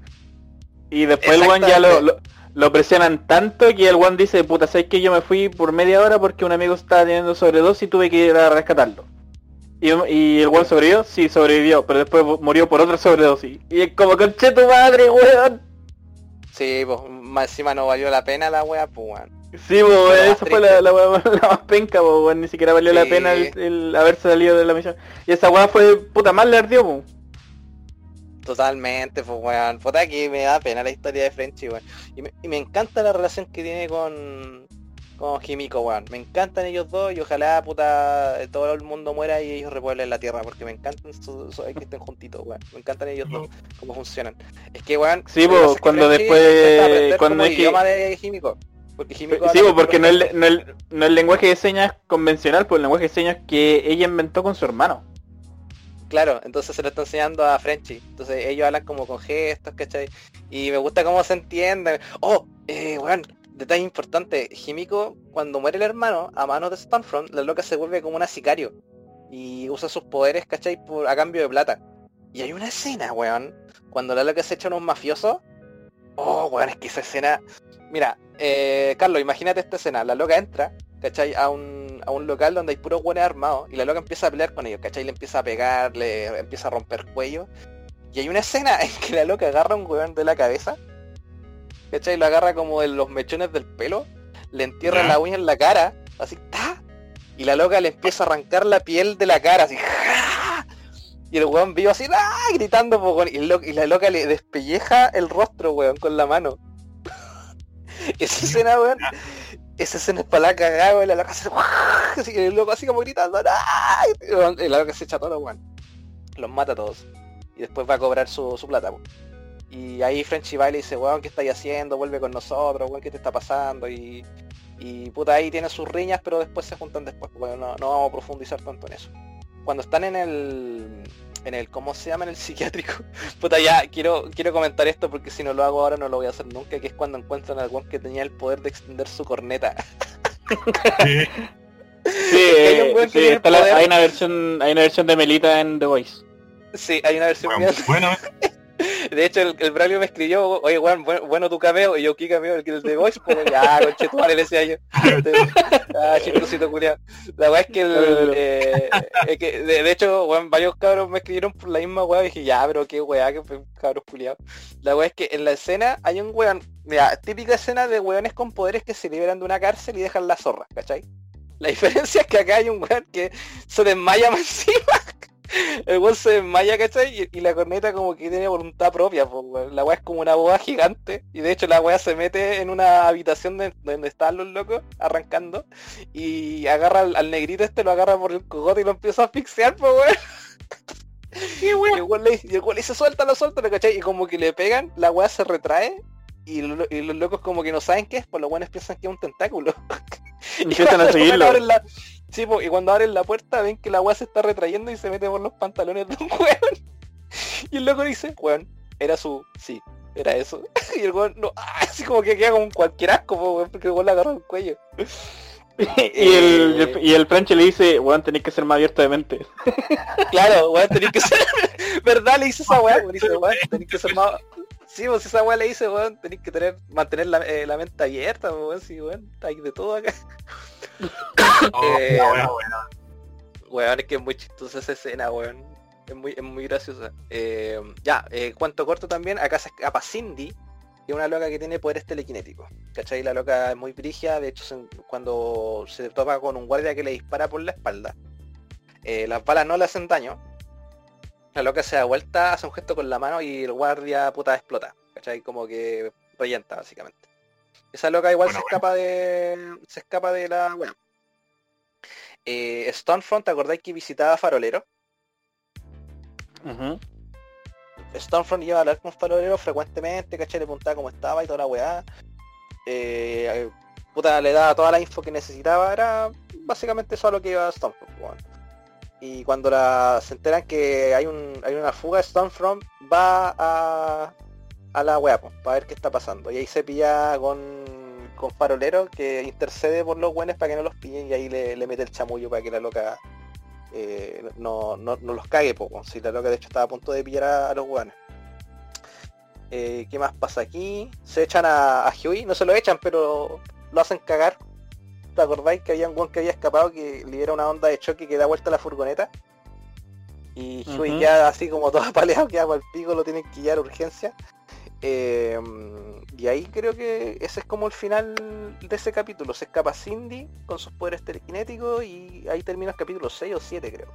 Y después el one ya lo, lo, presionan tanto que el one dice, puta, ¿sabes que yo me fui por media hora porque un amigo estaba teniendo sobredosis y tuve que ir a rescatarlo? Y, y el one sobrevivió, sí, sobrevivió, pero después murió por otra sobredosis. Y es como, conche tu madre, weón. Sí, pues más encima no valió la pena la wea, pues weón. Sí, pues esa fue la, la la más penca, pues weón. Ni siquiera valió la pena el, haberse salido de la misión. Y esa wea fue puta mal le ardió, pues. Totalmente, pues weón. Puta que me da pena la historia de Frenchy, weón. Y me, y me encanta la relación que tiene con, con Jimiko, weón. Me encantan ellos dos y ojalá, puta, todo el mundo muera y ellos repueblen la tierra, porque me encantan su, que estén juntitos, weón. Me encantan ellos dos, cómo funcionan. Es que, weón... Sí, pues, cuando después... Cuando es idioma de Jimiko. Porque Jimiko sí, porque no es, no, el, no el lenguaje de señas convencional, pues el lenguaje de señas que ella inventó con su hermano. Claro, entonces se lo está enseñando a Frenchy. Entonces ellos hablan como con gestos, ¿cachai? Y me gusta cómo se entiende. Oh, eh, weón, detalle importante, Himiko, cuando muere el hermano, a manos de Stormfront, la loca se vuelve como una sicario. Y usa sus poderes, ¿cachai? Por, a cambio de plata. Y hay una escena, weón, cuando la loca se echa unos mafiosos. Oh, weón, es que esa escena... Mira, eh, Carlos, imagínate esta escena. La loca entra, ¿cachai? A un, a un local donde hay puros buenos armados. Y la loca empieza a pelear con ellos, ¿cachai? Le empieza a pegar, le empieza a romper cuello. Y hay una escena en que la loca agarra a un weón de la cabeza ¿cachai? Lo agarra como en los mechones del pelo, le entierra la uña en la cara, así, ¡ta! Y la loca le empieza a arrancar la piel de la cara, así, Y el weón vivo así, ¡ah! gritando, y, y, la loca le despelleja el rostro, weón, con la mano. esa escena, weón, esa escena es para la cagada, weón, la loca se... así, el loco así como gritando, Y la loca se echa todo, weón. Los mata a todos. Y después va a cobrar su, su plata, weón. Y ahí Frenchy va y le dice, weón, ¿qué estáis haciendo? Vuelve con nosotros, weón, ¿qué te está pasando? Y, y puta, ahí tiene sus riñas, pero después se juntan después, porque no, no vamos a profundizar tanto en eso. Cuando están en el, en el, ¿cómo se llama? En el psiquiátrico. Puta, ya, quiero, quiero comentar esto porque si no lo hago ahora no lo voy a hacer nunca, que es cuando encuentran al weón que tenía el poder de extender su corneta. Sí, sí, hay, una versión, hay una versión de Melita en The Voice. Sí, hay una versión bueno, De hecho, el, el Braulio me escribió, oye, weón, bueno, tu cameo, y yo, ¿qué cameo? El que el de Voice, pues ya, conche tu madre, le decía yo. ah, chistosito culiado. La weá es que, el, eh, que de, hecho, weón, varios cabros me escribieron por la misma weá, y dije, ya, pero qué weá, que cabros culiados. La weá es que en la escena hay un weón, mira, típica escena de weones con poderes que se liberan de una cárcel y dejan la zorra, ¿cachai? La diferencia es que acá hay un weón que se desmaya más encima. El weón se desmaya, ¿cachai? Y, la corneta como que tiene voluntad propia, pues, La weá es como una boda gigante. Y de hecho la weá se mete en una habitación donde están los locos arrancando. Y agarra al, negrito este, lo agarra por el cogote y lo empieza a asfixiar, pues weón. Y el weón le, dice, suéltalo, suéltalo, ¿cachai? Y como que le pegan, la weá se retrae. Y, los locos como que no saben qué es, pues los weones piensan que es un tentáculo. y empiezan a seguirlo. Sí, y cuando abren la puerta ven que la weá se está retrayendo y se mete por los pantalones de un weón. Y el loco dice, weón, era su, sí, era eso. Y el weón, no, así como que queda como cualquier asco, weón, porque el weón le agarró el cuello. y, el, y el Franche le dice, weón, tenéis que ser más abierto de mente. claro, weón, tenéis que ser... ¿Verdad? Le dice esa weá, le dice, weón, tenéis que ser más... Sí, pues esa weá le dice, weón, tenéis que tener, mantener la, eh, la mente abierta, weón, sí, weón, hay de todo acá. Oh, eh, weón, es que es muy chistosa esa escena, weón. Es muy, es muy graciosa. Eh, ya, eh, cuanto corto también, acá se escapa Cindy, que es una loca que tiene poderes telequinéticos. ¿Cachai? La loca es muy brigia, de hecho cuando se topa con un guardia que le dispara por la espalda, las balas no le hacen daño. La loca se da vuelta, hace un gesto con la mano y el guardia puta explota. ¿Cachai? Como que rellenta básicamente. Esa loca igual se escapa de. se escapa de la. Bueno. Eh, Stonefront, ¿te acordáis que visitaba Farolero? Stonefront iba a hablar con Farolero frecuentemente, ¿cachai? Le preguntaba cómo estaba y toda la weá. Eh, puta, le daba toda la info que necesitaba, era básicamente solo que iba a Stonefront. Y cuando la, se enteran que hay, un, hay una fuga, Stonefront va a, a la wea, para ver qué está pasando. Y ahí se pilla con, con Farolero que intercede por los buenos para que no los pillen y ahí le, mete el chamullo para que la loca eh, no, no, los cague, poco. Si la loca de hecho estaba a punto de pillar a, los buenos. Eh, ¿Qué más pasa aquí? Se echan a, a Huey, no se lo echan, pero lo hacen cagar. ¿Te acordáis que había un guan que había escapado que le diera una onda de choque que da vuelta a la furgoneta? Y Huey ya así como todo apaleado, queda para el pico, lo tienen que guiar urgencia. Eh, y ahí creo que ese es como el final de ese capítulo. Se escapa Cindy con sus poderes telequinéticos y ahí termina el capítulo 6 o 7 creo.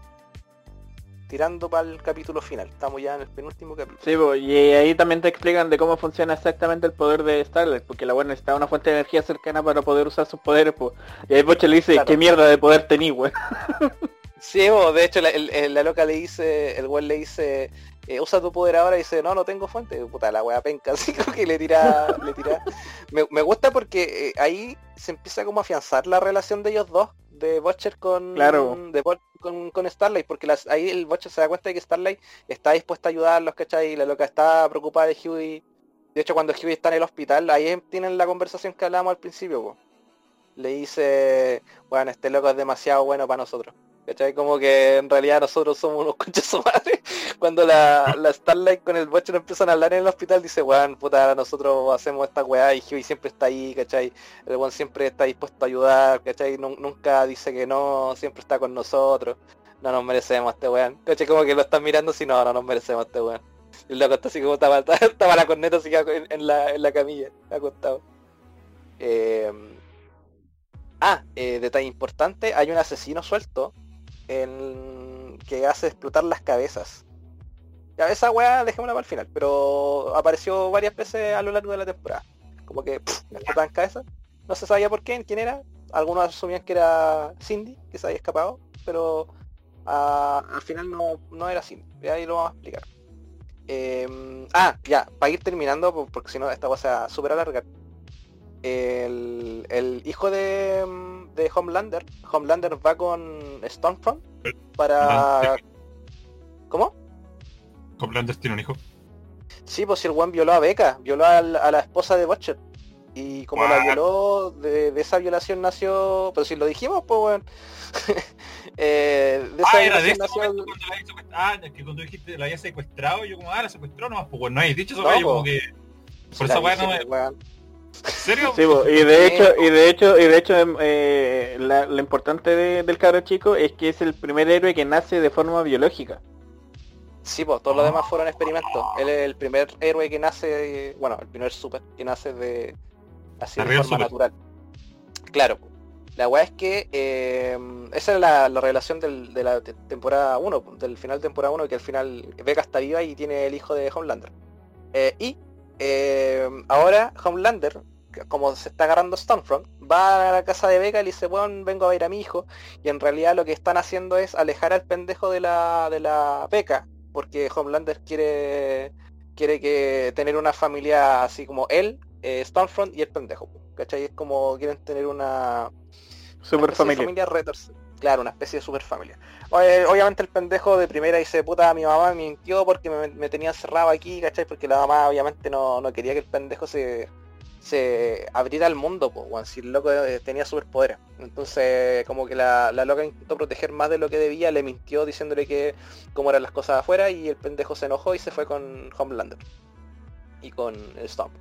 Tirando para el capítulo final. Estamos ya en el penúltimo capítulo. Sí, y ahí también te explican de cómo funciona exactamente el poder de Starlight, porque la buena necesitaba una fuente de energía cercana para poder usar sus poderes, pues. Y ahí Boche le dice, ¿qué mierda de poder tení, güey? Sí, de hecho la, loca le dice, el güey le dice, eh, usa tu poder ahora y dice, no, no tengo fuente, puta la wea penca, así que le tira, le tira. Me, gusta porque eh, ahí se empieza como a afianzar la relación de ellos dos, de Butcher con, de, con, con, Starlight, porque las, ahí el Butcher se da cuenta de que Starlight está dispuesta a ayudarlos, ¿cachai? Y la loca está preocupada de Huey. De hecho, cuando Huey está en el hospital, ahí tienen la conversación que hablábamos al principio, Le dice, bueno, este loco es demasiado bueno para nosotros. ¿Cachai? Como que en realidad nosotros somos unos conchas madre. Cuando la, la Starlight con el Butcher empiezan a hablar en el hospital, dice, weón, puta, nosotros hacemos esta weá y Huey siempre está ahí, ¿cachai? El weón siempre está dispuesto a ayudar, ¿cachai? nunca dice que no, siempre está con nosotros. No nos merecemos este weón. ¿Cachai? Como que lo están mirando si no, no nos merecemos este weón. Y loco está así como estaba, estaba la corneta así en, la, en la camilla, acostado. Eh... Ah, eh, detalle importante, hay un asesino suelto que hace explotar las cabezas. Ya esa weá dejémosla para el final, pero apareció varias veces a lo largo de la temporada. Como que explotaban cabezas. No se sabía por qué, quién era. Algunos asumían que era Cindy, que se había escapado, pero al final no, era Cindy. Y ahí lo vamos a explicar. Em, ah, ya, para ir terminando, porque si no esta va a súper larga. El, el hijo de, de Homelander. Homelander va con Stormfront para... ¿Cómo? Homelander tiene un hijo. Sí, pues si el buen violó a Becca, violó a la, esposa de Butcher. y como la violó, de, esa violación nació, pero si lo dijimos, pues bueno. eh, de esa ah, violación nació... cuando la ah, es que cuando dijiste la había secuestrado, yo como, ah, la secuestró nomás, pues bueno, no hay dicho eso, no, yo como que... Por esa weá no me... ¿En serio? Sí, y de hecho, y de hecho, y de hecho, em, eh, la, lo importante del cabro chico es que es el primer héroe que nace de forma biológica. Sí, pues todos los demás fueron experimentos. Él es el primer héroe que nace, bueno, el primer super que nace de así de forma natural. Claro. La weá es que eh, esa es la, la revelación de la temporada 1, del final de temporada 1, que al final Becca está viva y tiene el hijo de Homelander. Eh, y eh, ahora Homelander, como se está agarrando Stormfront, va a la casa de Becca y le dice, bueno, vengo a ver a mi hijo. Y en realidad lo que están haciendo es alejar al pendejo de la, de la Becca, porque Homelander quiere quiere que tener una familia así como él eh, Stormfront y el pendejo, ¿cachai? Es como quieren tener una... Super familia. claro, una especie de super familia. Obviamente el pendejo de primera dice, puta, mi mamá me mintió porque me, tenía encerrado aquí, ¿cachai? Porque la mamá obviamente no, quería que el pendejo se, se abriera al mundo, pues, si el loco eh, tenía superpoderes. Entonces, como que la, la, loca intentó proteger más de lo que debía, le mintió diciéndole que cómo eran las cosas afuera y el pendejo se enojó y se fue con Homelander y con el Stomp.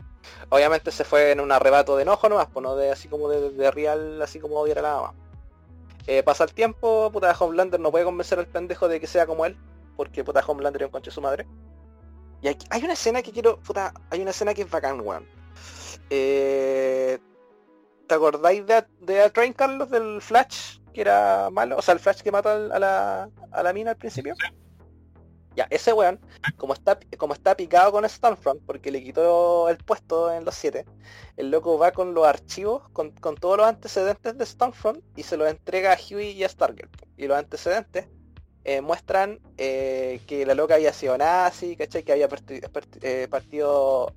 Obviamente se fue en un arrebato de enojo nomás, pues no de así como de, real, así como odiar la mamá. Eh, pasa el tiempo, puta Homelander no puede convencer al pendejo de que sea como él, porque puta Homelander es un conche su madre. Y hay una escena que quiero, puta, hay una escena que es bacán, weón. Eh, ¿Te acordáis de, de Train Carlos del Flash? Que era malo, o sea, el Flash que mata a la, a la mina al principio. Ya, ese weón, como está, como está picado con Stormfront, porque le quitó el puesto en los 7, el loco va con los archivos, con, todos los antecedentes de Stormfront y se los entrega a Huey y a Stargirl. Y los antecedentes eh, muestran eh, que la loca había sido nazi, ¿cachai? Que había eh, partido,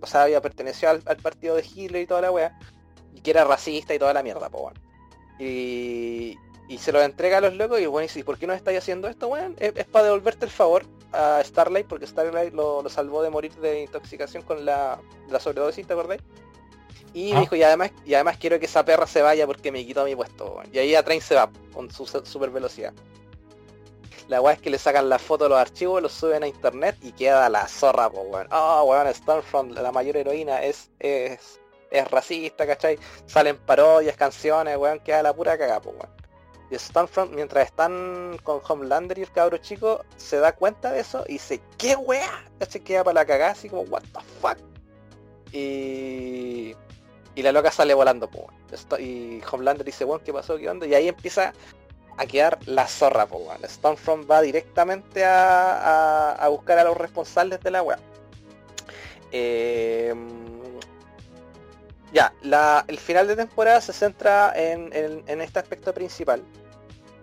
o sea, había pertenecido al, partido de Hitler y toda la wea, y que era racista y toda la mierda, po, Y, y se lo entrega a los locos y bueno, y ¿por qué no estáis haciendo esto, weón? Es, para devolverte el favor a Starlight, porque Starlight lo, salvó de morir de intoxicación con la, la sobredosis, ¿te acordáis? Y ah. dijo, y además, y además quiero que esa perra se vaya porque me quitó mi puesto, weón. Y ahí a Train se va con su super velocidad. La weá es que le sacan la foto de los archivos, los suben a internet y queda la zorra, pues weón. Oh, weón, Stormfront, la mayor heroína, es, es, es racista, ¿cachai? Salen parodias, canciones, weón, queda la pura cagada, pues weón. Y Stormfront, mientras están con Homelander y el cabro chico, se da cuenta de eso y dice, ¿qué weá? Se queda para la cagada así como, what the fuck. Y, y la loca sale volando, po, y Homelander dice, bueno, ¿qué pasó? ¿Qué onda? Y ahí empieza a quedar la zorra, po, Stormfront va directamente a, a, buscar a los responsables de la weá. Eh, ya, el final de temporada se centra en, este aspecto principal,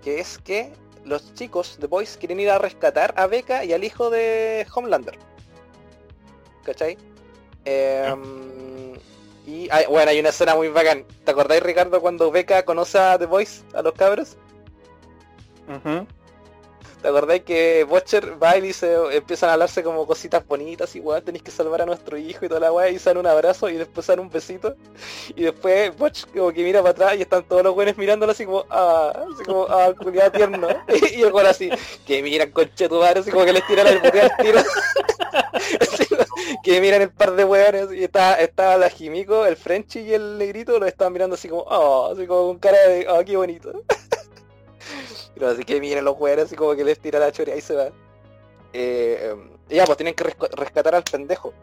que es que los chicos de Boys quieren ir a rescatar a Becca y al hijo de Homelander. ¿Cachai? Em, y bueno, hay una escena muy bacán. ¿Te acordáis, Ricardo, cuando Becca conoce a The Boys, a los cabros? ¿Te acordás que Butcher va y dice, empiezan a hablarse como cositas bonitas, igual tenéis que salvar a nuestro hijo y toda la weá, y sale un abrazo y después sale un besito, y después Butch como que mira para atrás y están todos los buenos mirándolo así como, ah, así como, ah, culiado tierno, y el weón así, que miran conche tu madre, así como que les tiran el al tiro, que miran el par de weones, y estaba, estaba la Jimico, el Frenchy y el negrito, lo estaban mirando así como, ah, así como con cara de, ah, qué bonito. Pero así que miren los jugadores así como que les tira la choria y se va. Eh, ya, pues tienen que rescatar al pendejo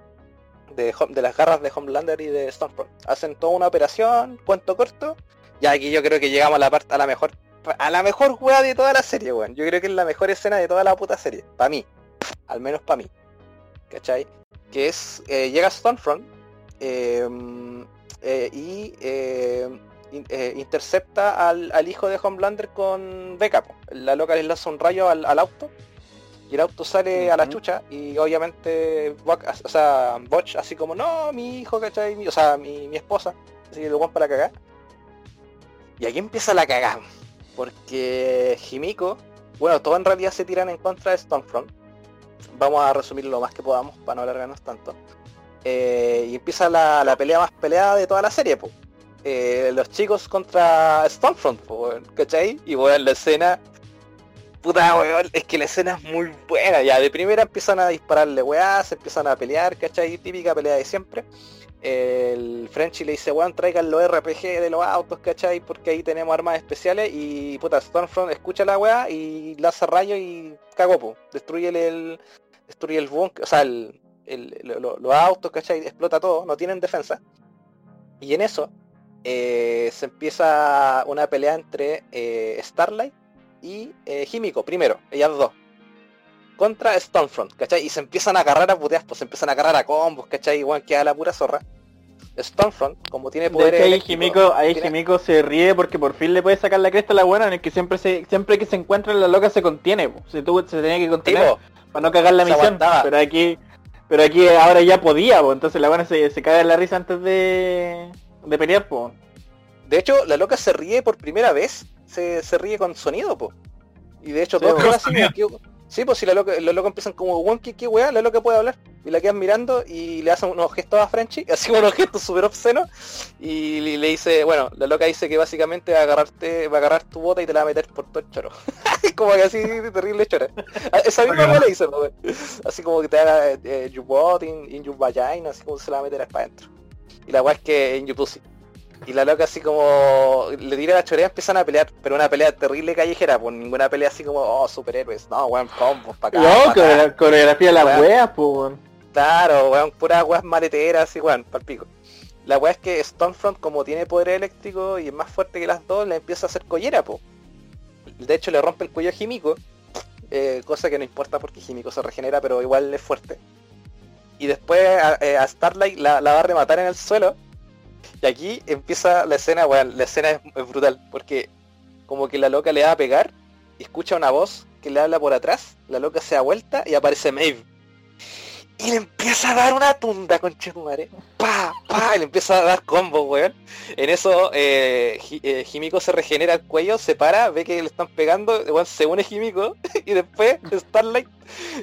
de, de, las garras de Homelander y de Stormfront. Hacen toda una operación, cuento corto. Y aquí yo creo que llegamos a la parte a la mejor a la mejor juega de toda la serie, weón. Yo creo que es la mejor escena de toda la puta serie. Para mí. Al menos para mí. ¿Cachai? Que es. Eh, llega Stormfront. Eh, y eh, intercepta al, hijo de Homelander con Becca. La loca le lanza un rayo al, auto y el auto sale a la chucha y obviamente o sea, Botch así como, no, mi hijo, ¿cachai? o sea, mi, esposa. Así que lo van para cagar. Y aquí empieza la cagada. Porque Jimiko, bueno, todos en realidad se tiran en contra de Stormfront. Vamos a resumir lo más que podamos para no alargarnos tanto. Eh, y empieza la, pelea más peleada de toda la serie, pues. los chicos contra Stormfront, ¿cachai? Y en la escena Puta, weón, es que la escena es muy buena. Ya, de primera empiezan a dispararle weá, se empiezan a pelear, ¿cachai? Típica pelea de siempre. El Frenchy le dice, weón, traigan los RPG de los autos, ¿cachai? Porque ahí tenemos armas especiales y puta, Stormfront escucha la weá y lanza rayo y cagó, po. Destruye el, destruye el bunker, o sea, el, los autos, ¿cachai? Explota todo, no tienen defensa. Y en eso eh, se empieza una pelea entre eh, Starlight y eh, primero, ellas dos. Contra Stormfront, ¿cachai? Y se empiezan a agarrar a puteas, pues se empiezan a agarrar a combos, ¿cachai? Igual queda la pura zorra. Stormfront, como tiene poder ahí Jimico, ahí se ríe porque por fin le puede sacar la cresta a la buena en el que siempre se, siempre que se encuentra la loca se contiene, se, tuvo, se tenía que contener para no cagar la misión. Pero aquí, pero aquí ahora ya podía, entonces la buena se, se caga en la risa antes de, de pelear, pues. De hecho, la loca se ríe por primera vez se, se ríe con sonido, po. Y de hecho, todos quedan así, Sí, pues si los locos loco empiezan como, weón, ¿qué, qué weá? La loca puede hablar. Y la quedan mirando y le hacen unos gestos a Frenchy, así unos gestos súper obscenos. Y le, dice, bueno, la loca dice que básicamente va a agarrarte, va a agarrar tu bota y te la va a meter por todo el choro. como que así terrible chora. Esa misma weá le dice, weón. Así como que te haga eh, you bot in, in your vagina, así como se la va a meter para adentro. Y la weá es que en you pussy. Y la loca así como le tira la chorea empiezan a pelear, pero una pelea terrible callejera, pues ninguna pelea así como, oh, superhéroes, no, weón, combos, pa' acá. No, pa coreografía de las weas, pues Claro, weón, puras weas maleteras y weón, pal pico. La wea es que Stormfront, como tiene poder eléctrico y es más fuerte que las dos, le empieza a hacer collera, po. De hecho le rompe el cuello a Jimico, eh, cosa que no importa porque Jimico se regenera, pero igual es fuerte. Y después a, eh, Starlight la, va a rematar en el suelo y aquí empieza la escena, bueno, la escena es, brutal, porque como que la loca le va a pegar y escucha una voz que le habla por atrás, la loca se da vuelta y aparece Maeve. Y le empieza a dar una tunda con Chetumare. Pa, pa, le empieza a dar combo, weón. En eso, eh, eh se regenera el cuello, se para, ve que le están pegando, weón, se une Jimiko y después Starlight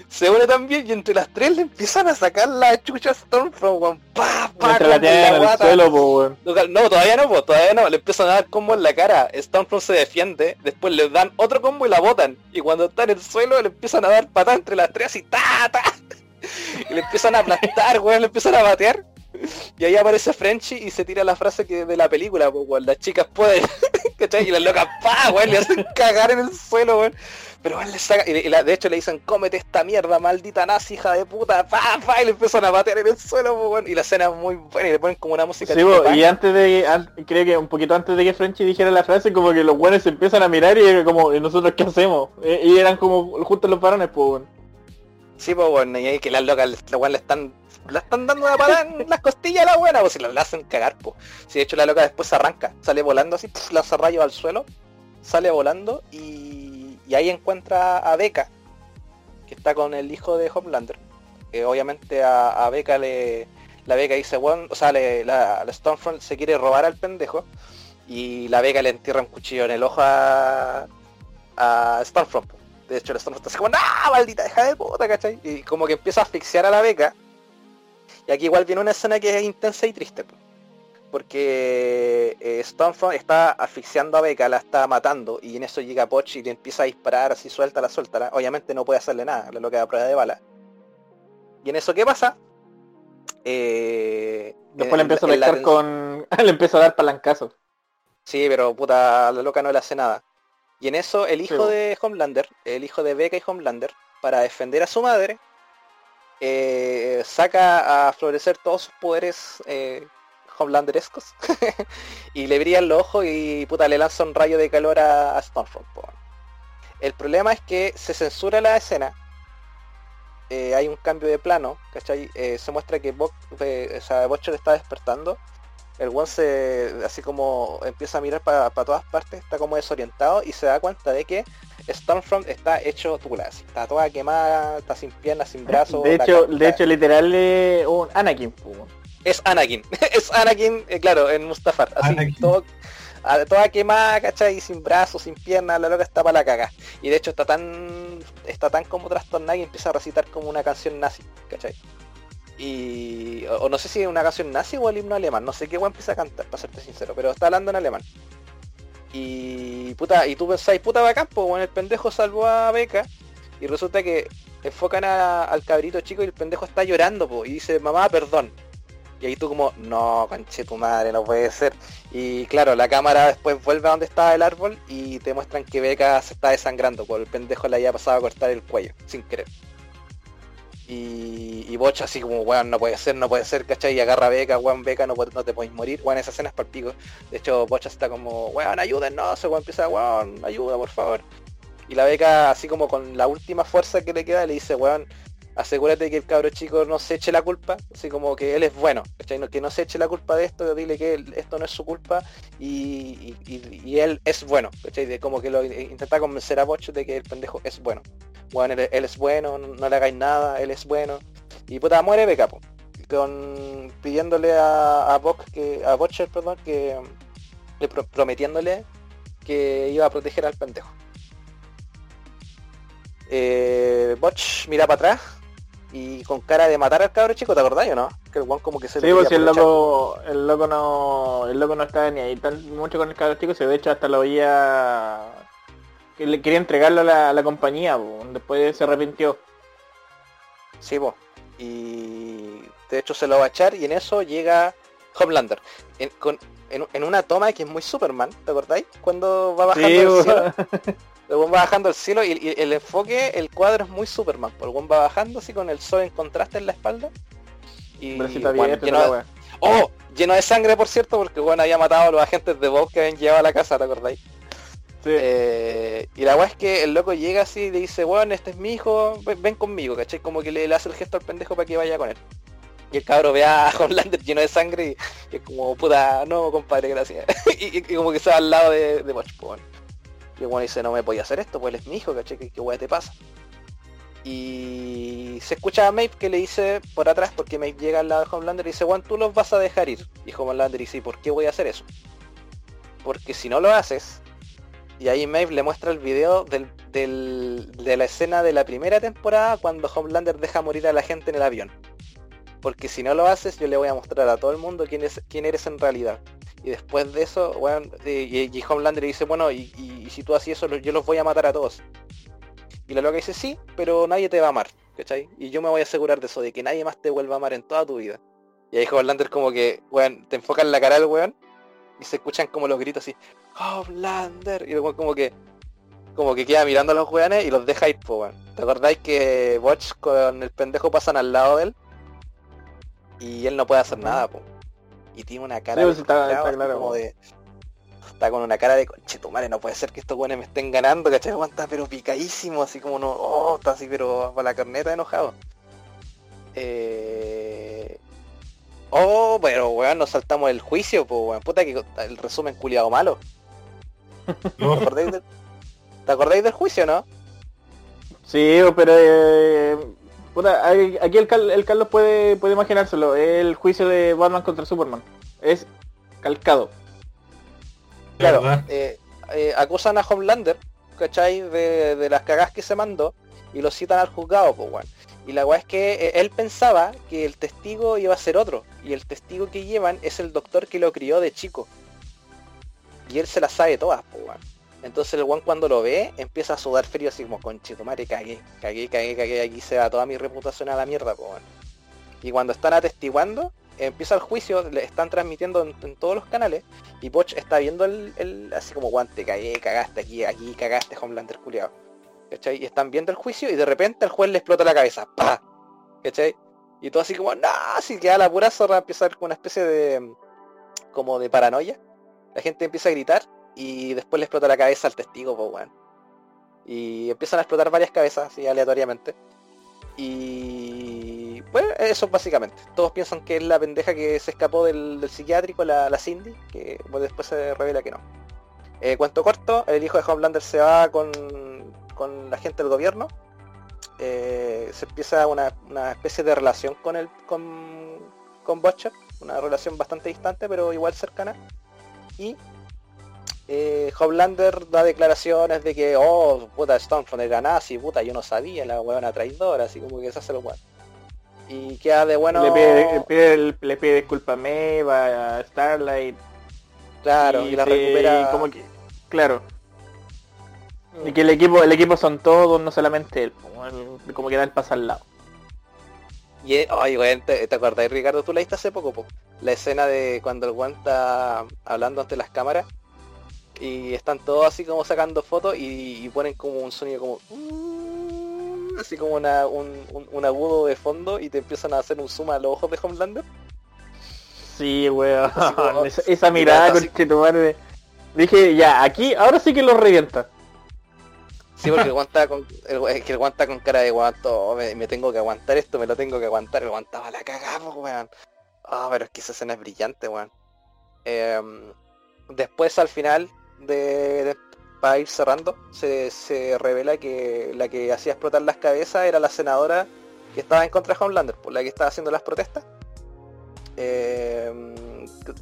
se une también y entre las tres le empiezan a sacar la chucha Stormfront, weón. Pa, pa, la el suelo, weón. No, todavía no, todavía no. Le empiezan a dar combo en la cara. Stormfront se defiende, después le dan otro combo y la botan. Y cuando está en el suelo le empiezan a dar patada entre las tres y ta, ta y le empiezan a aplastar, weón, le empiezan a batear. Y ahí aparece Frenchy y se tira la frase que de la película, pues, weón, las chicas pueden, ¿cachai? Y las locas, pa, weón, le hacen cagar en el suelo, weón. Pero weón le saca, y, de hecho le dicen, cómete esta mierda, maldita nazi, hija de puta, pa, pa, y le empiezan a batear en el suelo, pues, weón. Y la escena es muy buena y le ponen como una música. Sí, y antes de, creo que un poquito antes de que Frenchy dijera la frase, como que los buenos se empiezan a mirar y como, ¿y nosotros qué hacemos? Eh, y eran como justo los varones, pues, weón. Sí, pues bueno, y ahí que las locas la le están la están dando una parada en las costillas la buena, pues si la, hacen cagar, pues. Si de hecho la loca después se arranca, sale volando así, lanza rayos al suelo, sale volando y, y ahí encuentra a Becca, que está con el hijo de Homelander. Que obviamente a, a Becca le. La Becca dice, bueno, o sea, le, la, la, Stormfront se quiere robar al pendejo. Y la Becca le entierra un cuchillo en el ojo a, a Stormfront. De hecho, el Stormfront está como, ¡no! Maldita deja de puta, ¿cachai? Y como que empieza a asfixiar a la beca. Y aquí igual viene una escena que es intensa y triste. Porque eh, Stormfront está asfixiando a Beca, la está matando, y en eso llega Poch y le empieza a disparar así, suéltala, suéltala. Obviamente no puede hacerle nada, lo que da prueba de bala. Y en eso, ¿qué pasa? Eh, Después le empieza a meter con... le empieza a dar palancazo. Sí, pero puta, la loca no le hace nada. Y en eso el hijo de Homelander, el hijo de Becca y Homelander, para defender a su madre, eh, saca a florecer todos sus poderes eh, y le brillan los ojos y puta le lanza un rayo de calor a, Stormfront. El problema es que se censura la escena. Eh, hay un cambio de plano, ¿cachai? se muestra que Bo o está despertando el one se así como empieza a mirar para todas partes, está como desorientado y se da cuenta de que Stormfront está hecho tula, está toda quemada, está sin piernas, sin brazos. De hecho, de hecho literal es un Anakin. Es Anakin, es Anakin, eh, claro, en Mustafar, así todo, toda quemada, ¿cachai? Sin brazos, sin piernas, la loca está para la caga. Y de hecho está tan está tan como trastornada y empieza a recitar como una canción nazi, ¿cachai? Y. O, no sé si es una canción nazi o el himno alemán. No sé qué weón empieza a cantar, para serte sincero. Pero está hablando en alemán. Y. Puta, y tú pensáis, puta bacán, pues bueno, el pendejo salvó a Beca. Y resulta que enfocan al cabrito chico y el pendejo está llorando, pues. Y dice, mamá, perdón. Y ahí tú como, no, conche tu madre, no puede ser. Y claro, la cámara después vuelve a donde estaba el árbol y te muestran que Beca se está desangrando, porque el pendejo le había pasado a cortar el cuello, sin querer. Y, y Bocha así como, weón, no puede ser, no puede ser, ¿cachai? Y agarra Beca, weón, Beca, no, no te podéis morir. Weón, esa escena es para pico. De hecho, Bocha está como, weón, ayúdennos, weón, empieza, weón, ayuda, por favor. Y la Beca, así como con la última fuerza que le queda, le dice, weón, asegúrate que el cabro chico no se eche la culpa, así como que él es bueno, que no se eche la culpa de esto, dile que esto no es su culpa y, él es bueno, de como que lo intenta convencer a Bocho de que el pendejo es bueno. Bueno, él, es bueno, no, le hagáis nada, él es bueno. Y puta, muere Beca, con pidiéndole a, a que, a Botcher, perdón, que prometiéndole que iba a proteger al pendejo. Eh, Botch mira para atrás y con cara de matar al cabro chico, ¿te acordás o no? Que el guan como que se sí, pues si el loco, el loco no, el loco no estaba ni ahí tan mucho con el cabro chico, se de hecho hasta lo veía que le quería entregarlo a la, compañía, después se arrepintió. Sí, pues. Y de hecho se lo va a echar y en eso llega Homelander. En, con, en, una toma que es muy Superman, ¿te acordáis? Cuando va bajando sí, El va bajando el cielo y, el enfoque, el cuadro es muy Superman. El buen va bajando así con el sol en contraste en la espalda. Y lleno, de, oh, lleno de sangre por cierto, porque bueno había matado a los agentes de Bob que habían llevado a la casa, ¿te acordáis? Eh, y la weá es que el loco llega así y le dice, bueno, este es mi hijo, ven, conmigo, ¿cachai? Como que le, hace el gesto al pendejo para que vaya con él. Y el cabro ve a Homelander lleno de sangre y, es como, puta, no, compadre, gracias. y, como que se va al lado de, de Bosch, y el bueno dice, no me podía hacer esto, pues él es mi hijo, ¿cachai? ¿Qué, qué te pasa? Y se escucha a Maeve que le dice por atrás, porque Maeve llega al lado de Homelander y dice, Juan, tú los vas a dejar ir. Y Homelander dice, ¿por qué voy a hacer eso? Porque si no lo haces, y ahí Maeve le muestra el video del, de la escena de la primera temporada cuando Homelander deja morir a la gente en el avión. Porque si no lo haces, yo le voy a mostrar a todo el mundo quién, es, quién eres en realidad. Y después de eso, bueno, y, Homelander dice, bueno, y, si tú haces eso, yo los voy a matar a todos. Y la loca dice, sí, pero nadie te va a amar, ¿cachai? Y yo me voy a asegurar de eso, de que nadie más te vuelva a amar en toda tu vida. Y ahí Homelander como que, weón, te enfoca en la cara del weón y se escuchan como los gritos así, Homelander, y luego como que como que queda mirando a los weones y los deja ir, po, weón. ¿Te acordáis que Watch con el pendejo pasan al lado de él? Y él no puede hacer nada, po y tiene una cara de, está, con una cara de conche tu madre, no puede ser que estos buenos me estén ganando, ¿cachai? Está pero picadísimo, así como no, oh, está así pero para la carneta enojado. Eh... Oh, pero weón, nos saltamos el juicio, pues weón, puta que el resumen culiado malo. ¿Te, acordáis del, juicio, no? Sí, pero eh, aquí el, Carlos puede, puede imaginárselo. El juicio de Batman contra Superman. Es calcado. Claro, eh, eh, acusan a Homelander, ¿cachai? De, las cagas que se mandó y lo citan al juzgado, pues Y la weá es que eh, él pensaba que el testigo iba a ser otro. Y el testigo que llevan es el doctor que lo crió de chico. Y él se las sabe todas, pues entonces el one cuando lo ve empieza a sudar frío así como conchito madre, cagué, cagué, cagué, cagué, aquí se va toda mi reputación a la mierda, pues Y cuando están atestiguando, empieza el juicio, le están transmitiendo en, todos los canales, y Poch está viendo el, así como guante, cagué, cagaste aquí, aquí, cagaste, Homelander culiado. ¿Cachai? Y están viendo el juicio y de repente el juez le explota la cabeza. ¡Pah! ¿Cachai? Y todo así como, no, si queda la pura zorra, empieza a una especie de como de paranoia. La gente empieza a gritar y después le explota la cabeza al testigo, pues weón. Y empiezan a explotar varias cabezas así aleatoriamente. Y bueno, eso básicamente. Todos piensan que es la pendeja que se escapó del, psiquiátrico, la, Cindy, que después se revela que no. Eh, cuento corto, el hijo de Homelander se va con, con la gente del gobierno. Eh, se empieza una, especie de relación con el con, con Butcher, una relación bastante distante pero igual cercana. Y eh, Homelander da declaraciones de que, oh, puta, Stormfront era nazi, puta, yo no sabía, la huevona traidora, así como que se hace lo bueno. Y queda de bueno... Le pide, le pide, disculpas a Meva, a Starlight. Claro, y, la recupera... Como que, claro. Y que el equipo, el equipo son todos, no solamente él. Como, que da el paso al lado. Y, oye, ¿te, ¿te acordás, Ricardo? Tú leíste hace poco, la escena de cuando el Juan está hablando ante las cámaras y están todos así como sacando fotos y, ponen como un sonido como uh, así como una, un, agudo de fondo y te empiezan a hacer un zoom a los ojos de Homelander. Sí, weón. esa, mirada con este madre. Dije, ya, aquí, ahora sí que lo revienta. Sí, porque el guanta con, que el guanta con cara de guanto, me, tengo que aguantar esto, me lo tengo que aguantar, el aguantaba la cagada, weón. Ah, pero es que esa escena es brillante, weón. Em, después al final de, para ir cerrando, se, revela que la que hacía explotar las cabezas era la senadora que estaba en contra de Homelander, por la que estaba haciendo las protestas. Em,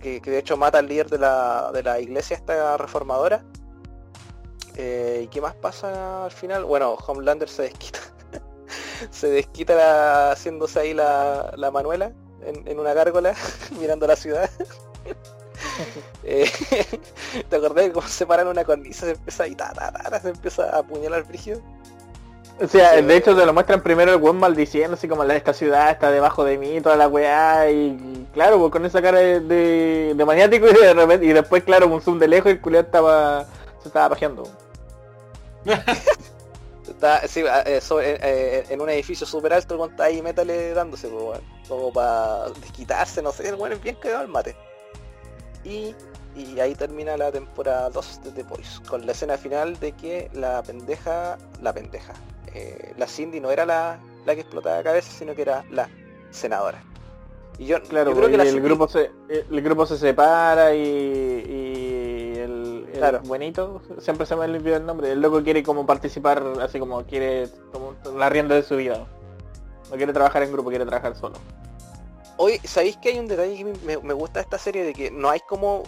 que, de hecho mata al líder de la, de la iglesia esta reformadora. Eh, ¿Y qué más pasa al final? Bueno, Homelander se desquita. se desquita haciéndose ahí la, la Manuela en, una gárgola mirando la ciudad. Eh, ¿Te acordás de cómo se paran una cornisa? Se empieza a se empieza a apuñalar brígido. O sea, de hecho te lo muestran primero el buen maldiciendo, así como esta ciudad está debajo de mí, toda la weá, y claro, pues con esa cara de, de, maniático y de repente, y después claro, un zoom de lejos y el culiado estaba, se estaba pajeando. está, sí, eh, eh, en un edificio súper alto, está ahí métale dándose, pues, como para desquitarse, no sé, el bueno es bien cagado el mate. Y, ahí termina la temporada 2 de The Boys, con la escena final de que la pendeja, la pendeja, eh, la Cindy no era la, la que explotaba cabeza, sino que era la senadora. Y yo, claro, creo que el, grupo se, el grupo se separa y, claro. buenito, siempre se me olvidó el nombre, el loco quiere como participar, así como quiere como la rienda de su vida. No quiere trabajar en grupo, quiere trabajar solo. Hoy, ¿sabéis que hay un detalle que me, gusta de esta serie? De que no hay como.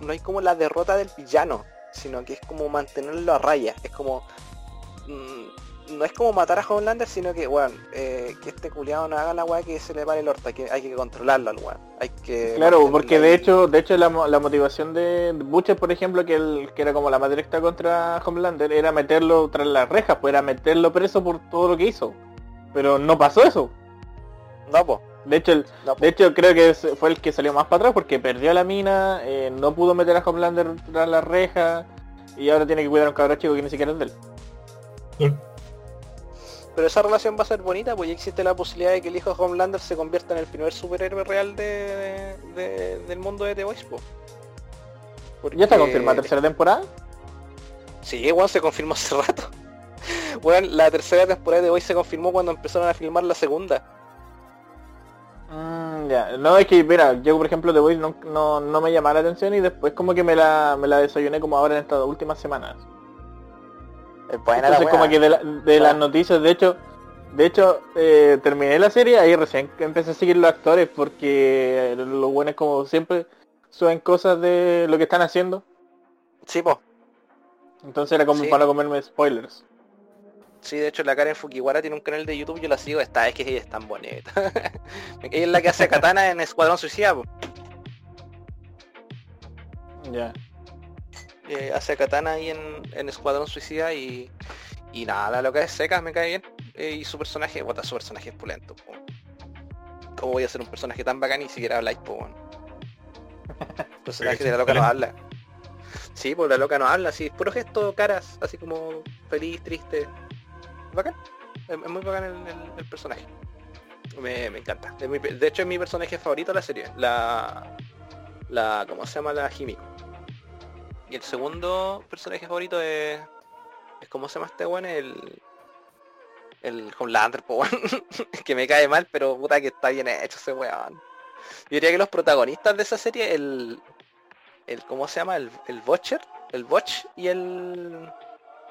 No hay como la derrota del villano. Sino que es como mantenerlo a raya. Es como. Mm, no es como matar a Homelander, sino que, bueno, eh, que este culiado no haga la weá que se le vale el orto, que hay que controlarlo al weón. Hay que. Claro, porque de hecho, de hecho la, motivación de Butcher, por ejemplo, que, el, que era como la más directa contra Homelander, era meterlo tras las rejas, pues era meterlo preso por todo lo que hizo. Pero no pasó eso. No, pues. De hecho, de hecho creo que fue el que salió más para atrás porque perdió la mina, eh, no pudo meter a Homelander tras la reja y ahora tiene que cuidar a un cabrón chico que ni siquiera es de él. Pero esa relación va a ser bonita, pues ya existe la posibilidad de que el hijo de Homelander se convierta en el primer superhéroe real de, del mundo de The Voice. ¿Ya está confirmada tercera temporada? Sí, igual se confirmó hace rato. bueno, la tercera temporada de The se confirmó cuando empezaron a filmar la segunda. Mm, ya, no es que, mira, yo por ejemplo The Voice no, no, me llamaba la atención y después como que me la, me la desayuné como ahora en estas últimas semanas. Entonces como que de, las noticias, de hecho, de hecho eh, terminé la serie ahí recién empecé a seguir los actores porque lo bueno es como siempre suben cosas de lo que están haciendo. Sí, po. Entonces era como para comerme spoilers. Sí, de hecho la Karen Fukiwara tiene un canal de YouTube, yo la sigo, está, es que ella es tan bonita. ella es la que hace a Katana en Escuadrón Suicida. Ya. Eh, hace a Katana ahí en, Escuadrón Suicida y, y nada, lo que es seca me cae bien. Eh, y su personaje, bota su personaje es pulento. ¿Cómo voy a ser un personaje tan bacán y ni siquiera habláis, po, El personaje de la loca no habla. Sí, pues la loca no habla, así, puro gesto, caras, así como feliz, triste bacán. Es, muy bacán el, personaje. Me, encanta. de hecho es mi personaje favorito de la serie. La. La. ¿Cómo se llama? La Jimmy. Y el segundo personaje favorito es. es ¿Cómo se llama este weón? El. El Homelander, pues que me cae mal, pero puta que está bien hecho ese weón. Yo diría que los protagonistas de esa serie, el. el ¿Cómo se llama? El, el Butcher, el Botch y el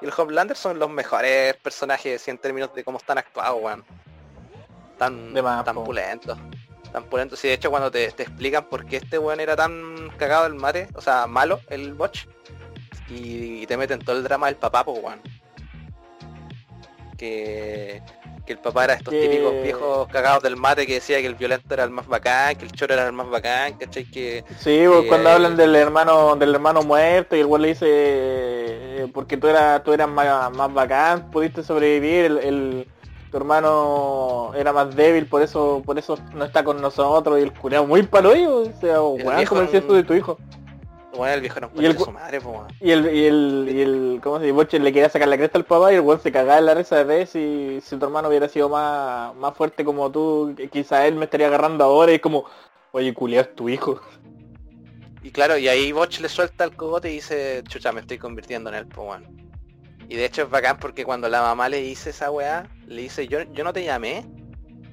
y el Homelander son los mejores personajes en términos de cómo están actuados, weón. Tan, tan pulentos. Tan pulentos. Sí, de hecho cuando te, explican por qué este weón era tan cagado el mate, o sea, malo, el botch, y, te meten todo el drama del papá, pues weón. Que, Que el papá era estos típicos viejos cagados del mate que decía que el violento era el más bacán, que el choro era el más bacán, ¿cachai? Que, sí, pues, cuando hablan del hermano del hermano muerto y el güey le dice eh, porque tú eras tú eras más, más bacán, pudiste sobrevivir, el, tu hermano era más débil, por eso por eso no está con nosotros y el curado muy paloyo, o sea, weón, como el de tu hijo. Bueno, el viejo no y el, su madre, y el, y el, y el, ¿cómo se dice? Boche le quería sacar la cresta al papá y el weón se cagaba en la risa de vez y si tu hermano hubiera sido más, más fuerte como tú, quizá él me estaría agarrando ahora y es como, oye, culiar es tu hijo. Y claro, y ahí Boch le suelta el cogote y dice, chucha, me estoy convirtiendo en él, pues bueno. Y de hecho es bacán porque cuando la mamá le dice esa weá, le dice, yo, yo no te llamé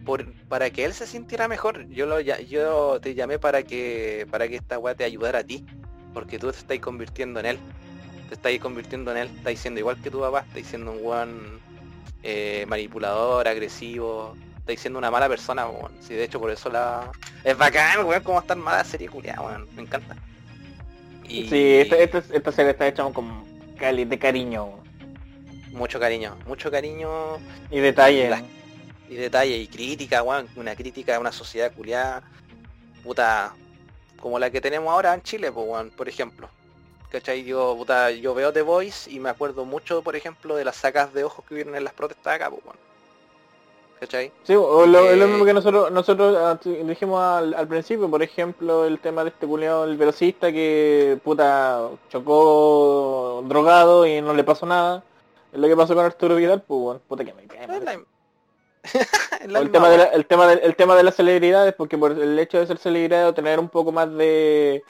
por, para que él se sintiera mejor, yo lo yo te llamé para que para que esta weá te ayudara a ti porque tú te estás convirtiendo en él. Te estás convirtiendo en él, estás diciendo igual que tu papá, estás diciendo un buen eh, manipulador, agresivo, estás diciendo una mala persona, weón. Sí, de hecho por eso la. Es bacán, weón, cómo está armada la serie culiada, weón. Me encanta. Sí, esta, esta, serie está hecha con de cariño. Mucho cariño, mucho cariño. Y detalle. Y, detalle, y crítica, weón. Una crítica a una sociedad culiada. Puta, como la que tenemos ahora en Chile, pues, por ejemplo. ¿Cachai? Yo, puta, yo veo The Voice y me acuerdo mucho, por ejemplo, de las sacas de ojos que hubieron en las protestas acá, pues, bueno. ¿Cachai? Sí, o lo, es lo mismo que nosotros nosotros ah, dijimos al, principio, por ejemplo, el tema de este culiado, el velocista que puta chocó drogado y no le pasó nada. Es lo que pasó con Arturo Vidal, pues bueno, puta que me cae. el, tema de el, tema de, tema de las celebridades, porque por el hecho de ser celebridad o tener un poco más de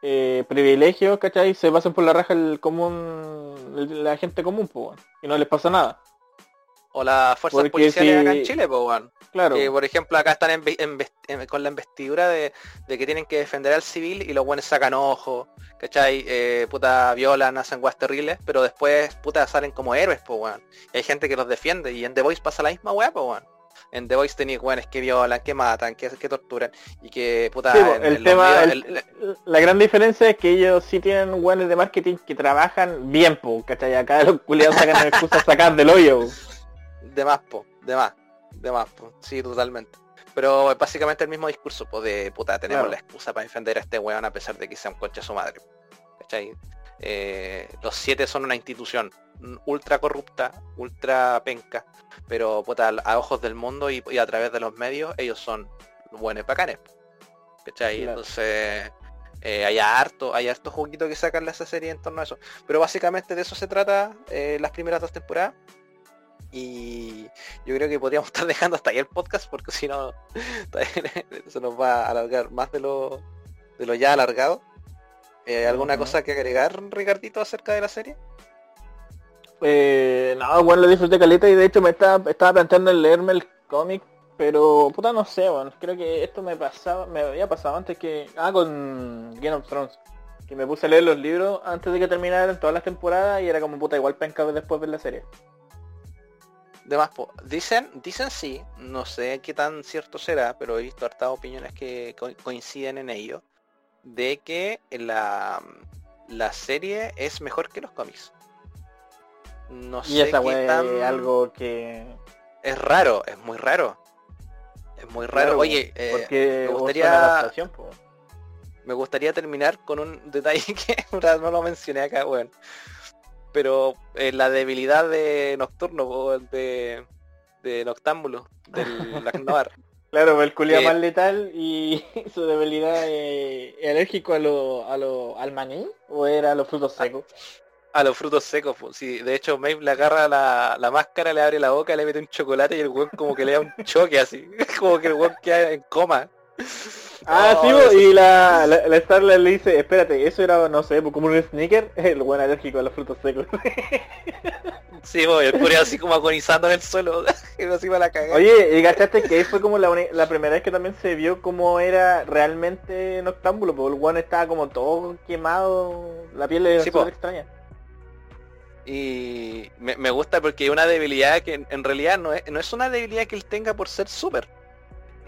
eh, privilegios, ¿cachai? Se pasan por la raja el común, la gente común, pues, y no les pasa nada. O las fuerzas policiales acá en Chile, pues, Claro. Que, por ejemplo, acá están con la investidura de, que tienen que defender al civil y los buenos sacan ojos, ¿cachai? Eh, puta, violan, hacen guas terribles, pero después, puta, salen como héroes, pues, weón. Y hay gente que los defiende y en The Voice pasa la misma weá, pues, weón. En The Voice tenéis weones que violan, que matan, que, que torturan y que, puta... el tema, la gran diferencia es que ellos sí tienen weones de marketing que trabajan bien, pues, ¿cachai? Acá los culiados sacan excusas sacar del hoyo. De más, po, de más de más, sí, totalmente. Pero es básicamente el mismo discurso, pues de puta, tenemos la excusa para defender a este weón a pesar de que sea un coche su madre. ¿Cachai? Eh, los siete son una institución ultra corrupta, ultra penca, pero puta, a ojos del mundo y, a través de los medios, ellos son buenos bacanes. ¿Cachai? Entonces, eh, hay harto, hay harto juguito que sacarle a esa serie en torno a eso. Pero básicamente de eso se trata eh, las primeras dos temporadas. Y yo creo que podríamos estar dejando hasta ahí el podcast porque si no se nos va a alargar más de lo, de lo ya alargado. Eh, ¿Alguna cosa que agregar, Ricardito, acerca de la serie? Eh, no, bueno, lo disfruté caleta y de hecho me estaba, estaba planteando en leerme el cómic, pero puta no sé, bueno, creo que esto me pasaba, me había pasado antes que. Ah, con Game of Thrones. Que me puse a leer los libros antes de que terminaran todas las temporadas y era como puta igual penca después ver la serie dicen, dicen sí, no sé qué tan cierto será, pero he visto hartas opiniones que coinciden en ello, de que la, la serie es mejor que los cómics. No sé esa qué tan... algo que... Es raro, es muy raro. Es muy raro. Oye, eh, me gustaría... Me gustaría terminar con un detalle que no lo mencioné acá, bueno pero eh, la debilidad de Nocturno, de, de Noctámbulo, del Lacnoir. Claro, el culia más letal y su debilidad eh, alérgico a lo, a lo, al maní o era a los frutos secos. A, los frutos secos, pues, sí. De hecho, Maeve le agarra la, la, máscara, le abre la boca, le mete un chocolate y el weón como que le da un choque así. como que el weón queda en coma. Ah, sí, y la, la, la le dice, espérate, eso era, no sé, como un sneaker, el buen alérgico a los frutos secos. sí, bo, el curioso así como agonizando en el suelo, así va la cagada. Oye, y gachaste que fue como la, la, primera vez que también se vio cómo era realmente noctámbulo, porque el buen estaba como todo quemado, la piel le sí, extraña. Y me, me, gusta porque es una debilidad que en, realidad no es, no es una debilidad que él tenga por ser súper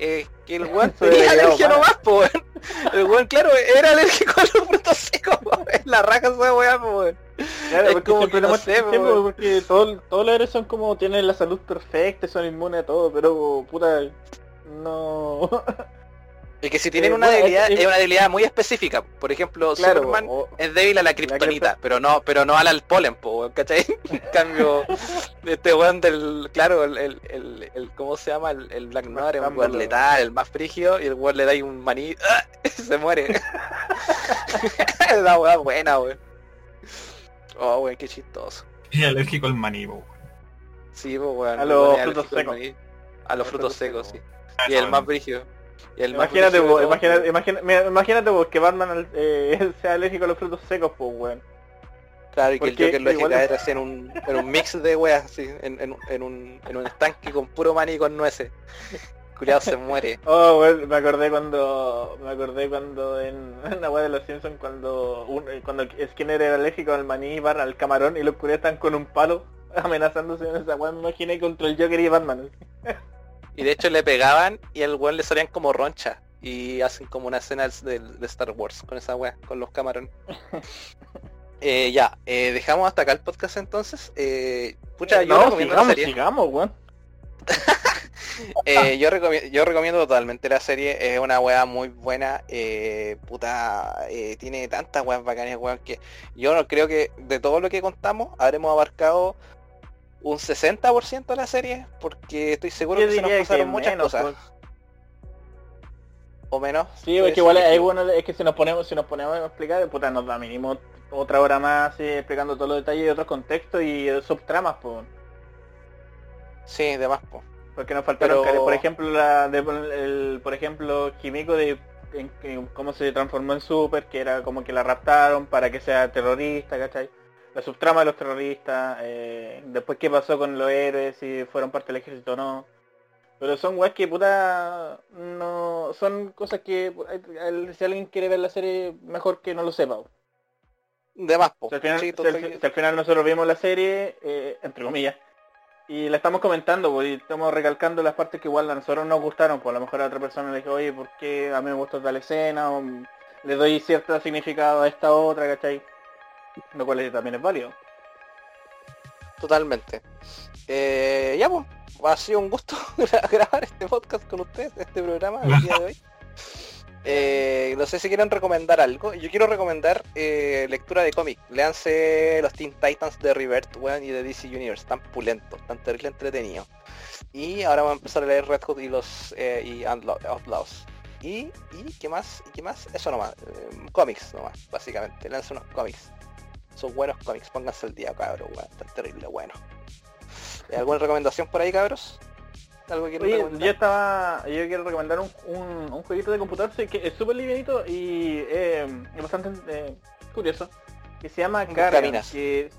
eh, que el weón tenía alergia nomás, El weón, claro, era alérgico a los frutos secos, La raja esa weá, Claro, porque siempre no sé, porque todos los héroes son como, tienen la salud perfecta, son inmunes a todo, pero puta, no... Y que si tienen eh, una debilidad, es, una debilidad muy específica. Por ejemplo, Superman es débil a la kriptonita, pero no, pero no al polen, ¿cachai? En cambio, este weón del, claro, el, el, el, ¿cómo se llama? El, Black Noir un weón letal, el más frigio, y el weón le da un maní, ¡ah! se muere. es una weón buena, weón. Oh, weón, qué chistoso. Y alérgico al maní, weón. Sí, weón. A los frutos secos. A los frutos secos, sí. Y el más imagínate, vos, imagínate, imagínate, imagínate vos que Batman eh, sea alérgico a los frutos secos, pues weón. Claro, y que el Joker lo deje caer así en un, en un mix de weas, así, en, en, en, un, en un estanque con puro maní y con nueces. Cuidado se muere. Oh, weón, me acordé cuando, me acordé cuando en, la wea de los Simpsons cuando un, eh, cuando Skinner era alérgico al maní, van al camarón y los curios están con un palo amenazándose en esa wea, me imaginé contra el Joker y Batman. Y de hecho le pegaban y al weón le salían como roncha. Y hacen como una escena de, Star Wars con esa weá, con los camarones. eh, ya, eh, dejamos hasta acá el podcast entonces. Eh, pucha, yo recomiendo la serie. Sigamos, weón. eh, yo, recomiendo, yo recomiendo totalmente la serie, es una weá muy buena, eh, puta, eh, tiene tantas weas bacanas, weón, que yo no creo que de todo lo que contamos habremos abarcado un 60% de la serie, porque estoy seguro que se nos pasaron muchas cosas. O menos. Sí, es que igual es, bueno, es que si nos ponemos, si nos ponemos a explicar, puta, nos da mínimo otra hora más explicando todos los detalles y otros contextos y subtramas, pues. Sí, demás, pues. Porque nos faltaron, por ejemplo, la de, el, por ejemplo, Químico de en, cómo se transformó en Super, que era como que la raptaron para que sea terrorista, ¿cachai? La subtrama de los terroristas, eh, después qué pasó con los héroes, si fueron parte del ejército o no. Pero son weas que puta no son cosas que si alguien quiere ver la serie mejor que no lo sepa. De más, al, final, nosotros vimos la serie, eh, entre comillas, y la estamos comentando, y estamos recalcando las partes que igual a nosotros nos gustaron, pues a lo mejor a otra persona le dijo, oye, ¿por qué a mí me gustó tal escena? O le doy cierto significado a esta otra, ¿cachai? Lo cual también es válido. Totalmente. Eh, ya pues, ha sido un gusto grabar este podcast con ustedes, este programa el día de hoy. Eh, no sé si quieren recomendar algo. Yo quiero recomendar eh, lectura de cómic. Leanse los Teen Titans de Revert y de DC Universe. Tan pulentos, tan terrible entretenido. Y ahora vamos a empezar a leer Red Hood y los y Outlaws. Y, y qué más, y qué más, eso nomás, cómics nomás, básicamente, lance unos cómics. Son buenos cómics, pónganse el día, cabros, weón. Está terrible bueno. ¿Alguna recomendación por ahí, cabros? ¿Algo que Oye, yo estaba. Yo quiero recomendar un, un, jueguito de computador que es súper livianito y eh, es bastante eh, curioso. Que se llama Carrion. Que,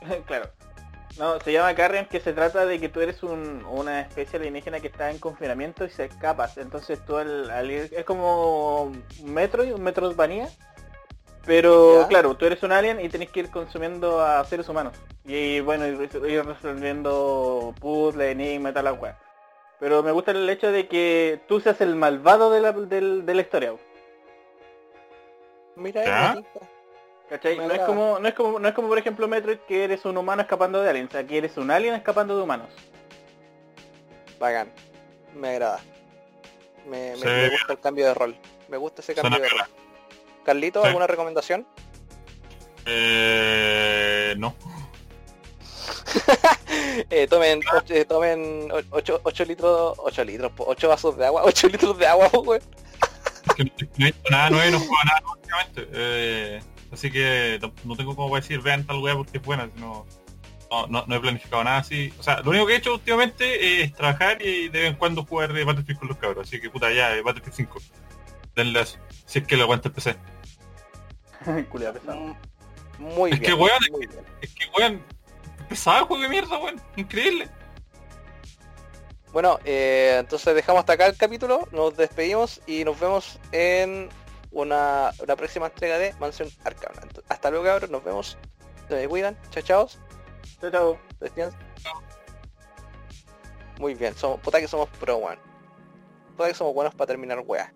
claro. No, se llama Carrion que se trata de que tú eres un, una especie alienígena que está en confinamiento y se escapas. Entonces tú al, es como Metro, un Metroidvania pero claro, tú eres un alien y tenés que ir consumiendo a seres humanos. Y, bueno, ir, resolviendo puzzles, enigmas, tal la wea. Pero me gusta el hecho de que tú seas el malvado de la, de, la historia. Mira, ¿Cachai? No es, como, no, es como, no es como por ejemplo Metroid que eres un humano escapando de aliens, aquí eres un alien escapando de humanos. Bacán. Me agrada. Me, me, gusta el cambio de rol. Me gusta ese cambio de rol. Carlito, ¿alguna recomendación? Eh, no. eh, tomen, eh, tomen 8, 8 litros, 8 litros, 8 vasos de agua, 8 litros de agua, güey. Es que no he visto nada nuevo, no juego nada últimamente. Eh, así que no tengo como decir vean tal weá porque es buena, sino no, no, no, he planificado nada así. O sea, lo único que he hecho últimamente es trabajar y de vez en cuando jugar de Battlefield con los cabros. Así que puta ya, Battlefield 5. Denle si es que lo aguanta el PC. pesado. Muy es bien. Que, weón, Es que weón, pesado juego de mierda, weón. Increíble. Bueno, eh, entonces dejamos hasta acá el capítulo, nos despedimos y nos vemos en una, una próxima entrega de Mansión Arcana. hasta luego cabros, nos vemos. Se cuidan, chao chao. Chao chao. Muy bien, somos, puta que somos pro one. Puta que somos buenos para terminar weá.